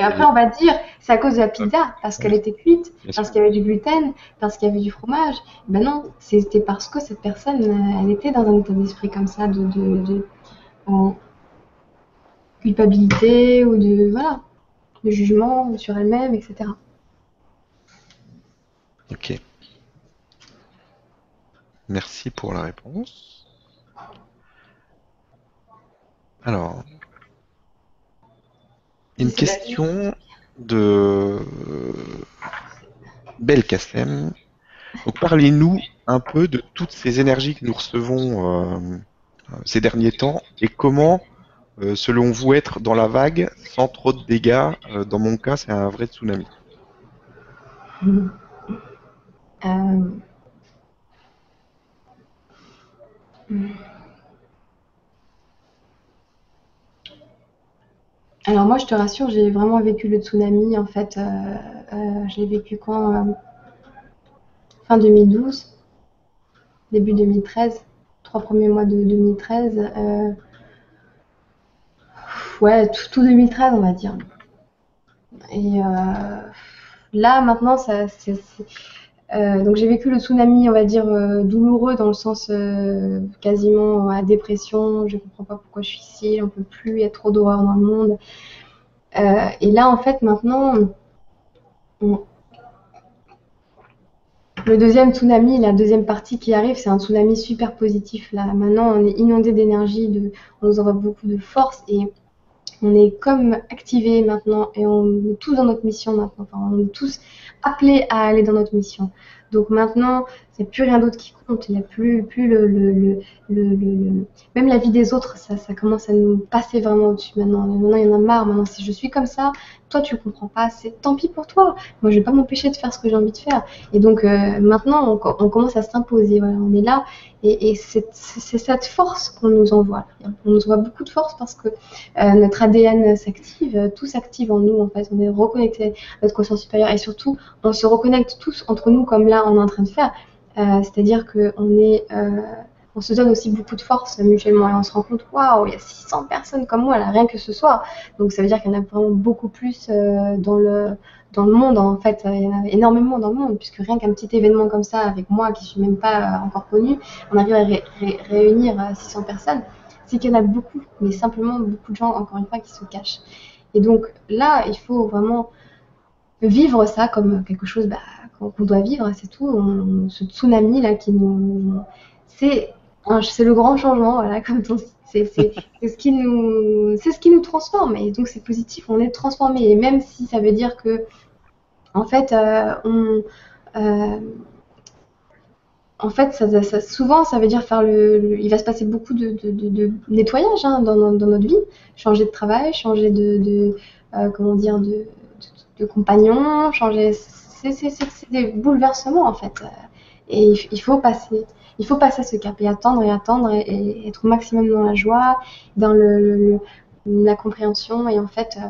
après, on va dire c'est à cause de la pizza, parce qu'elle était cuite, parce qu'il y avait du gluten, parce qu'il y avait du fromage. Ben non, c'était parce que cette personne, elle était dans un état d'esprit comme ça, de, de, culpabilité ou de voilà, de jugement sur elle-même, etc. Ok. Merci pour la réponse. Alors, une question de Belkacem. Donc, parlez-nous un peu de toutes ces énergies que nous recevons euh, ces derniers temps et comment, euh, selon vous, être dans la vague sans trop de dégâts. Euh, dans mon cas, c'est un vrai tsunami. Euh, alors moi, je te rassure, j'ai vraiment vécu le tsunami. En fait, euh, euh, je l'ai vécu quand Fin 2012, début 2013, trois premiers mois de 2013. ouais, tout, 2013, on va dire. Et là, maintenant, ça, c'est euh, donc j'ai vécu le tsunami, on va dire, euh, douloureux dans le sens euh, quasiment à dépression. Je comprends pas pourquoi je suis ici, j'en peux plus, il y a trop d'horreur dans le monde. et là, en fait, maintenant, le deuxième tsunami, la deuxième partie qui arrive, c'est un tsunami super positif. Là, maintenant, on est inondé d'énergie, on nous envoie beaucoup de force et on est comme activés maintenant et on est tous dans notre mission maintenant. Enfin, on est tous appelés à aller dans notre mission. Donc maintenant, il n'y a plus rien d'autre qui compte. Il n'y a plus, plus le, le, le, Même la vie des autres, ça, ça commence à nous passer vraiment au-dessus maintenant. Maintenant, il y en a marre. Maintenant, si je suis comme ça, toi, tu ne comprends pas, c'est tant pis pour toi. Moi, je ne vais pas m'empêcher de faire ce que j'ai envie de faire. Et donc, euh, maintenant, on, commence à s'imposer. Voilà, on est là. Et, et c'est cette force qu'on nous envoie. On nous envoie beaucoup de force parce que euh, notre ADN s'active, tout s'active en nous. En fait, on est reconnecté à notre conscience supérieure. Et surtout, on se reconnecte tous entre nous, comme là, on est en train de faire. Euh, c'est-à-dire qu'on est, on se donne aussi beaucoup de force mutuellement et on se rend compte, waouh, il y a 600 personnes comme moi là, rien que ce soir. Donc ça veut dire qu'il y en a vraiment beaucoup plus euh, dans le dans le monde en fait, il y en a énormément dans le monde puisque rien qu'un petit événement comme ça avec moi qui suis même pas euh, encore connue, on arrive à réunir 600 personnes. C'est qu'il y en a beaucoup, mais simplement beaucoup de gens encore une fois qui se cachent. Et donc là, il faut vraiment vivre ça comme quelque chose bah, qu'on doit vivre, c'est tout. ce tsunami là qui nous, c'est c'est le grand changement, voilà, comme ton c'est ce qui nous c'est ce qui nous transforme et donc c'est positif, on est transformé et même si ça veut dire que en fait euh, on euh, en fait, souvent, ça veut dire faire le, Il va se passer beaucoup de, nettoyage hein, dans, notre vie, changer de travail, changer de, euh, comment dire, de, compagnon, changer. C'est des bouleversements en fait, et il, faut passer. Il faut passer ce cap et attendre et attendre et, être au maximum dans la joie, dans le, la compréhension et en fait euh,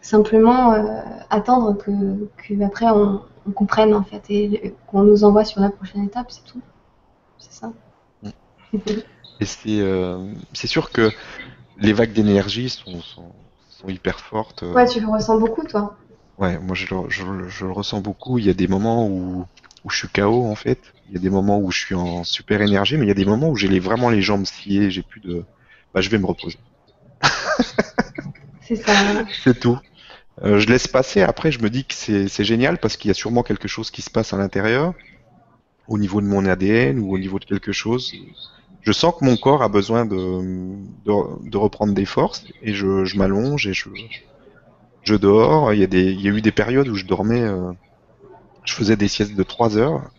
simplement euh, attendre que, que après on, on comprenne en fait et qu'on nous envoie sur la prochaine étape, c'est tout. C'est ça. Et c'est euh, sûr que les vagues d'énergie sont, sont, sont, hyper fortes. Ouais, tu le ressens beaucoup toi. Ouais, moi je, je, je, le ressens beaucoup. Il y a des moments où, où je suis KO en fait. Il y a des moments où je suis en super énergie, mais il y a des moments où j'ai vraiment les jambes sciées, j'ai plus de. Bah, je vais me reposer. c'est ça. c'est tout. Euh, je laisse passer. Après, je me dis que c'est génial parce qu'il y a sûrement quelque chose qui se passe à l'intérieur, au niveau de mon ADN ou au niveau de quelque chose. Je sens que mon corps a besoin de, de, reprendre des forces et je, je m'allonge et je, je dors. Il y, a des, il y a eu des périodes où je dormais, euh, je faisais des siestes de 3 heures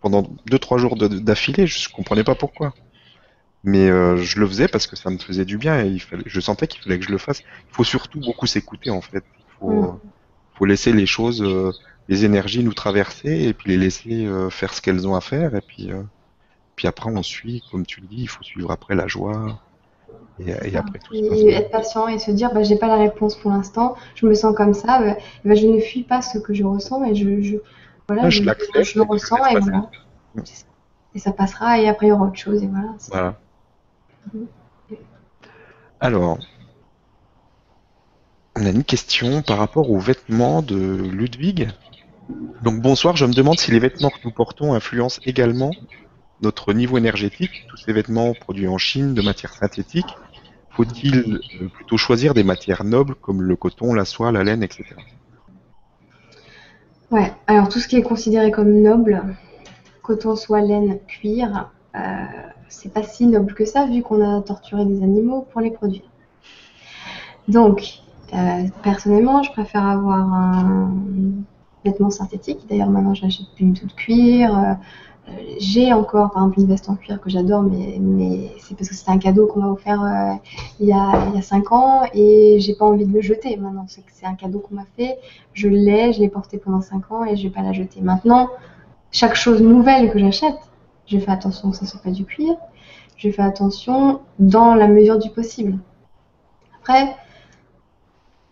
pendant 2-3 jours d'affilée. Je comprenais pas pourquoi. Mais euh, je le faisais parce que ça me faisait du bien et il fallait, je sentais qu'il fallait que je le fasse. Il faut surtout beaucoup s'écouter en fait faut, mm. faut laisser les choses, euh, les énergies nous traverser et puis les laisser euh, faire ce qu'elles ont à faire. Et puis, euh, puis après, on suit, comme tu le dis, il faut suivre après la joie. Et, après tout et être patient et se dire bah, j'ai pas la réponse pour l'instant, je me sens comme ça, bah, bah, je ne fuis pas ce que je ressens et je, je voilà, je, le ressens et voilà. Et ça passera et après il y aura autre chose et voilà. Voilà. Mm. Alors, on a une question par rapport aux vêtements de Ludwig. Donc bonsoir, je me demande si les vêtements que nous portons influencent également notre niveau énergétique. Tous ces vêtements produits en Chine de matière synthétique, faut-il euh, plutôt choisir des matières nobles comme le coton, la soie, la laine, etc. Ouais, alors tout ce qui est considéré comme noble, coton, soie, laine, cuir, euh, c'est pas si noble que ça vu qu'on a torturé des animaux pour les produire. Donc, euh, personnellement, je préfère avoir un vêtement synthétique. D'ailleurs, maintenant, je n'achète plus du tout de cuir. J'ai encore, par exemple, une veste en cuir que j'adore, mais, c'est parce que c'était un cadeau qu'on m'a offert euh, il, y a, il y a 5 ans et j'ai pas envie de le jeter maintenant. C'est c'est un cadeau qu'on m'a fait, je l'ai, je l'ai porté pendant 5 ans et je vais pas la jeter. Maintenant, chaque chose nouvelle que j'achète, je fais attention que ça soit pas du cuir, je fais attention dans la mesure du possible. Après,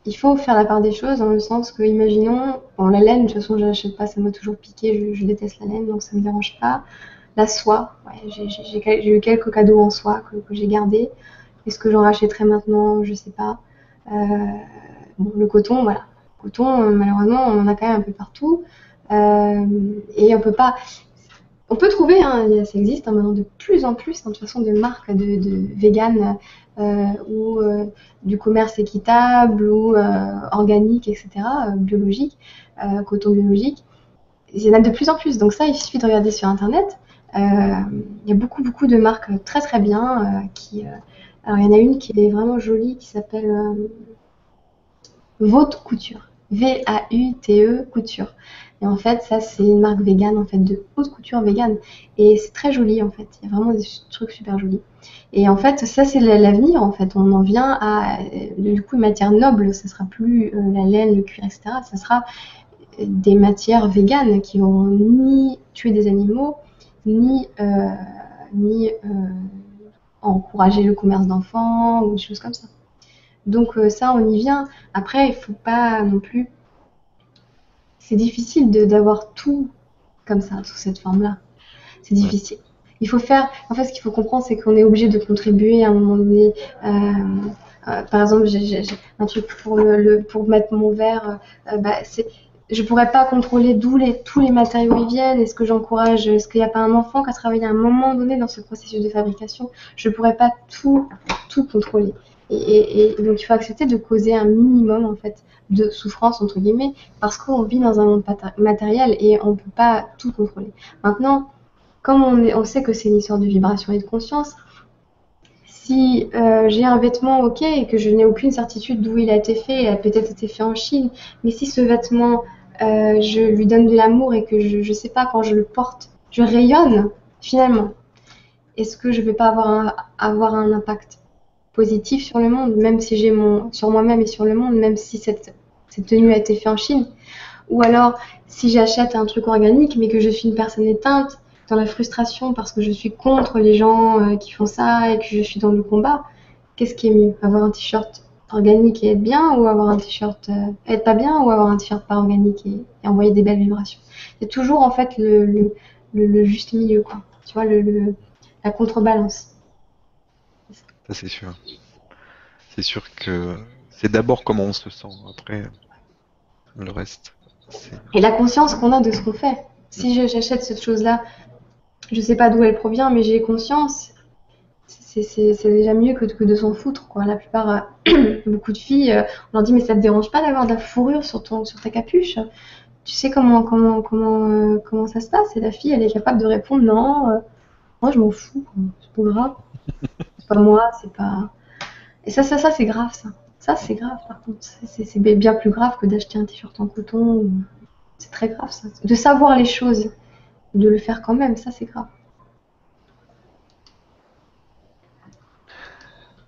il faut faire la part des choses dans le sens que, imaginons, la laine, de toute façon, je n'achète pas, ça m'a toujours piqué, je, déteste la laine, donc ça ne me dérange pas. La soie, j'ai eu quelques cadeaux en soie que, j'ai gardés. Est-ce que j'en rachèterai maintenant? Je ne sais pas. Euh, le coton, voilà. Le coton, malheureusement, on en a quand même un peu partout. Euh, et on peut pas. On peut trouver, hein, ça existe hein, maintenant de plus en plus, hein, de façon, de marques de, vegan euh, ou euh, du commerce équitable ou euh, organique, etc., biologique, coton biologique. Il y en a de plus en plus. Donc ça, il suffit de regarder sur Internet. il y a beaucoup, beaucoup de marques très, très bien il y en a une qui est vraiment jolie, qui s'appelle Vaute Couture. V-A-U-T-E Couture. Et en fait, ça, c'est une marque vegan, en fait, de haute couture vegan. Et c'est très joli, en fait. Il y a vraiment des trucs super jolis. Et en fait, ça, c'est l'avenir, en fait. On en vient à, euh, du coup, une matière noble. Ce sera plus euh, la laine, le cuir, etc. Ce sera euh, des matières véganes qui vont ni tuer des animaux, ni, ni encourager le commerce d'enfants ou des choses comme ça. Donc ça, on y vient. Après, il faut pas non plus c'est difficile d'avoir tout comme ça, sous cette forme-là. C'est difficile. il faut faire. En fait, ce qu'il faut comprendre, c'est qu'on est obligé de contribuer à un moment donné. Euh, euh, par exemple, j'ai un truc pour le, pour mettre mon verre. Euh, bah, je pourrais pas contrôler d'où les, tous les matériaux ils viennent. Est-ce que j'encourage Est-ce qu'il n'y a pas un enfant qui a travaillé à un moment donné dans ce processus de fabrication? Je pourrais pas tout tout contrôler. Et, donc il faut accepter de causer un minimum en fait de souffrance entre guillemets parce qu'on vit dans un monde matériel et on peut pas tout contrôler. Maintenant, comme on, sait que c'est une histoire de vibration et de conscience, si euh, j'ai un vêtement, ok, et que je n'ai aucune certitude d'où il a été fait, il a peut-être été fait en Chine, mais si ce vêtement, euh, je lui donne de l'amour et que je ne sais pas, quand je le porte, je rayonne, finalement, est-ce que je ne vais pas avoir un impact? Positif sur le monde, même si j'ai mon, sur moi-même et sur le monde, même si cette, cette tenue a été faite en Chine Ou alors, si j'achète un truc organique, mais que je suis une personne éteinte, dans la frustration parce que je suis contre les gens euh, qui font ça et que je suis dans le combat, qu'est-ce qui est mieux? Avoir un t-shirt organique et être bien ou avoir un t-shirt euh, être pas bien ou avoir un t-shirt pas organique et, envoyer des belles vibrations? C'est toujours en fait le, le, juste milieu, quoi. Tu vois, le, la contrebalance. Ça c'est sûr. C'est sûr que c'est d'abord comment on se sent, après le reste. Et la conscience qu'on a de ce qu'on fait. Si j'achète cette chose-là je sais pas d'où elle provient, mais j'ai conscience. C'est déjà mieux que, que de s'en foutre. Quoi. La plupart, euh, beaucoup de filles, euh, on leur dit mais ça te dérange pas d'avoir de la fourrure sur, ton, sur ta capuche? Tu sais comment, comment, comment, euh, comment ça se passe? Et la fille, elle est capable de répondre non, moi je m'en fous, c'est pas grave. C'est pas moi, c'est pas. Et ça, ça, ça c'est grave ça. Ça c'est grave par contre. C'est bien plus grave que d'acheter un t-shirt en coton. C'est très grave ça. De savoir les choses de le faire quand même, ça c'est grave.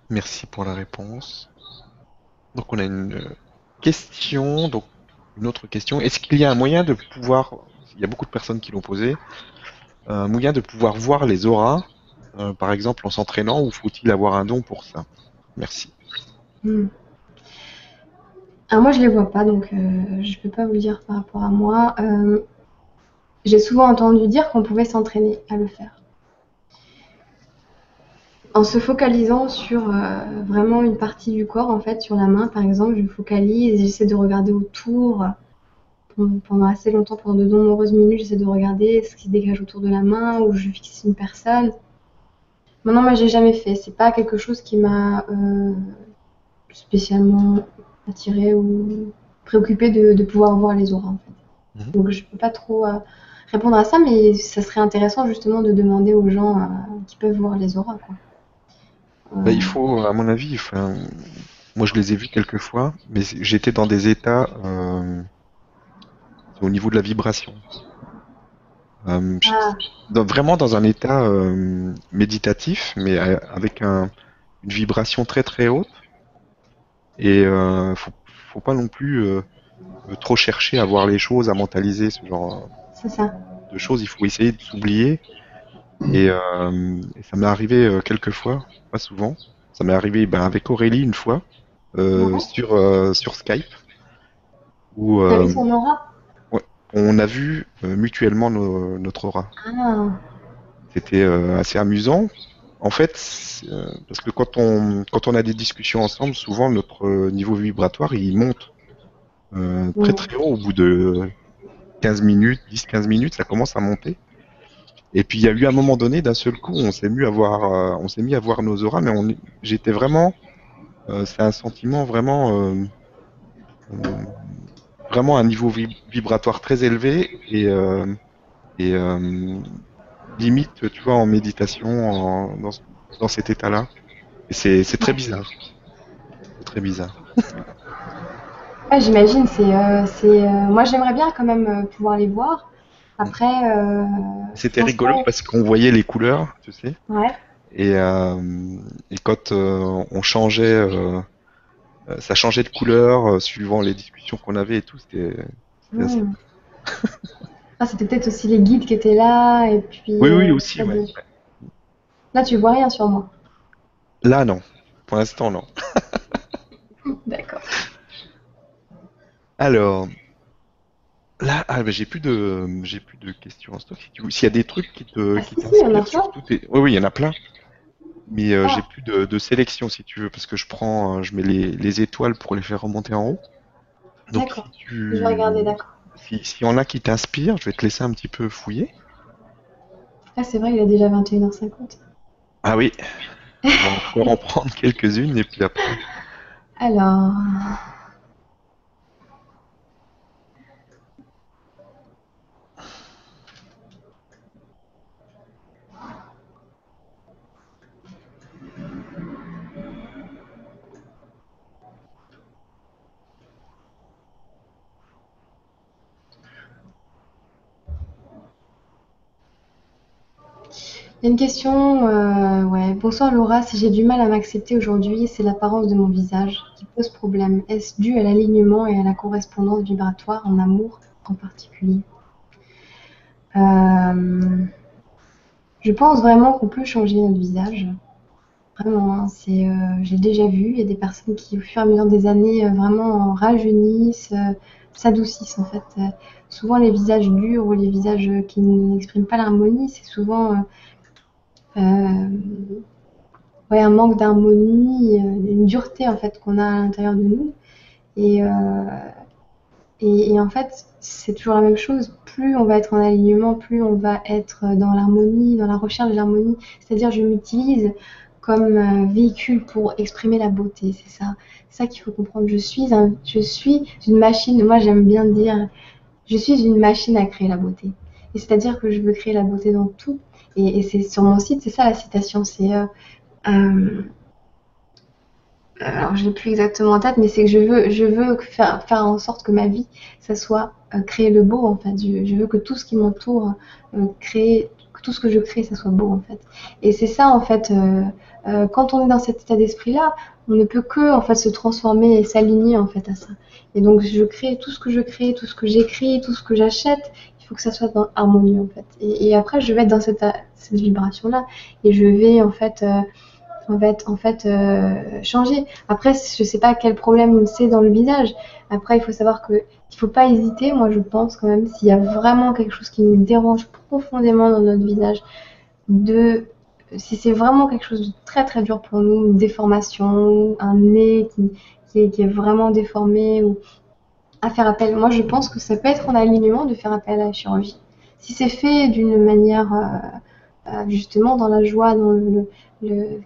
Merci pour la réponse. Donc on a une euh, question, donc une autre question. Est-ce qu'il y a un moyen de pouvoir, il y a beaucoup de personnes qui l'ont posé, un moyen de pouvoir voir les auras, euh, par exemple en s'entraînant, ou faut-il avoir un don pour ça? Merci. Hmm. Alors moi je les vois pas, donc euh, je peux pas vous dire par rapport à moi. J'ai souvent entendu dire qu'on pouvait s'entraîner à le faire. En se focalisant sur euh, vraiment une partie du corps, en fait, sur la main par exemple, je focalise, j'essaie de regarder autour pendant assez longtemps, pendant de nombreuses minutes, j'essaie de regarder ce qui se dégage autour de la main ou je fixe une personne. Maintenant, moi, j'ai jamais fait. C'est pas quelque chose qui m'a euh, spécialement attiré ou préoccupé de, pouvoir voir les auras, en fait. Mhm. Donc, je peux pas trop euh, répondre à ça, mais ça serait intéressant justement de demander aux gens euh, qui peuvent voir les auras. Quoi. Bah, il faut, à mon avis, enfin, moi je les ai vus quelques fois, mais j'étais dans des états au niveau de la vibration. Euh, ah. vraiment dans un état méditatif, mais avec un, une vibration très très haute. Et faut, faut pas non plus trop chercher à voir les choses, à mentaliser ce genre ça. de choses. Il faut essayer de s'oublier. Et, euh, ça m'est arrivé euh, quelques fois, pas souvent. Ça m'est arrivé ben, avec Aurélie une fois euh, sur, sur Skype. Où, son aura on a vu mutuellement notre aura. Ah. C'était assez amusant. En fait, parce que quand on, quand on a des discussions ensemble, souvent notre niveau vibratoire il monte très très haut au bout de 15 minutes, 10-15 minutes, ça commence à monter. Et puis il y a eu un moment donné, d'un seul coup, on s'est mis à voir, euh, on s'est mis à voir nos auras, mais j'étais vraiment, euh, c'est un sentiment vraiment, euh, vraiment un niveau vibratoire très élevé et, et limite, tu vois, en méditation, dans, dans, cet état-là. Et c'est, très bizarre, très bizarre. j'imagine, c'est, euh, c'est, euh, moi j'aimerais bien quand même euh, pouvoir les voir. Après. C'était rigolo parce qu'on voyait les couleurs, tu sais. Ouais. Et, et quand on changeait, ça changeait de couleur suivant les discussions qu'on avait et tout. C'était. Hmm. ah, c'était peut-être aussi les guides qui étaient là et puis. Oui, oui, aussi. Ouais. Là, tu vois rien sur moi. Là, non. Pour l'instant, non. D'accord. Alors, Là, ah, bah, j'ai plus de, j'ai plus de questions en stock. S'il y a des trucs qui te, Ah, qui si, si, il y en a t'inspirent plein. sur tout Oui, oui, il y en a plein. Mais euh, Ah, j'ai plus de, de sélection si tu veux, parce que je prends, euh, je mets les, les étoiles pour les faire remonter en haut. Donc si. Je vais regarder, d'accord. si, si y en a qui t'inspirent, je vais te laisser un petit peu fouiller. Ah, c'est vrai, il est déjà 21h50. Ah oui, on va encore en prendre quelques-unes et puis après. Alors, il y a une question. euh, ouais. Bonsoir Laura, si j'ai du mal à m'accepter aujourd'hui, c'est l'apparence de mon visage qui pose problème. Est-ce dû à l'alignement et à la correspondance vibratoire en amour en particulier? Euh, je pense vraiment qu'on peut changer notre visage. Vraiment, hein, c'est, euh, j'ai déjà vu, il y a des personnes qui, au fur et à mesure des années, vraiment rajeunissent, s'adoucissent en fait. Souvent, les visages durs ou les visages qui n'expriment pas l'harmonie, c'est souvent ouais, un manque d'harmonie, euh, une dureté en fait qu'on a à l'intérieur de nous. Et, euh, et, et en fait, c'est toujours la même chose. Plus on va être en alignement, plus on va être dans l'harmonie, dans la recherche de l'harmonie. C'est-à-dire, je m'utilise comme euh, véhicule pour exprimer la beauté. C'est ça, ça qu'il faut comprendre. Je suis je suis une machine. Moi, j'aime bien dire, je suis une machine à créer la beauté. Et c'est-à-dire que je veux créer la beauté dans tout. Et, c'est sur mon site, c'est ça la citation. C'est euh, euh, alors je l'ai plus exactement en tête, mais c'est que je veux, je veux faire, en sorte que ma vie, ça soit euh, créer le beau en fait. Je, veux que tout ce qui m'entoure, que tout ce que je crée, ça soit beau en fait. Et c'est ça en fait. quand on est dans cet état d'esprit-là, on ne peut que en fait se transformer et s'aligner en fait à ça. Et donc je crée tout ce que je crée, tout ce que j'écris, tout ce que j'achète. Faut que ça soit dans, harmonieux en fait. Et, après je vais être dans cette, vibration-là et je vais en fait euh, en fait, en fait euh, changer. Après, je sais pas quel problème c'est dans le visage. Après, il faut savoir que il faut pas hésiter. Moi, je pense quand même s'il y a vraiment quelque chose qui nous dérange profondément dans notre visage, de si c'est vraiment quelque chose de très très dur pour nous, une déformation, un nez qui, est, vraiment déformé à faire appel. Moi, je pense que ça peut être en alignement de faire appel à la chirurgie. Si c'est fait d'une manière euh, euh, justement dans la joie, dans le,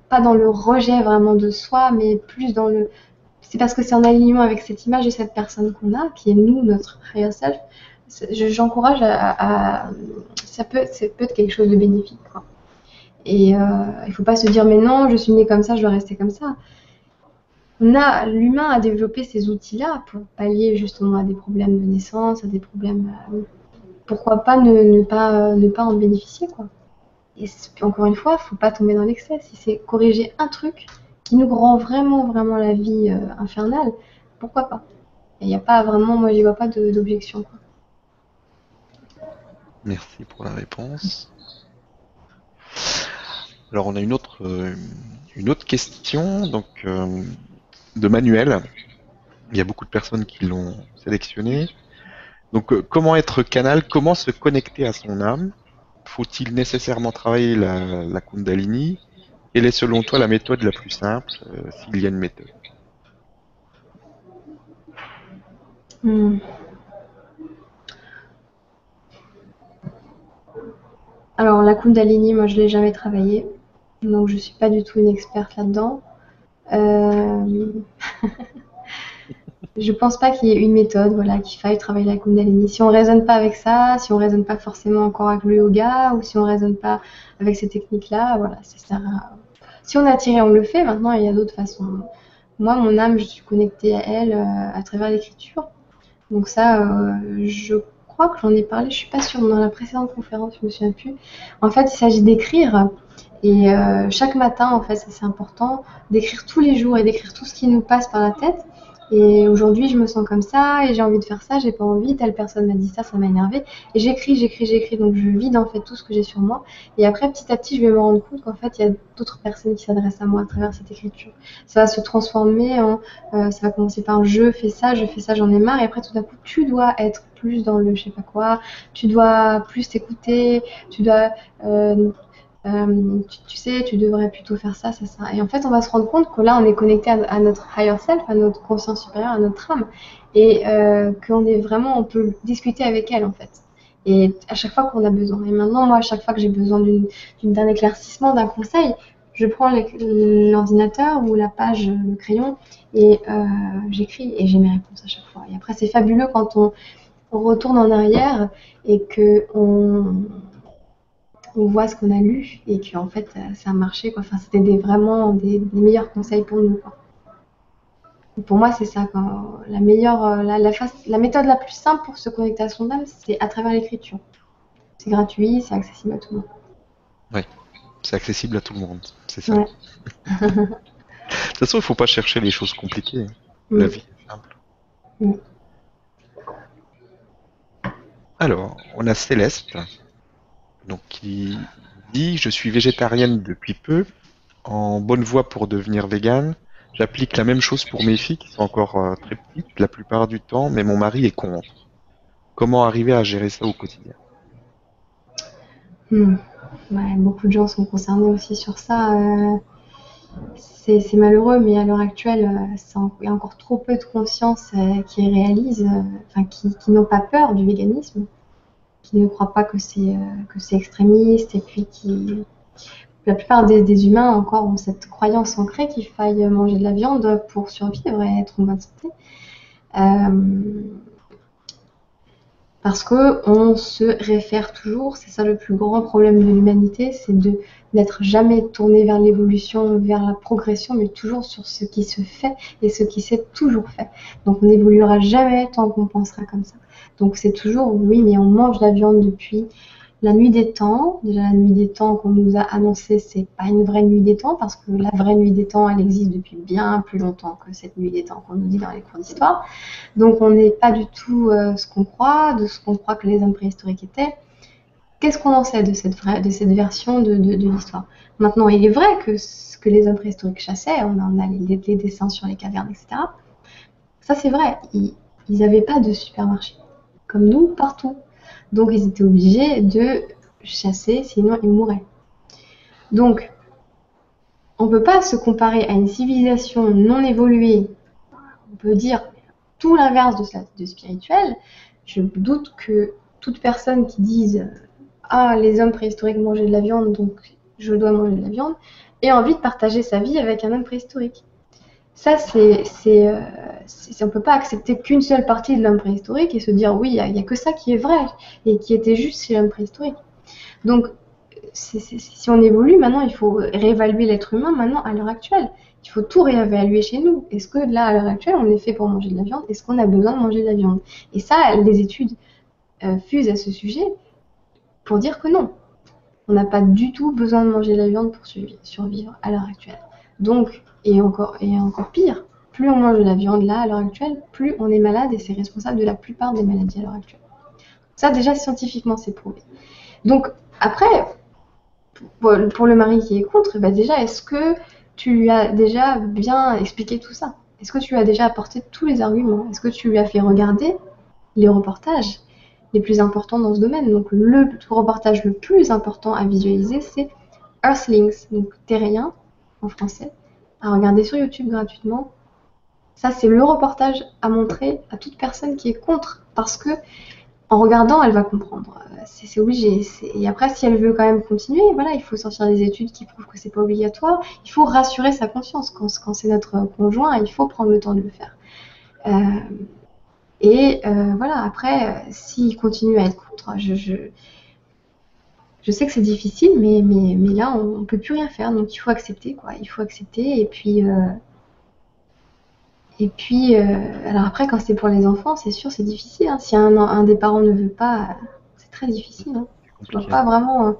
pas dans le rejet vraiment de soi, mais plus dans le. C'est parce que c'est en alignement avec cette image de cette personne qu'on a, qui est nous, notre higher self. je- J'encourage à, à- ça peut, ça peut être quelque chose de bénéfique. Et euh, il faut pas se dire mais non, je suis né comme ça, je dois rester comme ça. On a, l'humain a développé ces outils-là pour pallier justement à des problèmes de naissance, à des problèmes. euh, pourquoi pas ne, ne pas euh, ne pas en bénéficier quoi. Et encore une fois, faut pas tomber dans l'excès. Si c'est corriger un truc qui nous rend vraiment vraiment la vie euh, infernale, pourquoi pas? Il n'y a pas vraiment, moi j'y vois pas d'objection. Merci pour la réponse. Alors on a une autre, une autre question donc de Manuel. Il y a beaucoup de personnes qui l'ont sélectionné. Donc euh, comment être canal, comment se connecter à son âme? Faut-il nécessairement travailler la, Kundalini? Quelle est selon toi la méthode la plus simple, euh, s'il y a une méthode? Hmm. Alors la Kundalini, moi je l'ai jamais travaillé, donc je suis pas du tout une experte là-dedans. Euh, Je pense pas qu'il y ait une méthode, voilà, qu'il faille travailler la Kundalini. Si on raisonne pas avec ça, si on raisonne pas forcément encore avec le yoga, ou si on raisonne pas avec ces techniques-là, voilà. Si on est attiré, on le fait. Maintenant, il y a d'autres façons. Moi, mon âme, je suis connectée à elle euh, à travers l'écriture. Donc ça, euh, je crois que j'en ai parlé. Je suis pas sûre dans la précédente conférence, je me souviens plus. En fait, il s'agit d'écrire. Et euh, chaque matin, en fait, c'est important, d'écrire tous les jours et d'écrire tout ce qui nous passe par la tête Et aujourd'hui, je me sens comme ça et j'ai envie de faire ça, j'ai pas envie, telle personne m'a dit ça, ça m'a énervé. Et j'écris, j'écris, j'écris, donc je vide en fait tout ce que j'ai sur moi. Et après, petit à petit, je vais me rendre compte qu'en fait, il y a d'autres personnes qui s'adressent à moi à travers cette écriture. Ça va se transformer en, euh, ça va commencer par je fais ça, je fais ça, j'en ai marre. Et après, tout d'un coup, tu dois être plus dans le je sais pas quoi, tu dois plus t'écouter, tu dois euh, euh, tu, sais, tu devrais plutôt faire ça, ça, ça. Et en fait, on va se rendre compte que là, on est connecté à, notre higher self, à notre conscience supérieure, à notre âme, et euh, qu'on est vraiment, on peut discuter avec elle, en fait. Et à chaque fois qu'on a besoin. Et maintenant, moi, à chaque fois que j'ai besoin d'un éclaircissement, d'un conseil, je prends l'ordinateur ou la page, le crayon, et euh, j'écris et j'ai mes réponses à chaque fois. Et après, c'est fabuleux quand on, on, retourne en arrière et que on on voit ce qu'on a lu et qu'en fait ça a marché. Quoi. Enfin, c'était vraiment des, meilleurs conseils pour nous. Pour moi, c'est ça. La meilleure, euh, la, la, méthode la plus simple pour se connecter à son âme, c'est à travers l'écriture. C'est gratuit, c'est accessible à tout le monde. Oui, c'est accessible à tout le monde, c'est ça. de toute façon, il ne faut pas chercher les choses compliquées. Mm. La vie est simple. Mm. Alors, on a Céleste donc qui dit je suis végétarienne depuis peu, en bonne voie pour devenir végane. J'applique la même chose pour mes filles qui sont encore euh, très petites la plupart du temps, mais mon mari est contre. Comment arriver à gérer ça au quotidien? Hmm. Beaucoup de gens sont concernés aussi sur ça. Euh, c'est malheureux, mais à l'heure actuelle, euh, il y a encore trop peu de conscience qui réalisent, qui n'ont pas peur du véganisme qui ne croient pas que c'est euh, que c'est extrémiste et puis qui la plupart des, humains encore ont cette croyance ancrée qu'il faille manger de la viande pour survivre et être en bonne santé. Euh, parce que on se réfère toujours, c'est ça le plus grand problème de l'humanité, c'est de n'être jamais tourné vers l'évolution, vers la progression, mais toujours sur ce qui se fait et ce qui s'est toujours fait. Donc on n'évoluera jamais tant qu'on pensera comme ça. Donc c'est toujours oui, mais on mange la viande depuis la nuit des temps, déjà la nuit des temps qu'on nous a annoncé, c'est pas une vraie nuit des temps parce que la vraie nuit des temps, elle existe depuis bien plus longtemps que cette nuit des temps qu'on nous dit dans les cours d'histoire. Donc on n'est pas du tout euh, ce qu'on croit, de ce qu'on croit que les hommes préhistoriques étaient. Qu'est-ce qu'on en sait de cette, version de, l'histoire? Maintenant, il est vrai que ce que les hommes préhistoriques chassaient, on en a les, dessins sur les cavernes, etc. Ça, c'est vrai. Ils n'avaient pas de supermarché, comme nous, partout. Donc ils étaient obligés de chasser, sinon ils mouraient. Donc, on ne peut pas se comparer à une civilisation non évoluée. On peut dire tout l'inverse de, de spirituel. Je doute que toute personne qui dise Ah, les hommes préhistoriques mangeaient de la viande, donc je dois manger de la viande, ait envie de partager sa vie avec un homme préhistorique. Ça, c'est, c'est, euh, on ne peut pas accepter qu'une seule partie de l'homme préhistorique et se dire oui, il n'y a, que ça qui est vrai et qui était juste chez l'homme préhistorique. Donc, si on évolue maintenant, il faut réévaluer l'être humain maintenant à l'heure actuelle. Il faut tout réévaluer chez nous. Est-ce que là, à l'heure actuelle, on est fait pour manger de la viande? Est-ce qu'on a besoin de manger de la viande? Et ça, les études euh, fusent à ce sujet pour dire que non. On n'a pas du tout besoin de manger de la viande pour survivre à l'heure actuelle. Donc, et encore, pire, plus on mange de la viande là à l'heure actuelle, plus on est malade et c'est responsable de la plupart des maladies à l'heure actuelle. Ça déjà scientifiquement c'est prouvé. Donc après, pour, le mari qui est contre, bah déjà est-ce que tu lui as déjà bien expliqué tout ça? Est-ce que tu lui as déjà apporté tous les arguments? Est-ce que tu lui as fait regarder les reportages? Les plus importants dans ce domaine Donc le reportage le plus important à visualiser c'est Earthlings, donc terriens en français, à regarder sur YouTube gratuitement ça, c'est le reportage à montrer à toute personne qui est contre, parce que en regardant, elle va comprendre. Euh, c'est obligé. Et après, si elle veut quand même continuer, voilà, il faut sortir des études qui prouvent que c'est pas obligatoire. Il faut rassurer sa conscience. Quand, c'est notre conjoint, il faut prendre le temps de le faire. Euh, et euh, voilà, après, s'il continue à être contre, je, je, sais que c'est difficile, mais, mais, mais là, on ne peut plus rien faire. Donc, il faut accepter, quoi. Il faut accepter. Et puis, et puis, euh, alors après, quand c'est pour les enfants, c'est sûr, c'est difficile. Hein. Si un, des parents ne veut pas, c'est très difficile. Hein. Je ne vois pas vraiment euh,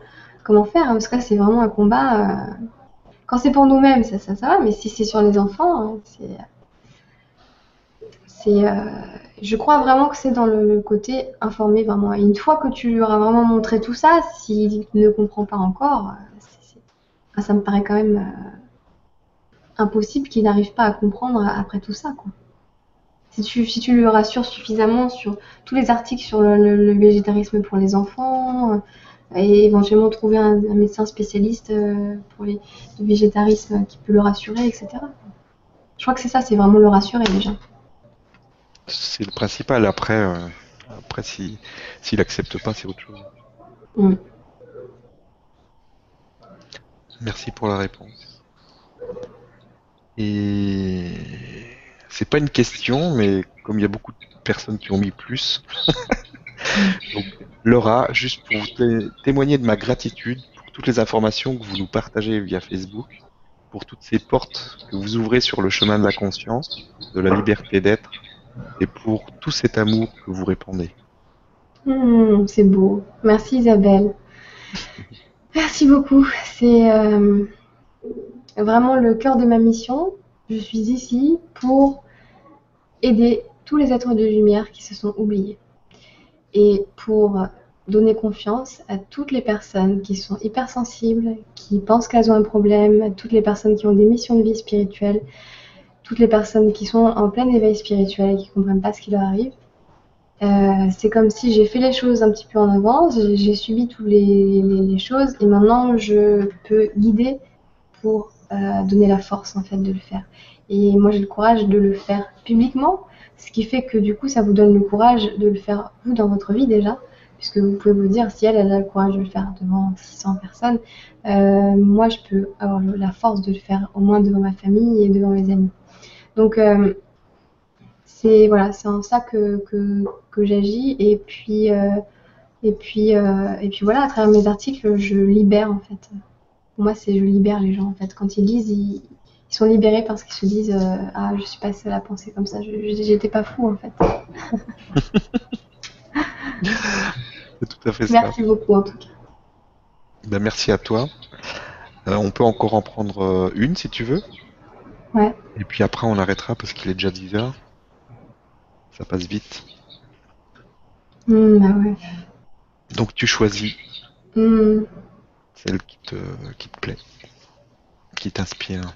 comment faire, hein, parce que là, c'est vraiment un combat. Euh, quand c'est pour nous-mêmes, ça, ça, ça va, mais si c'est sur les enfants, c'est. Euh, je crois vraiment que c'est dans le, côté informé vraiment. Une fois que tu lui auras vraiment montré tout ça, s'il ne comprend pas encore, euh, ça me paraît quand même impossible qu'il n'arrive pas à comprendre après tout ça. Si tu, si tu le rassures suffisamment sur tous les articles sur le, végétarisme pour les enfants, et éventuellement trouver un, médecin spécialiste euh, pour le végétarisme qui peut le rassurer, etc. Je crois que c'est ça, c'est vraiment le rassurer déjà. C'est le principal. Après, euh, après s'il si, n'accepte pas, c'est autre chose. Mm. Merci pour la réponse. Et c'est pas une question, mais comme il y a beaucoup de personnes qui ont mis plus, donc Laura, juste pour vous témoigner de ma gratitude pour toutes les informations que vous nous partagez via Facebook, pour toutes ces portes que vous ouvrez sur le chemin de la conscience, de la liberté d'être, et pour tout cet amour que vous répondez. Hmm, c'est beau. Merci Isabelle. Merci beaucoup. C'est euh, vraiment le cœur de ma mission. Je suis ici pour aider tous les êtres de lumière qui se sont oubliés et pour donner confiance à toutes les personnes qui sont hypersensibles, qui pensent qu'elles ont un problème, à toutes les personnes qui ont des missions de vie spirituelle, toutes les personnes qui sont en plein éveil spirituel et qui ne comprennent pas ce qui leur arrive. Euh, c'est comme si j'ai fait les choses un petit peu en avance, j'ai subi toutes les, choses et maintenant je peux guider pour euh, donner la force en fait de le faire. Et moi j'ai le courage de le faire publiquement, ce qui fait que du coup, ça vous donne le courage de le faire vous dans votre vie déjà, puisque vous pouvez vous dire si elle, a le courage de le faire devant 600 personnes, euh, moi je peux avoir la force de le faire au moins devant ma famille et devant mes amis. Donc euh, c'est voilà, c'est en ça que, que, j'agis et puis euh, et puis et puis voilà, à travers mes articles, je libère en fait. Pour moi, c'est je libère les gens en fait. Quand ils lisent, ils, ils sont libérés parce qu'ils se disent euh, Ah, je suis pas seule à penser comme ça, j'étais pas fou en fait. C'est tout à fait ça. Merci beaucoup en tout cas. Ben, merci à toi. Euh, on peut encore en prendre euh, une si tu veux. Ouais. Et puis après, on arrêtera parce qu'il est déjà 10 heures. Ça passe vite. Hmm, bah ouais. Donc tu choisis hmm. celle qui te, qui te plaît, qui t'inspire.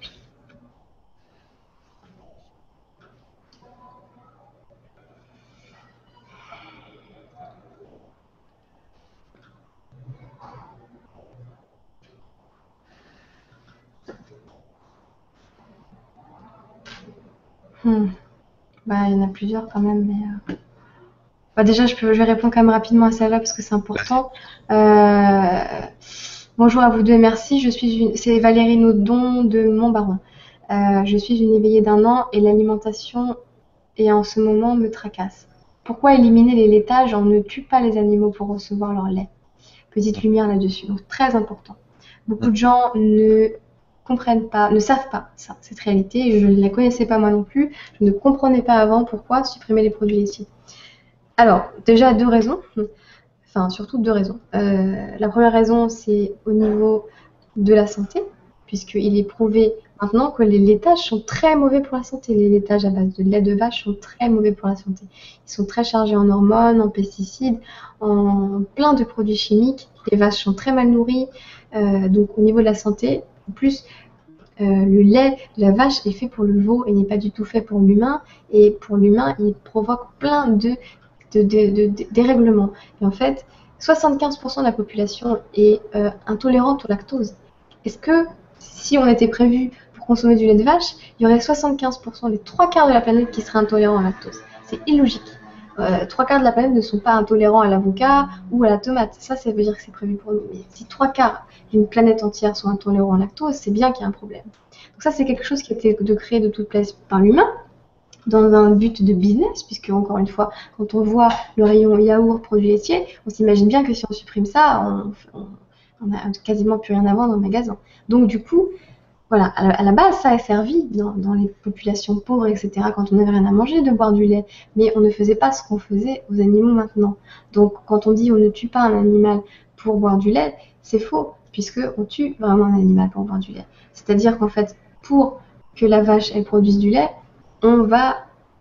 Hmm. Bah, il y en a plusieurs quand même, mais. Euh, bah, déjà, je, peux, je vais répondre quand même rapidement à celle-là parce que c'est important. Euh, bonjour à vous deux et merci. Je suis une... C'est Valérie Naudon de Montbaron. Euh, je suis une éveillée d'un an et l'alimentation et en ce moment me tracasse. Pourquoi éliminer les laitages On ne tue pas les animaux pour recevoir leur lait? Petite lumière là-dessus. Donc très important. Beaucoup de gens ne comprennent pas, ne savent pas ça, cette réalité. Je ne la connaissais pas moi non plus. Je ne comprenais pas avant pourquoi supprimer les produits laitiers. Alors, déjà deux raisons. Enfin, surtout deux raisons. Euh, la première raison, c'est au niveau de la santé, puisqu'il est prouvé maintenant que les laitages sont très mauvais pour la santé. Les laitages à base de lait de vache sont très mauvais pour la santé. Ils sont très chargés en hormones, en pesticides, en plein de produits chimiques. Les vaches sont très mal nourries. Euh, donc au niveau de la santé, en plus, euh, le lait de la vache est fait pour le veau et n'est pas du tout fait pour l'humain. Et pour l'humain, il provoque plein de, dérèglements. Et en fait, 75% de la population est euh, intolérante au lactose. Est-ce que si on était prévu pour consommer du lait de vache, il y aurait 75%, les trois quarts de la planète qui seraient intolérants au lactose? C'est illogique. Euh, trois quarts de la planète ne sont pas intolérants à l'avocat ou à la tomate. Ça, ça veut dire que c'est prévu pour nous. Mais si trois quarts d'une planète entière sont intolérants à lactose, c'est bien qu'il y a un problème. Donc ça, c'est quelque chose qui a été de créé de toute place par l'humain dans un but de business, puisque encore une fois, quand on voit le rayon yaourt, produits laitiers, on s'imagine bien que si on supprime ça, on, n'a quasiment plus rien à vendre en magasin. Donc du coup, voilà, à la base, ça a servi dans, les populations pauvres, etc., quand on n'avait rien à manger, de boire du lait. Mais on ne faisait pas ce qu'on faisait aux animaux maintenant. Donc, quand on dit on ne tue pas un animal pour boire du lait, c'est faux, puisque on tue vraiment un animal pour boire du lait. C'est-à-dire qu'en fait, pour que la vache elle produise du lait, on va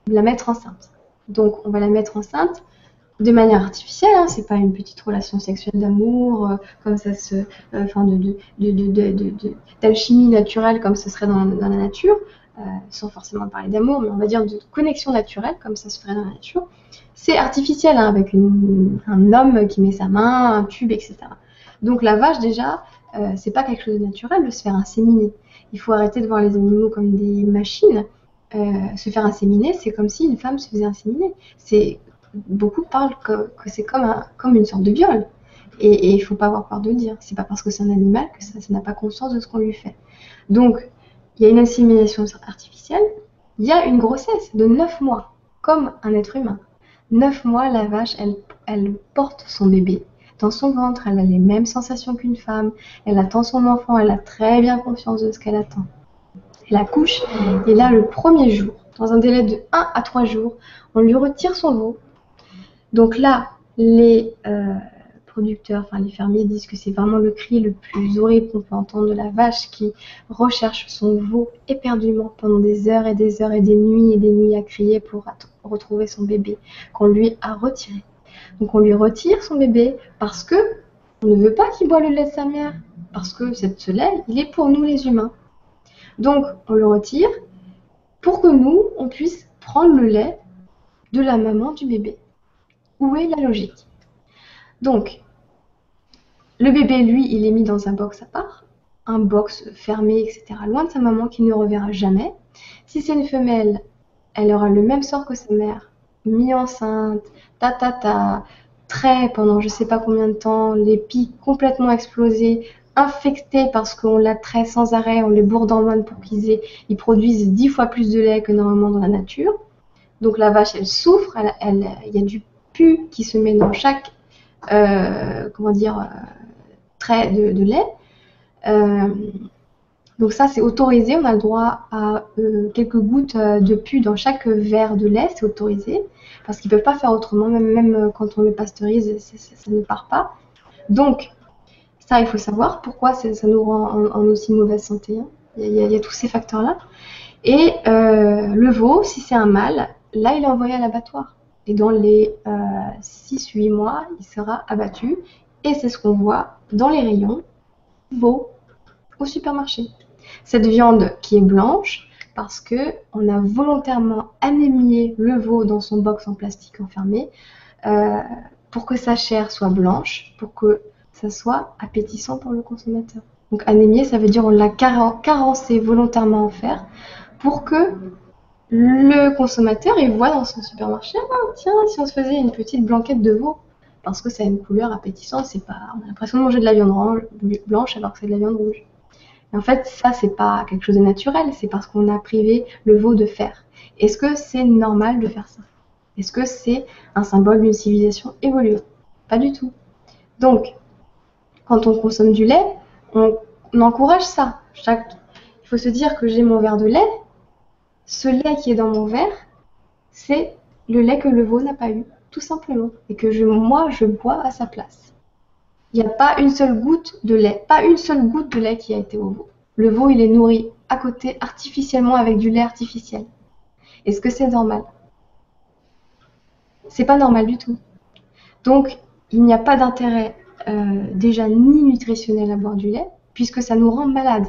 la mettre enceinte. Donc, on va la mettre enceinte de manière artificielle, hein, c'est pas une petite relation sexuelle d'amour, euh, comme ça se, euh, enfin de, d'alchimie naturelle comme ce serait dans, la nature, euh, sans forcément parler d'amour, mais on va dire de connexion naturelle comme ça se ferait dans la nature. C'est artificiel hein, avec un homme qui met sa main, un tube, etc. Donc la vache déjà, c'est pas quelque chose de naturel de se faire inséminer. Il faut arrêter de voir les animaux comme des machines. se faire inséminer, c'est comme si une femme se faisait inséminer. C'est beaucoup parlent que, c'est comme, une sorte de viol. Et il faut pas avoir peur de le dire. C'est pas parce que c'est un animal que ça n'a pas conscience de ce qu'on lui fait. Donc, il y a une insémination artificielle, il y a une grossesse de 9 mois, comme un être humain. 9 mois, la vache, elle, elle porte son bébé. Dans son ventre, elle a les mêmes sensations qu'une femme, elle attend son enfant, elle a très bien conscience de ce qu'elle attend. Elle accouche, et là, le premier jour, dans un délai de 1 à 3 jours, on lui retire son veau, donc là, les euh, producteurs, enfin les fermiers disent que c'est vraiment le cri le plus horrible qu'on peut entendre de la vache qui recherche son veau éperdument pendant des heures et des heures et des nuits et des nuits à crier pour retrouver son bébé qu'on lui a retiré. Donc on lui retire son bébé parce que on ne veut pas qu'il boive le lait de sa mère, parce que ce lait, il est pour nous les humains. Donc on le retire pour que nous, on puisse prendre le lait de la maman du bébé. Où est la logique? Donc, le bébé, lui, il est mis dans un box à part, un box fermé, etc., loin de sa maman qui ne reverra jamais. Si c'est une femelle, elle aura le même sort que sa mère, mis enceinte, ta ta ta, trait pendant je sais pas combien de temps, les pics complètement explosés, infectés parce qu'on la traite sans arrêt, on les bourre d'hormones pour qu'ils ils produisent dix fois plus de lait que normalement dans la nature. Donc la vache, elle souffre, il y a du qui se met dans chaque euh, comment dire, euh, trait de, lait. Euh, donc ça, c'est autorisé. On a le droit à quelques gouttes de pu dans chaque verre de lait. C'est autorisé parce qu'ils ne peuvent pas faire autrement. Même, quand on le pasteurise, ça, ne part pas. Donc, ça, il faut savoir pourquoi ça, nous rend en, aussi mauvaise santé. Hein. Il, y a, tous ces facteurs-là. Et le veau, si c'est un mâle, là, il est envoyé à l'abattoir et dans les 6-8 euh, mois, il sera abattu. Et c'est ce qu'on voit dans les rayons veau au supermarché. Cette viande qui est blanche, parce que on a volontairement anémié le veau dans son box en plastique enfermé euh, pour que sa chair soit blanche, pour que ça soit appétissant pour le consommateur. Donc anémié, ça veut dire on l'a carencé volontairement en fer pour que le consommateur, il voit dans son supermarché, ah, tiens, si on se faisait une petite blanquette de veau, parce que ça a une couleur appétissante, c'est pas, on a l'impression de manger de la viande blanche alors que c'est de la viande rouge. Et en fait, ça, c'est pas quelque chose de naturel, c'est parce qu'on a privé le veau de fer. Est-ce que c'est normal de faire ça? Est-ce que c'est un symbole d'une civilisation évoluée? Pas du tout. Donc, quand on consomme du lait, on, encourage ça. Il faut se dire que j'ai mon verre de lait, ce lait qui est dans mon verre, c'est le lait que le veau n'a pas eu, tout simplement, et que moi, je bois à sa place. Il n'y a pas une seule goutte de lait, pas une seule goutte de lait qui a été au veau. Le veau, il est nourri à côté artificiellement avec du lait artificiel. Est-ce que c'est normal? C'est pas normal du tout. Donc, il n'y a pas d'intérêt euh, déjà ni nutritionnel à boire du lait, puisque ça nous rend malades.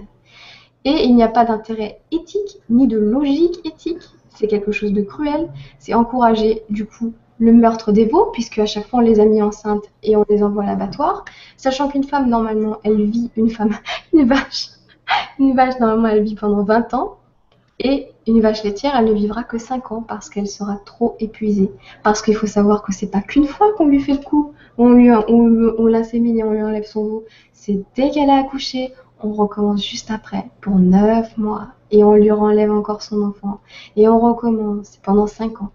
Et il n'y a pas d'intérêt éthique ni de logique éthique. C'est quelque chose de cruel. C'est encourager du coup le meurtre des veaux, puisque à chaque fois on les a mis enceintes et on les envoie à l'abattoir. Sachant qu'une femme, normalement, elle vit, une femme, une vache, une vache, normalement, elle vit pendant 20 ans. Et une vache laitière, elle ne vivra que 5 ans parce qu'elle sera trop épuisée. Parce qu'il faut savoir que c'est pas qu'une fois qu'on lui fait le coup, on, lui, on, l'insémine et on lui enlève son veau. C'est dès qu'elle a accouché, on recommence juste après pour 9 mois et on lui renlève encore son enfant et on recommence pendant 5 ans.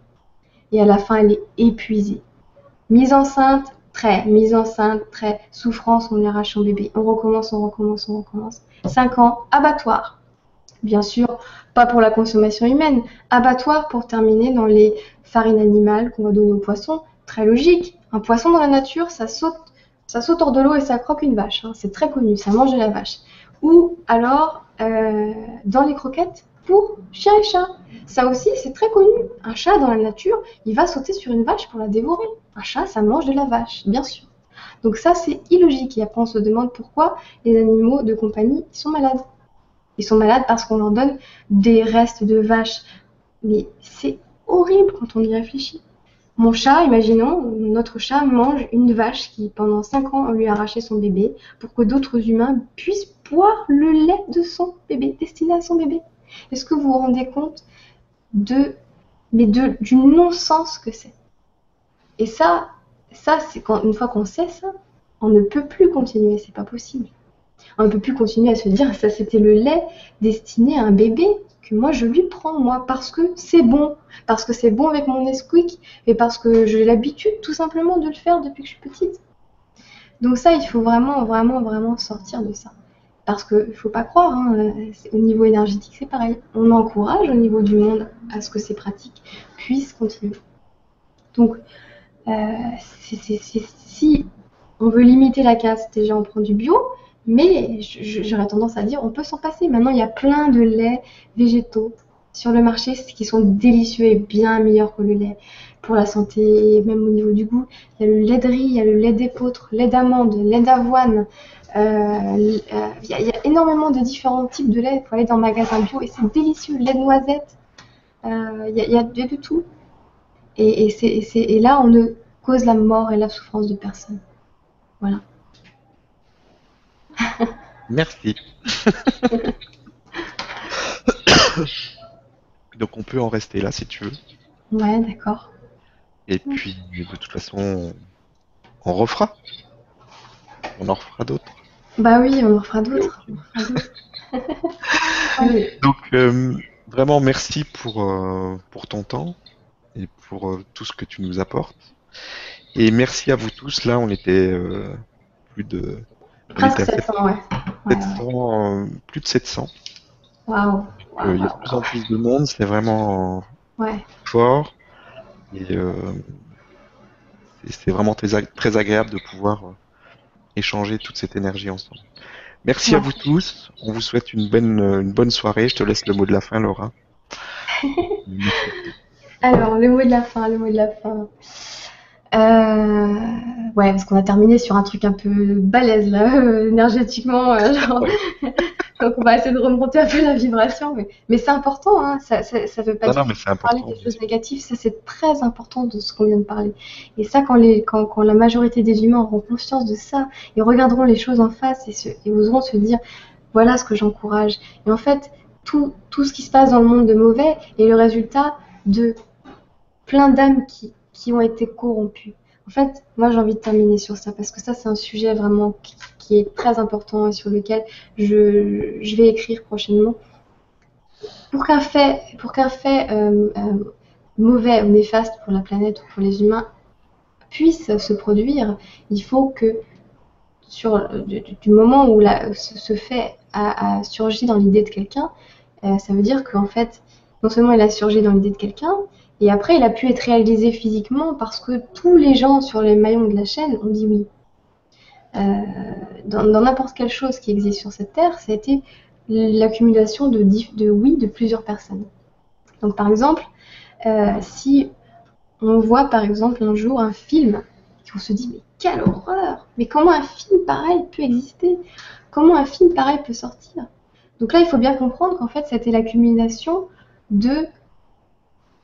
Et à la fin, elle est épuisée. Mise enceinte, très. Mise enceinte, très. Souffrance, on lui arrache son bébé. On recommence, on recommence, on recommence. 5 ans, abattoir. Bien sûr, pas pour la consommation humaine. Abattoir pour terminer dans les farines animales qu'on va donner aux poissons. Très logique. Un poisson dans la nature, ça saute ça saute hors de l'eau et ça croque une vache. Hein. C'est très connu, ça mange de la vache. Ou alors, euh, dans les croquettes, pour chien et chat. Ça aussi, c'est très connu. Un chat dans la nature, il va sauter sur une vache pour la dévorer. Un chat, ça mange de la vache, bien sûr. Donc ça, c'est illogique. Et après, on se demande pourquoi les animaux de compagnie ils sont malades. Ils sont malades parce qu'on leur donne des restes de vaches. Mais c'est horrible quand on y réfléchit. Mon chat, imaginons, notre chat mange une vache qui, pendant 5 ans, lui a arraché son bébé pour que d'autres humains puissent boire le lait de son bébé, destiné à son bébé. Est-ce que vous vous rendez compte de, mais de, du non-sens que c'est? Et ça, ça c'est quand une fois qu'on sait ça, on ne peut plus continuer, c'est pas possible. On ne peut plus continuer à se dire ça c'était le lait destiné à un bébé que moi je lui prends moi parce que c'est bon, parce que c'est bon avec mon Nesquik et parce que j'ai l'habitude tout simplement de le faire depuis que je suis petite. Donc ça il faut vraiment vraiment vraiment sortir de ça. Parce qu'il ne faut pas croire, hein, au niveau énergétique c'est pareil. On encourage au niveau du monde à ce que ces pratiques puissent continuer. Donc euh, si on veut limiter la casse, déjà on prend du bio, mais j'aurais tendance à dire on peut s'en passer. Maintenant, il y a plein de laits végétaux sur le marché qui sont délicieux et bien meilleurs que le lait pour la santé, même au niveau du goût. Il y a le lait de riz, il y a le lait d'épeautre, lait d'amande, lait d'avoine. Euh, il, y a, énormément de différents types de lait. Il faut aller dans le magasin bio et c'est délicieux. Lait de noisette, euh, il, y a, de tout. Et là, on ne cause la mort et la souffrance de personne. Voilà. Merci. Donc on peut en rester là si tu veux. Ouais, d'accord. Et puis de toute façon, on refera. On en refera d'autres. Bah oui, on en refera d'autres. Donc euh, vraiment merci pour, euh, pour ton temps et pour euh, tout ce que tu nous apportes. Et merci à vous tous. Là, on était plus de Presque 700, ouais. Euh, plus de 700. Waouh. il y a de plus en plus de monde, c'est vraiment fort. Et euh, c'est vraiment très, agréable de pouvoir euh, échanger toute cette énergie ensemble. Merci à vous tous. On vous souhaite une bonne, une bonne soirée. Je te laisse le mot de la fin, Laura. Alors, le mot de la fin, le mot de la fin. Euh, ouais, parce qu'on a terminé sur un truc un peu balèze là, euh, énergétiquement. Euh, Donc on va essayer de remonter un peu la vibration. Mais, c'est important, hein. ça, ça, veut pas dire parler des choses négatives, ça c'est très important de ce qu'on vient de parler. Et ça, quand, les, quand, quand, la majorité des humains auront conscience de ça, ils regarderont les choses en face et, se, et oseront se dire voilà ce que j'encourage. Et en fait, tout, tout ce qui se passe dans le monde de mauvais est le résultat de plein d'âmes qui qui ont été corrompus. En fait, moi j'ai envie de terminer sur ça parce que ça c'est un sujet vraiment qui, est très important et sur lequel je, vais écrire prochainement. Pour qu'un fait, pour qu'un fait euh, euh, mauvais ou néfaste pour la planète ou pour les humains puisse se produire, il faut que sur du, moment où ce, fait a, surgi dans l'idée de quelqu'un, euh, ça veut dire qu'en fait, non seulement il a surgi dans l'idée de quelqu'un, et après, il a pu être réalisé physiquement parce que tous les gens sur les maillons de la chaîne ont dit oui. Euh, dans n'importe quelle chose qui existe sur cette terre, ça a été l'accumulation de, oui de plusieurs personnes. Donc par exemple, euh, si on voit par exemple un jour un film, on se dit mais quelle horreur Mais comment un film pareil peut exister? Comment un film pareil peut sortir? Donc là, il faut bien comprendre qu'en fait, c'était l'accumulation de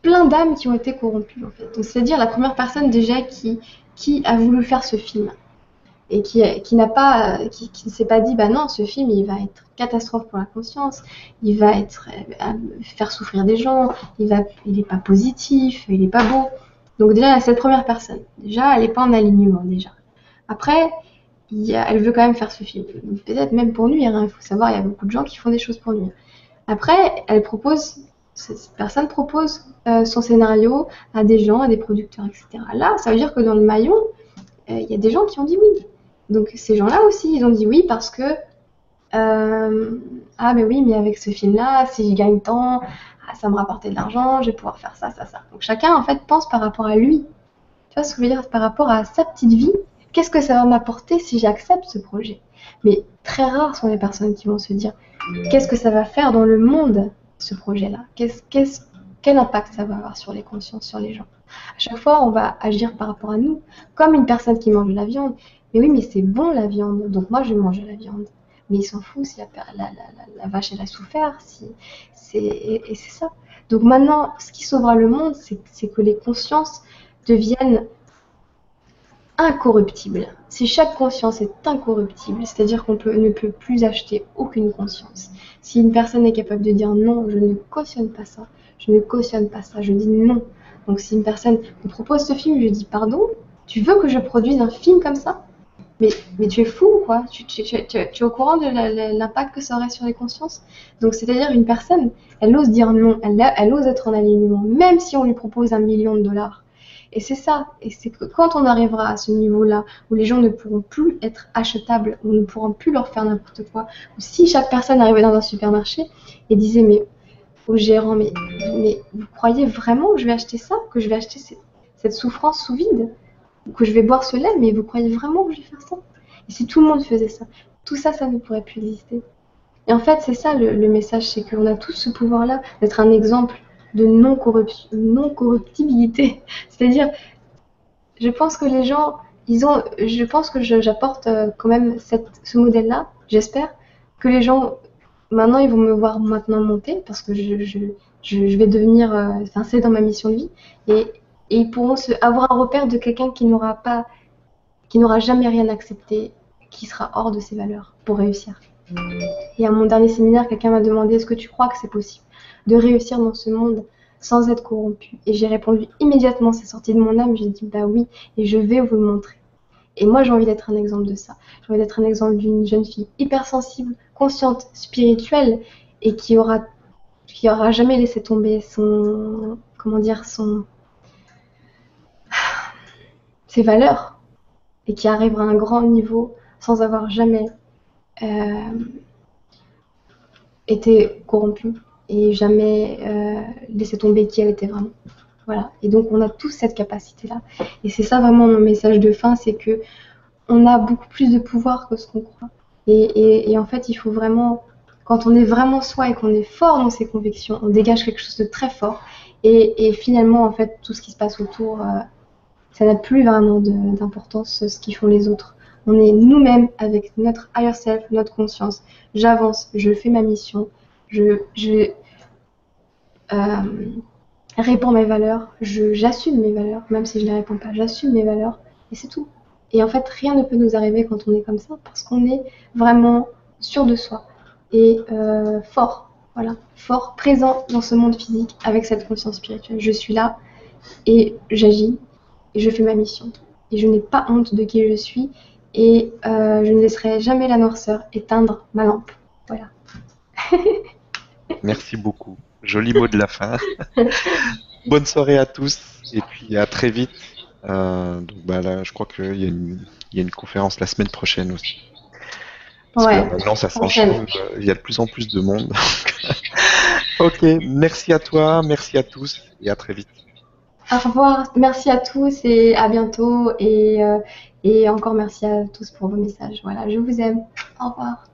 plein d'âmes qui ont été corrompues en fait. c'est-à-dire la première personne déjà qui, qui a voulu faire ce film et qui, qui n'a pas, qui, ne s'est pas dit bah non ce film il va être catastrophe pour la conscience, il va être euh, faire souffrir des gens, il va, il est pas positif, il est pas beau. Donc déjà a cette première personne. Déjà elle est pas en alignement déjà. Après il elle veut quand même faire ce film. Peut-être même pour nuire. Hein. Il faut savoir il y a beaucoup de gens qui font des choses pour nuire. Après elle propose cette personne propose euh, son scénario à des gens, à des producteurs, etc. Là, ça veut dire que dans le maillon, euh, il y a des gens qui ont dit oui. Donc ces gens-là aussi, ils ont dit oui parce que euh, ah mais oui, mais avec ce film-là, si je gagne tant, ah, ça me rapporter de l'argent, je vais pouvoir faire ça, ça, ça. Donc chacun en fait pense par rapport à lui. Tu vois ce que je veux dire? Par rapport à sa petite vie, qu'est-ce que ça va m'apporter si j'accepte ce projet? Mais très rares sont les personnes qui vont se dire qu'est-ce que ça va faire dans le monde ce projet-là Quel impact ça va avoir sur les consciences, sur les gens? À chaque fois, on va agir par rapport à nous, comme une personne qui mange de la viande. Mais oui, mais c'est bon la viande, donc moi je vais manger la viande. Mais il s'en fout si la, vache elle a souffert, si, et, et c'est ça. Donc maintenant, ce qui sauvera le monde, c'est que les consciences deviennent incorruptibles. Si chaque conscience est incorruptible, c'est-à-dire qu'on ne peut plus acheter aucune conscience. Si une personne est capable de dire non, je ne cautionne pas ça, je ne cautionne pas ça, je dis non. Donc si une personne me propose ce film, je dis pardon, tu veux que je produise un film comme ça? Mais, tu es fou, quoi? Tu, tu, tu, tu, es au courant de l'impact que ça aurait sur les consciences? Donc, c'est-à-dire, une personne, elle ose dire non, elle, elle ose être en alignement, même si on lui propose un million de dollars. Et c'est ça. Et c'est que quand on arrivera à ce niveau-là, où les gens ne pourront plus être achetables, on ne pourront plus leur faire n'importe quoi, ou si chaque personne arrivait dans un supermarché et disait, mais au gérant, mais, mais vous croyez vraiment que je vais acheter ça, que je vais acheter cette, cette souffrance sous vide? Que je vais boire ce lait, mais vous croyez vraiment que je vais faire ça? Et si tout le monde faisait ça, tout ça, ça ne pourrait plus exister. Et en fait, c'est ça le, message, c'est qu'on a tous ce pouvoir-là d'être un exemple de non-corruptibilité. C'est-à-dire, je pense que les gens, ils ont, je pense que j'apporte euh, quand même cette, ce modèle-là, j'espère, que les gens, maintenant, ils vont me voir maintenant monter, parce que je, je, je vais devenir, euh, enfin, c'est dans ma mission de vie, et, et ils pourront se, avoir un repère de quelqu'un qui n'aura pas, qui n'aura jamais rien accepté, qui sera hors de ses valeurs pour réussir. Et à mon dernier séminaire, quelqu'un m'a demandé est-ce que tu crois que c'est possible? De réussir dans ce monde sans être corrompu Et j'ai répondu immédiatement, c'est sorti de mon âme, j'ai dit bah oui, et je vais vous le montrer. Et moi, j'ai envie d'être un exemple de ça. J'ai envie d'être un exemple d'une jeune fille hypersensible, consciente, spirituelle, et qui aura, jamais laissé tomber son, comment dire, son, ses valeurs et qui arrivera à un grand niveau sans avoir jamais euh, été corrompue et jamais euh, laissé tomber qui elle était vraiment. Voilà. Et donc on a tous cette capacité-là. Et c'est ça vraiment mon message de fin, c'est que on a beaucoup plus de pouvoir que ce qu'on croit. Et, en fait, il faut vraiment, quand on est vraiment soi et qu'on est fort dans ses convictions, on dégage quelque chose de très fort. Et, finalement, en fait, tout ce qui se passe autour, euh, ça n'a plus vraiment d'importance ce qu'ils font les autres. On est nous-mêmes avec notre higher self, notre conscience. J'avance, je fais ma mission, je, euh, réponds mes valeurs, j'assume mes valeurs, même si je ne les réponds pas, j'assume mes valeurs, et c'est tout. Et en fait, rien ne peut nous arriver quand on est comme ça, parce qu'on est vraiment sûr de soi et euh, fort, voilà, fort, présent dans ce monde physique avec cette conscience spirituelle. Je suis là et j'agis et je fais ma mission. Et je n'ai pas honte de qui je suis et euh, je ne laisserai jamais la noirceur éteindre ma lampe. Voilà. Merci beaucoup. Joli mot de la fin. Bonne soirée à tous et puis à très vite. Euh, donc bah là, je crois qu'il y, y, a une conférence la semaine prochaine aussi. Parce ouais, que maintenant, ça s'enchaîne. Il y a de plus en plus de monde. ok, merci à toi, merci à tous et à très vite. Au revoir, merci à tous et à bientôt. Et, euh, et encore merci à tous pour vos messages. Voilà, je vous aime. Au revoir.